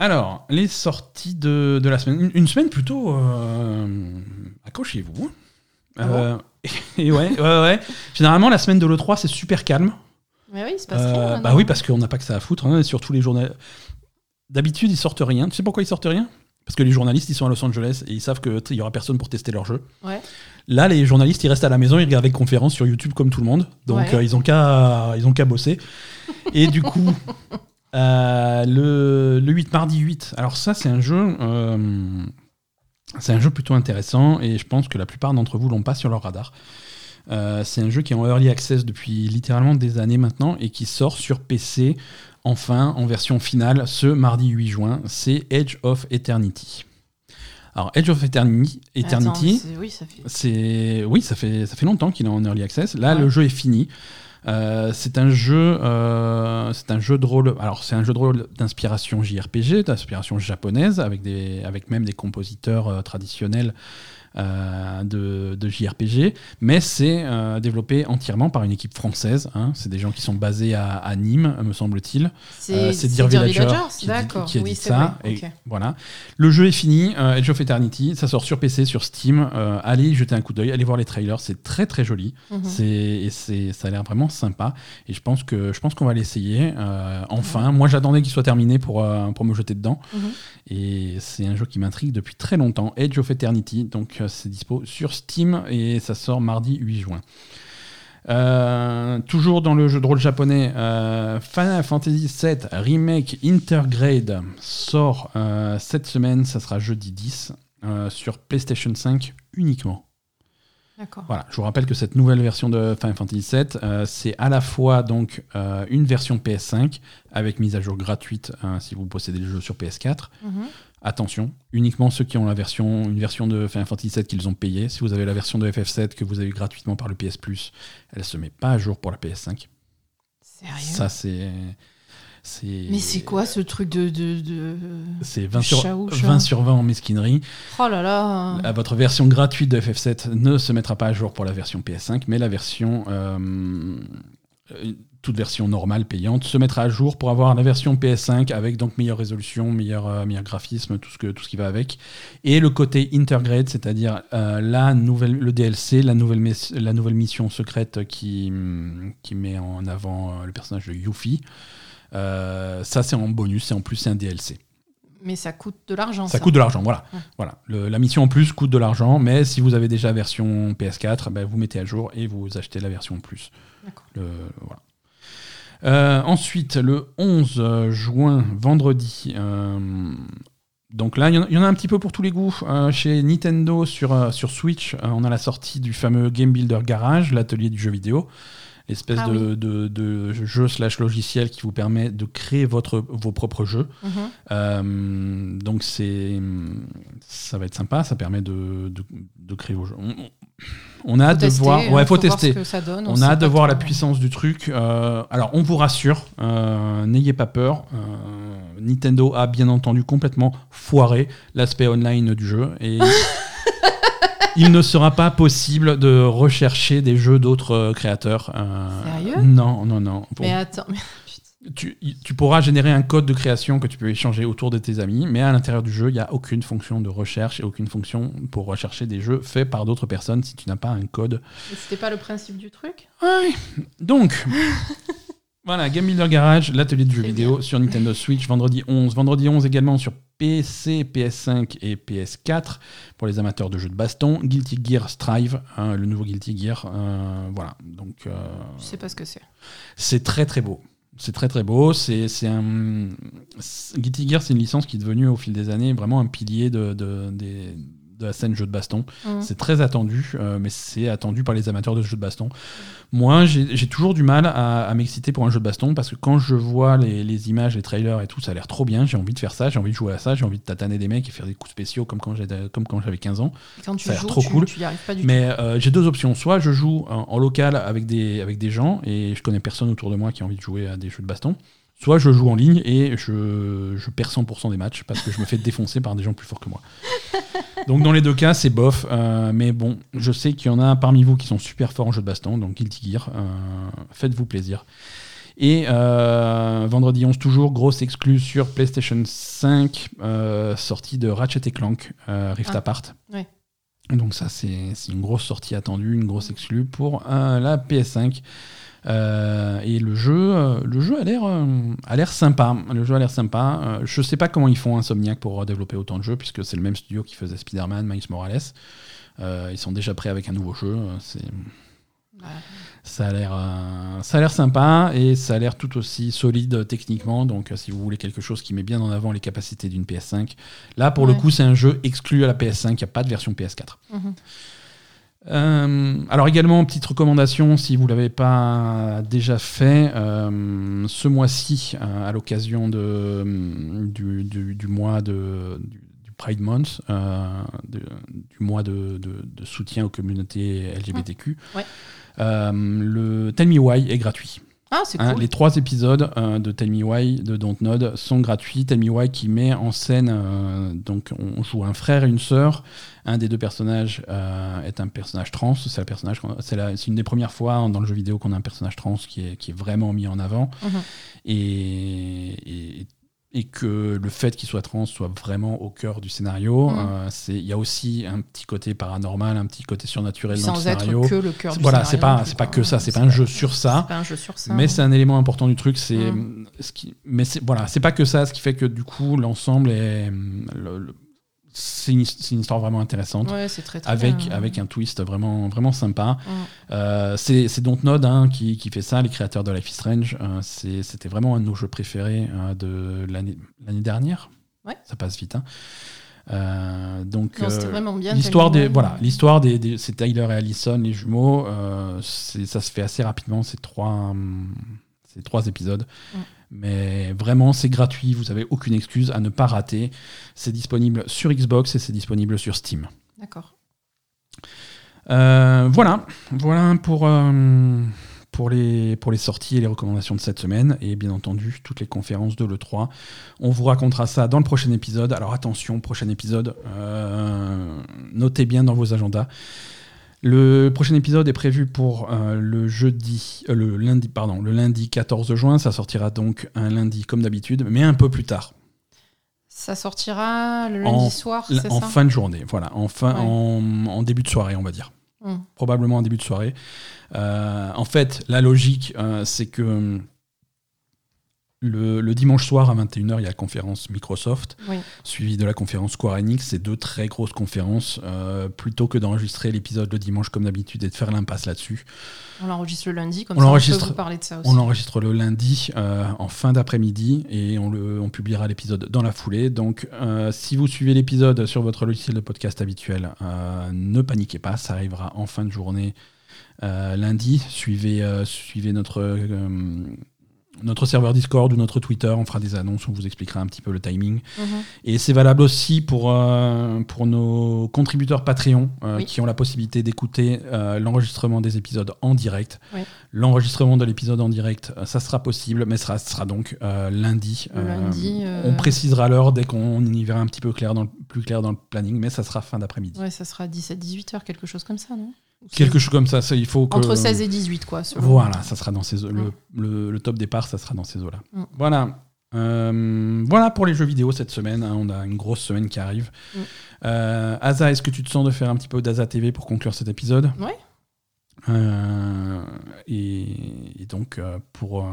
Alors, les sorties de, de la semaine. Une, une semaine plutôt. euh, accrochez-vous. Ah bon Euh, et ouais, ouais, ouais. Généralement, la semaine de l'E3, c'est super calme. Mais oui, il se passe Euh, bah oui, parce qu'on n'a pas que ça à foutre. hein, surtout les journalistes. D'habitude, ils sortent rien. Tu sais pourquoi ils sortent rien? Parce que les journalistes, ils sont à Los Angeles et ils savent qu'il y aura personne pour tester leur jeu. Ouais. Là, les journalistes, ils restent à la maison, ils regardent les conférences sur YouTube comme tout le monde. Donc, Ouais. euh, ils ont qu'à ils ont qu'à bosser. Et du coup, euh, le, le 8, mardi 8. Alors ça, c'est un jeu... euh, c'est un jeu plutôt intéressant et je pense que la plupart d'entre vous l'ont pas sur leur radar. Euh, c'est un jeu qui est en early access depuis littéralement des années maintenant et qui sort sur PC enfin en version finale ce mardi 8 juin. C'est Edge of Eternity. Alors Edge of Eternity, attends, Eternity oui, ça fait. c'est oui, ça fait ça fait longtemps qu'il est en early access. Là, Ouais. le jeu est fini. Euh, c'est un jeu, euh, c'est un jeu de rôle. Alors, c'est un jeu de rôle d'inspiration JRPG, d'inspiration japonaise, avec des, avec même des compositeurs euh, traditionnels de, de JRPG. Mais c'est euh, développé entièrement par une équipe française. hein. C'est des gens qui sont basés à, à Nîmes, me semble-t-il. C'est Euh, Dear Dear Villager qui, dit- D'accord. qui a oui, dit ça. vrai. Et ok. voilà. Le jeu est fini, euh, Edge of Eternity, ça sort sur PC, sur Steam. Euh, allez y jeter un coup d'œil, allez voir les trailers, c'est très très joli. Mhm. C'est ça a l'air vraiment sympa. Et je pense que je pense qu'on va l'essayer. euh, enfin, moi j'attendais qu'il soit terminé pour euh, pour me jeter dedans. Mhm. Et c'est un jeu qui m'intrigue depuis très longtemps. Edge of Eternity, donc euh, c'est dispo sur Steam et ça sort mardi 8 juin. Euh, toujours dans le jeu de rôle japonais, euh, Final Fantasy VII Remake Intergrade sort cette semaine, ça sera jeudi 10 euh, sur PlayStation 5 uniquement. Voilà, je vous rappelle que cette nouvelle version de Final Fantasy VII, euh, c'est à la fois donc euh, une version PS5 avec mise à jour gratuite hein, si vous possédez le jeu sur PS4. Mhm. Attention, uniquement ceux qui ont la version, une version de Final Fantasy VII qu'ils ont payée. Si vous avez la version de FF7 que vous avez gratuitement par le PS Plus, elle se met pas à jour pour la PS5. Sérieux? Ça c'est. Mais c'est quoi ce truc de. de, de... C'est 20 du sur, chat ou chat 20 sur 20 en mesquinerie. Oh là là Euh, Votre version gratuite de FF7 ne se mettra pas à jour pour la version PS5, mais la version. euh, euh, toute version normale payante se mettra à jour pour avoir la version PS5 avec donc meilleure résolution, meilleur, euh, meilleur graphisme, tout ce, que, tout ce qui va avec. Et le côté Intergrade, c'est-à-dire euh, la nouvelle, le DLC, la nouvelle, la nouvelle mission secrète qui, qui met en avant le personnage de Yuffie. Euh, ça, c'est en bonus, et en plus, c'est un DLC. Mais ça coûte de l'argent. Ça coûte de l'argent, voilà. Ouais. voilà. Le- la mission en plus coûte de l'argent, mais si vous avez déjà version PS4, ben, vous mettez à jour et vous achetez la version en plus. Le- voilà. Euh, ensuite, le 11 juin, vendredi, euh, donc là, il y, en a un petit peu pour tous les goûts. chez Nintendo sur, sur Switch, on a la sortie du fameux Game Builder Garage, l'atelier du jeu vidéo espèce ah de, jeu slash logiciel qui vous permet de créer votre, vos propres jeux. Mhm. Euh, donc c'est ça va être sympa, ça permet de, créer vos jeux. On, a hâte de voir, ouais, faut, tester. on, a hâte de voir la puissance du truc. Euh, alors on vous rassure, euh, n'ayez pas peur. Nintendo a bien entendu complètement foiré l'aspect online du jeu et il ne sera pas possible de rechercher des jeux d'autres euh, créateurs. Euh, Sérieux? Non, non, non. Mais attends. Tu, tu, pourras générer un code de création que tu peux échanger autour de tes amis, mais à l'intérieur du jeu, il n'y a aucune fonction de recherche et aucune fonction pour rechercher des jeux faits par d'autres personnes si tu n'as pas un code. C'était pas le principe du truc? Oui. Donc, voilà, Game Builder Garage, l'atelier de jeux vidéo sur Nintendo Switch, vendredi 11. Vendredi 11 également sur PC, PS5 et PS4 pour les amateurs de jeux de baston. Guilty Gear Strive, hein, le nouveau Guilty Gear. Euh, voilà. Donc, euh, Je sais pas ce que c'est. C'est très très beau. C'est très très beau. C'est un Guilty Gear, c'est une licence qui est devenue au fil des années vraiment un pilier de, des de la scène jeu de baston. Mmh. C'est très attendu, euh, mais c'est attendu par les amateurs de jeux de baston. Moi, j'ai toujours du mal à, m'exciter pour un jeu de baston parce que quand je vois les, images, les trailers et tout, ça a l'air trop bien. J'ai envie de faire ça, j'ai envie de jouer à ça, j'ai envie de tataner des mecs et faire des coups spéciaux comme quand j'avais 15 ans. ça a l'air trop cool. pas du mais euh, j'ai deux options. Soit je joue en, en, local avec des, avec des gens et je connais personne autour de moi qui a envie de jouer à des jeux de baston. Soit je joue en ligne et je, je perds 100% des matchs parce que je me fais défoncer par des gens plus forts que moi. Donc dans les deux cas, c'est bof. Euh, mais bon, je sais qu'il y en a parmi vous qui sont super forts en jeu de baston, donc Guilty Gear. Euh, faites-vous plaisir. Et euh, vendredi 11 toujours, grosse exclue sur PlayStation 5, sortie de Ratchet Clank Rift ah. Apart. Donc ça, c'est une grosse sortie attendue, une grosse exclue pour la PS5. Euh, et le jeu, euh, le jeu a l'air, euh, a l'air sympa. Le jeu a l'air sympa. je sais pas comment ils font Insomniac pour développer autant de jeux, puisque c'est le même studio qui faisait Spider-Man, Miles Morales. ils sont déjà prêts avec un nouveau jeu. C'est, ça a l'air, ça a l'air sympa et ça a l'air tout aussi solide techniquement. Donc, si vous voulez quelque chose qui met bien en avant les capacités d'une PS5, là pour le coup, c'est un jeu exclu à la PS5. Il n'y a pas de version PS4. Euh, alors également, petite recommandation, si vous ne l'avez pas déjà fait, euh, ce mois-ci, euh, à l'occasion du, du, mois de, du, Pride Month, du mois de, de, soutien aux communautés LGBTQ, le Tell Me Why est gratuit. Ah, c'est hein, les trois épisodes de Tell Me Why de Dontnod sont gratuits. Tell Me Why qui met en scène, donc on joue un frère et une sœur un des deux personnages euh, est un personnage trans. C'est personnage, c'est une des premières fois dans le jeu vidéo qu'on a un personnage trans qui est, qui est vraiment mis en avant. Mhm. Et, et, que le fait qu'il soit trans soit vraiment au cœur du scénario. Mhm. Euh, c'est il y a aussi un petit côté paranormal, un petit côté surnaturel dans le scénario. Sans être que le cœur du voilà, c'est pas c'est pas que ça, c'est pas un jeu sur ça. Pas un jeu sur ça. Mais c'est un élément important du truc. C'est mhm. ce qui, mais voilà, c'est pas que ça, ce qui fait que du coup l'ensemble est le, c'est une, histoire vraiment intéressante. avec, avec un twist vraiment, vraiment sympa. Euh, c'est Dontnod hein, qui, qui, fait ça, les créateurs de Life is Strange. Euh, c'était vraiment un de nos jeux préférés euh, de l'année dernière. Ça passe vite. Hein. donc l'histoire des voilà l'histoire des, c'est Tyler et Allison les jumeaux ça se fait assez rapidement ces trois ces trois épisodes mais vraiment, c'est gratuit, vous n'avez aucune excuse à ne pas rater. C'est disponible sur Xbox et c'est disponible sur Steam. D'accord. Euh, voilà, voilà pour, euh, pour, les, pour les sorties et les recommandations de cette semaine. Et bien entendu, toutes les conférences de l'E3. On vous racontera ça dans le prochain épisode. Alors attention, prochain épisode, euh, notez bien dans vos agendas. Le prochain épisode est prévu pour euh, le jeudi, euh, le lundi, pardon, le lundi 14 juin. Ça sortira donc un lundi comme d'habitude, mais un peu plus tard. Ça sortira le lundi soir, c'est ça? En fin de journée, voilà, en, fin, en, début de soirée, on va dire. Hmm. Probablement en début de soirée. Euh, en fait, la logique, c'est que Le, le dimanche soir à 21h, il y a la conférence Microsoft, Oui. suivie de la conférence Square Enix. C'est deux très grosses conférences. euh, plutôt que d'enregistrer l'épisode le dimanche comme d'habitude et de faire l'impasse là-dessus, On l'enregistre le lundi, comme On ça on l'enregistre- peut vous parler de ça aussi. on l'enregistre le lundi euh, en fin d'après-midi et on, le, on publiera l'épisode dans la foulée. Donc, euh, si vous suivez l'épisode sur votre logiciel de podcast habituel, ne paniquez pas, ça arrivera en fin de journée lundi. Suivez, suivez notre, notre serveur Discord ou notre Twitter, on fera des annonces, on vous expliquera un petit peu le timing. Mhm. Et c'est valable aussi pour, euh, pour nos contributeurs Patreon euh, Oui. qui ont la possibilité d'écouter euh, l'enregistrement des épisodes en direct. Oui. L'enregistrement de l'épisode en direct, ça sera possible, mais ça sera donc lundi. Lundi, On précisera l'heure dès qu'on y verra un petit peu clair dans le, plus clair dans le planning, mais ça sera fin d'après-midi. Ouais, ça sera 17-18 heures, quelque chose comme ça, non? Quelque 16 chose comme ça, ça, il faut que... Entre 16 et 18, quoi. Voilà, ça sera dans ces eaux- le, le- le top départ, ça sera dans ces eaux-là. Mm. Voilà. Euh, voilà pour les jeux vidéo cette semaine. hein, on a une grosse semaine qui arrive. Mm. Euh, Asa, est-ce que tu te sens de faire un petit peu d'Asa TV pour conclure cet épisode? Ouais. Euh, et, et donc, euh, pour.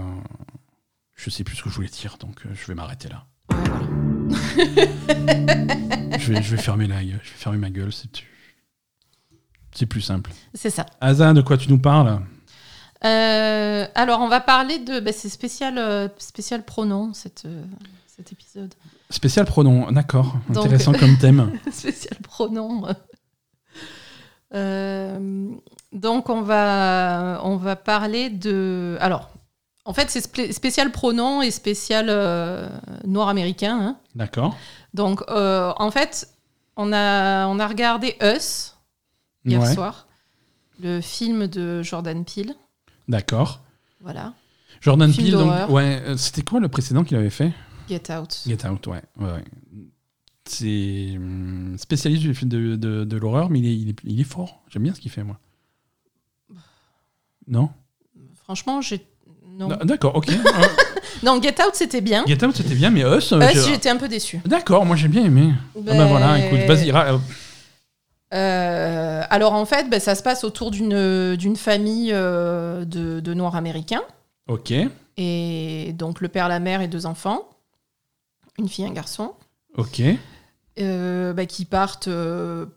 je sais plus ce que je voulais dire, donc je vais m'arrêter là. Ouais, voilà. je, vais, je vais fermer la gueule, je vais fermer ma gueule, c'est c'est plus simple. C'est ça. Asa, de quoi tu nous parles? Euh, alors, on va parler de. bah, c'est spécial, euh, spécial pronom, cette, euh, cet épisode. Spécial pronom, d'accord, intéressant comme thème. spécial pronom. Donc, on va, on va parler de. Alors, en fait, c'est spé- spécial pronom et spécial noir américain. hein. D'accord. Donc, en fait, on a, on a regardé Us hier Ouais, soir, le film de Jordan Peele. D'accord. Voilà, Jordan Film Peele, donc, ouais, euh, c'était quoi le précédent qu'il avait fait? Get Out. Get Out, ouais. ouais, ouais. C'est hum, spécialiste du film de, de, de l'horreur, mais il est, il est, il est fort. J'aime bien ce qu'il fait, moi. Non, Franchement, j'ai. Non. D- D'accord, ok. Euh, non, Get Out, c'était bien. Get Out, c'était bien, mais Us. euh, Us, j'étais un peu déçue. D'accord, moi j'ai bien aimé. Ah bah voilà, écoute, vas-y. Euh, alors en fait, ben, ça se passe autour d'une famille euh, de, de Noirs américains. Ok, Et donc le père, la mère et deux enfants, une fille, un garçon, ok. euh, ben, qui partent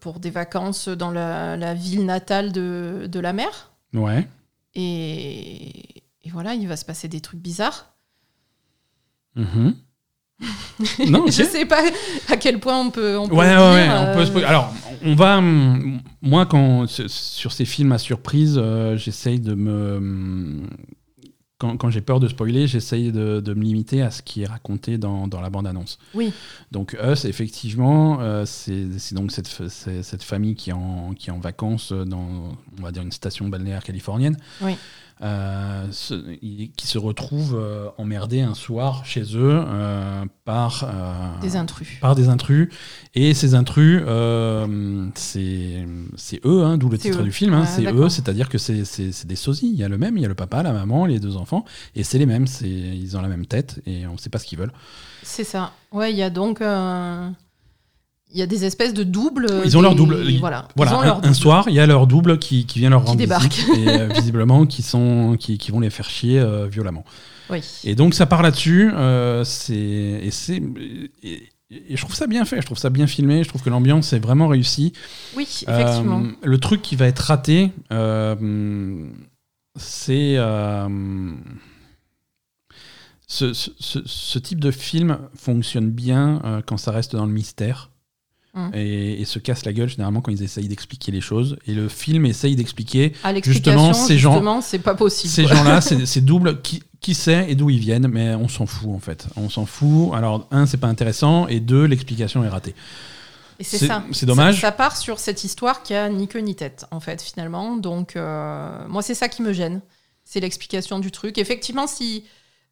pour des vacances dans la, la ville natale de, de la mère. Ouais. Et, et voilà, il va se passer des trucs bizarres. Mhm. Non. Je sais pas à quel point on peut. On peut Ouais, ouais, ouais. on peut euh. Alors, on va. hum, Moi, quand sur- ces films à surprise, euh, j'essaye de me. hum, Quand, quand j'ai peur de spoiler, j'essaye de, de me limiter à ce qui est raconté dans, dans la bande-annonce. Oui. Donc, Us, effectivement, euh, c'est donc cette, cette famille qui est, en, qui est en vacances dans, on va dire, une station balnéaire californienne. Oui. Euh, se- qui se retrouve euh, emmerdés un soir chez eux euh, par Des intrus. par des intrus. Et ces intrus, c'est eux, hein, d'où le titre eux. du film. hein, Ouais, c'est eux, c'est-à-dire que c'est des sosies. Il y a le même, il y a le papa, la maman, les deux enfants. Et c'est les mêmes. Ils ont la même tête et on ne sait pas ce qu'ils veulent. C'est ça. Ouais, il y a donc un- il y a des espèces de doubles. Ils ont leur double. Voilà. Voilà, un, leur un double. soir, il y a leur double qui, qui vient leur Qui rendre débarque. visite et euh, visiblement qui, sont, qui, qui vont les faire chier euh, violemment. Oui. Et donc ça part là-dessus. euh, c'est et c'est et, et je trouve ça bien fait. Je trouve ça bien filmé. Je trouve que l'ambiance est vraiment réussie. Oui, effectivement. Euh, le truc qui va être raté, euh, c'est euh, ce, ce- ce- ce type de film fonctionne bien euh, quand ça reste dans le mystère. Mm. Et, et se casse la gueule généralement quand ils essayent d'expliquer les choses. Et le film essaye d'expliquer justement, ces gens- c'est pas possible. ces gens-là, c'est double. Qui, qui sait et d'où ils viennent, mais on s'en fout en fait. On s'en fout. Alors, un, c'est pas intéressant, et deux, l'explication est ratée. Et c'est ça. c'est dommage. Ça, ça part sur cette histoire qui a ni queue ni tête, en fait, finalement. Donc, euh, moi, c'est ça qui me gêne. C'est l'explication du truc. Effectivement, si,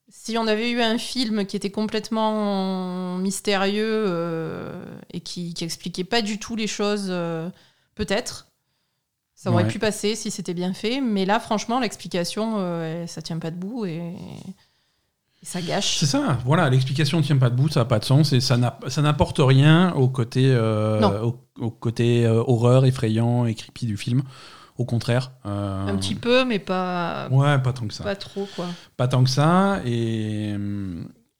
si on avait eu un film qui était complètement mystérieux euh, et qui, qui expliquait pas du tout les choses, euh, peut-être. Ça aurait Ouais. pu passer si c'était bien fait. Mais là, franchement, l'explication, euh, ça tient pas debout et, et ça gâche. C'est ça, voilà, l'explication ne tient pas debout, ça n'a pas de sens, et ça n'a- ça n'apporte rien au côté, au, au côté horreur, effrayant et creepy du film. Au contraire. euh, Un petit peu, mais pas, Ouais, pas tant que ça. pas trop, quoi. Pas tant que ça. Et,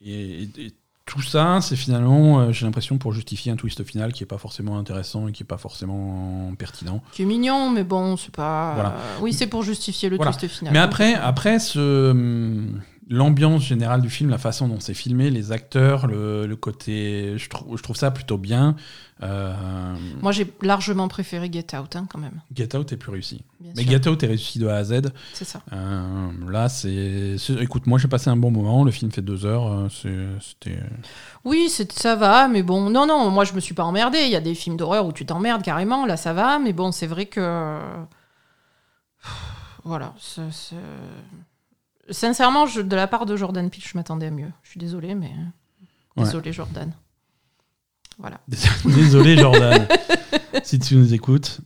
et, et tout ça, c'est finalement, euh, j'ai l'impression, pour justifier un twist final qui est pas forcément intéressant et qui est pas forcément pertinent. Qui est mignon, mais bon, c'est pas. Voilà. Oui, c'est pour justifier le Voilà. twist final. Mais après, après ce, l'ambiance générale du film, la façon dont c'est filmé, les acteurs, le, le côté, je trouve, je trouve ça plutôt bien. Euh, Moi, j'ai largement préféré Get Out, hein, quand même. Get Out est plus réussi. Bien Mais sûr. Get Out est réussi de A à Z. C'est ça. Euh, là, c'est, écoute, moi j'ai passé un bon moment. Le film fait deux heures. euh, C'était. Oui, ça va, mais bon, non, non, moi je me suis pas emmerdée. Il y a des films d'horreur où tu t'emmerdes carrément, là ça va, mais bon, c'est vrai que. Voilà. c'est- Sincèrement, je- de la part de Jordan Peele, je m'attendais à mieux. Je suis désolée, mais. Ouais. Désolée, Jordan. Voilà. Désolé, Jordan, si tu nous écoutes.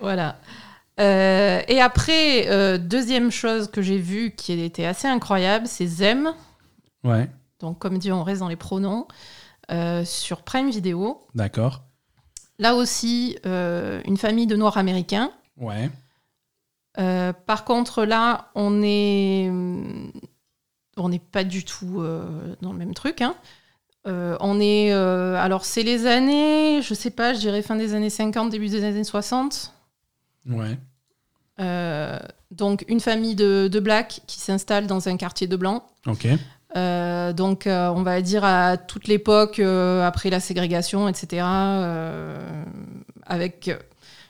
Voilà. Euh, et après, euh, deuxième chose que j'ai vue qui était assez incroyable, c'est Zem. Ouais, Donc, comme dit, on reste dans les pronoms. euh, sur Prime Video. d'accord. Là aussi, une famille de Noirs américains. Ouais, Euh, par contre, là, on est, on n'est pas du tout euh, dans le même truc. hein. Euh, on est, alors c'est les années, je sais pas, je dirais fin des années 50, début des années 60. ouais, donc une famille de, de blacks qui s'installe dans un quartier de blancs. ok. Euh, donc, euh, on va dire à toute l'époque, euh, après la ségrégation, etc. avec.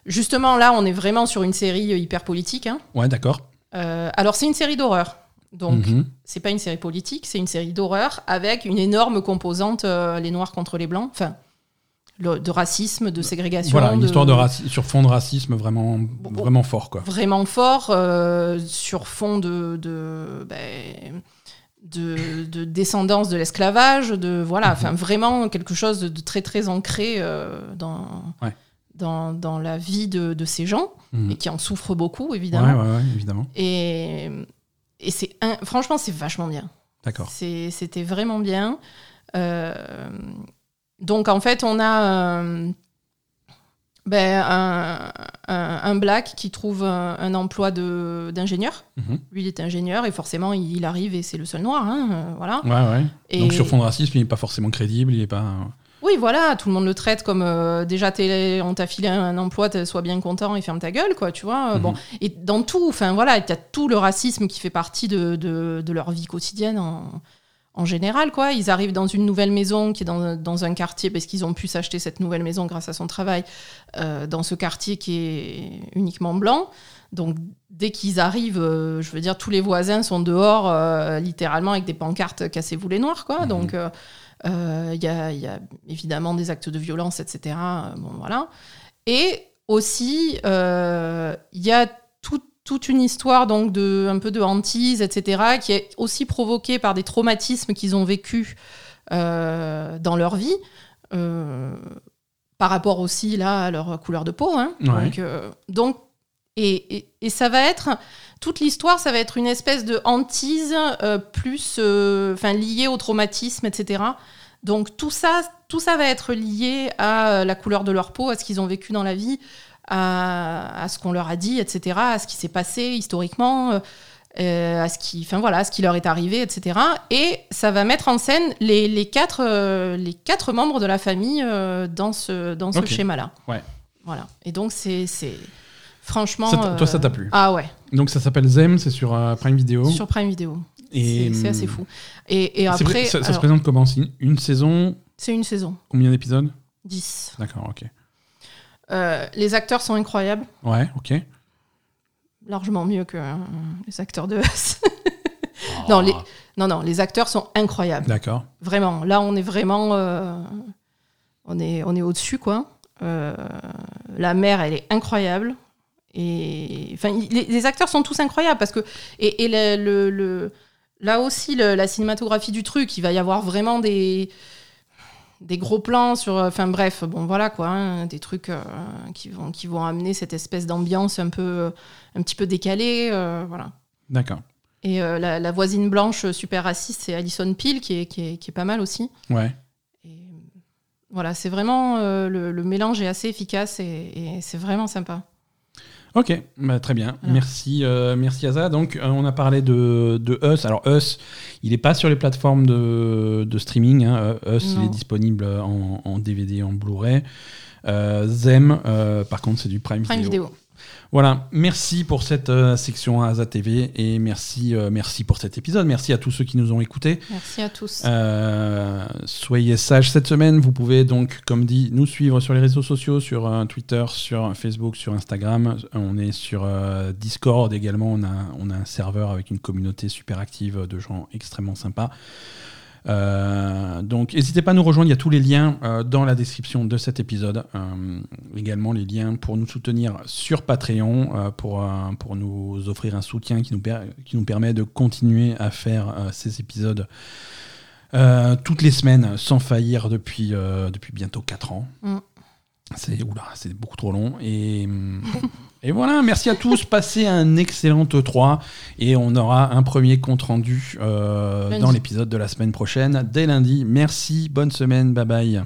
Euh, Justement, là, on est vraiment sur une série hyper politique. hein. Ouais, d'accord. Euh, alors, c'est une série d'horreur. Donc, Mhm. c'est pas une série politique, c'est une série d'horreur avec une énorme composante euh, les noirs contre les blancs. Enfin, le- de racisme, de ségrégation. Voilà, une de- histoire de raci- sur fond de racisme vraiment, Bon. vraiment fort, quoi. vraiment fort euh, sur fond de, de, ben, de, de descendance de l'esclavage, de voilà, Mhm. enfin vraiment quelque chose de, de très très ancré euh, dans, Ouais. Dans, dans la vie de, de ces gens Mhm. et qui en souffrent beaucoup évidemment. ouais, ouais, évidemment. Et, et c'est franchement c'est vachement bien. D'accord. C'était vraiment bien. Euh, donc en fait, on a euh, ben, un, un- un black qui trouve un, un emploi de- d'ingénieur. Mhm. Lui, il est ingénieur et forcément, il, il arrive et c'est le seul noir. hein, euh, voilà. Ouais, ouais. Et- Donc sur fond de racisme, il n'est pas forcément crédible, il est pas. Oui, voilà, tout le monde le traite comme euh, déjà t'es- on t'a filé un emploi, sois bien content et ferme ta gueule, quoi, tu vois. euh, Mhm. Bon, et dans tout, enfin voilà, t'as tout le racisme qui fait partie de, de- de leur vie quotidienne en, en général, quoi. Ils arrivent dans une nouvelle maison qui est dans, dans un quartier parce qu'ils ont pu s'acheter cette nouvelle maison grâce à son travail euh, dans ce quartier qui est uniquement blanc. Donc dès qu'ils arrivent, euh, je veux dire, tous les voisins sont dehors, littéralement avec des pancartes cassez-vous les noirs, quoi. Mhm. Donc euh, euh, il y, a, il y a évidemment des actes de violence, etc. Euh, Bon, voilà. Et aussi, euh, il y a tout- toute une histoire donc de un peu de hantise, etc., qui est aussi provoquée par des traumatismes qu'ils ont vécus euh, dans leur vie, par rapport aussi là à leur couleur de peau. hein. Ouais. Donc, euh, donc et, et- et ça va être toute l'histoire, ça va être une espèce de hantise euh, plus, euh, liée au traumatisme, etc. Donc tout ça, tout ça va être lié à la couleur de leur peau, à ce qu'ils ont vécu dans la vie, à, à ce qu'on leur a dit, etc., à ce qui s'est passé historiquement, euh, à ce qui, enfin voilà, à ce qui leur est arrivé, etc. Et ça va mettre en scène les, les quatre, euh, les quatre membres de la famille dans ce, dans ce schéma-là. Ouais. Voilà. Et donc c'est, c'est franchement. Ça toi, ça euh, t'a plu Ah ouais. Donc ça s'appelle Zem, c'est sur euh, Prime Video. Sur Prime Video. et C'est, c'est assez fou. Et, et après, ça, ça se présente comment? Une- saison? C'est une saison, Combien d'épisodes? 10. D'accord, ok. Euh, les acteurs sont incroyables, Ouais, ok. largement mieux que euh, les acteurs de Us. non, les, non, non, les acteurs sont incroyables. D'accord. Vraiment. Là, on est vraiment. euh, on est, on est au-dessus, quoi. Euh, la mère, elle est incroyable. Et enfin, les, les acteurs sont tous incroyables parce que et, et le, le- le- là aussi le- la cinématographie du truc, il va y avoir vraiment des des gros plans sur enfin bref bon voilà quoi hein, des trucs euh, qui vont qui vont amener cette espèce d'ambiance un peu un petit peu décalée euh, voilà D'accord. et euh, la, la voisine blanche super raciste c'est Alison Peel qui est, qui est, qui est pas mal aussi Ouais. voilà, c'est vraiment euh, le, le mélange est assez efficace et, et c'est vraiment sympa. Ok, bah, très bien. Merci, euh, merci Aza. Donc, euh, on a parlé de, de, Us. Alors, Us, il n'est pas sur les plateformes de, de streaming. Hein. Us, il est disponible en, en DVD, en Blu-ray. Zem, par contre, c'est du Prime, Prime vidéo. Voilà, merci pour cette euh, section Asa TV et merci, euh, merci pour cet épisode. Merci à tous ceux qui nous ont écoutés. Merci à tous. Euh, soyez sages cette semaine. Vous pouvez donc, comme dit, nous suivre sur les réseaux sociaux, sur Twitter, sur Facebook, sur Instagram. On est sur Discord également. On a, on a un serveur avec une communauté super active de gens extrêmement sympas. Euh, donc n'hésitez pas à nous rejoindre, il y a tous les liens euh, dans la description de cet épisode. Euh, également les liens pour nous soutenir sur Patreon, pour, nous offrir un soutien qui nous, permet de continuer à faire ces épisodes toutes les semaines sans faillir depuis, depuis bientôt 4 ans. Mm. C'est c'est beaucoup trop long. Et, et voilà, merci à tous. Passez un excellent E3 et on aura un premier compte rendu euh, dans l'épisode de la semaine prochaine, dès lundi. Merci, bonne semaine, bye bye.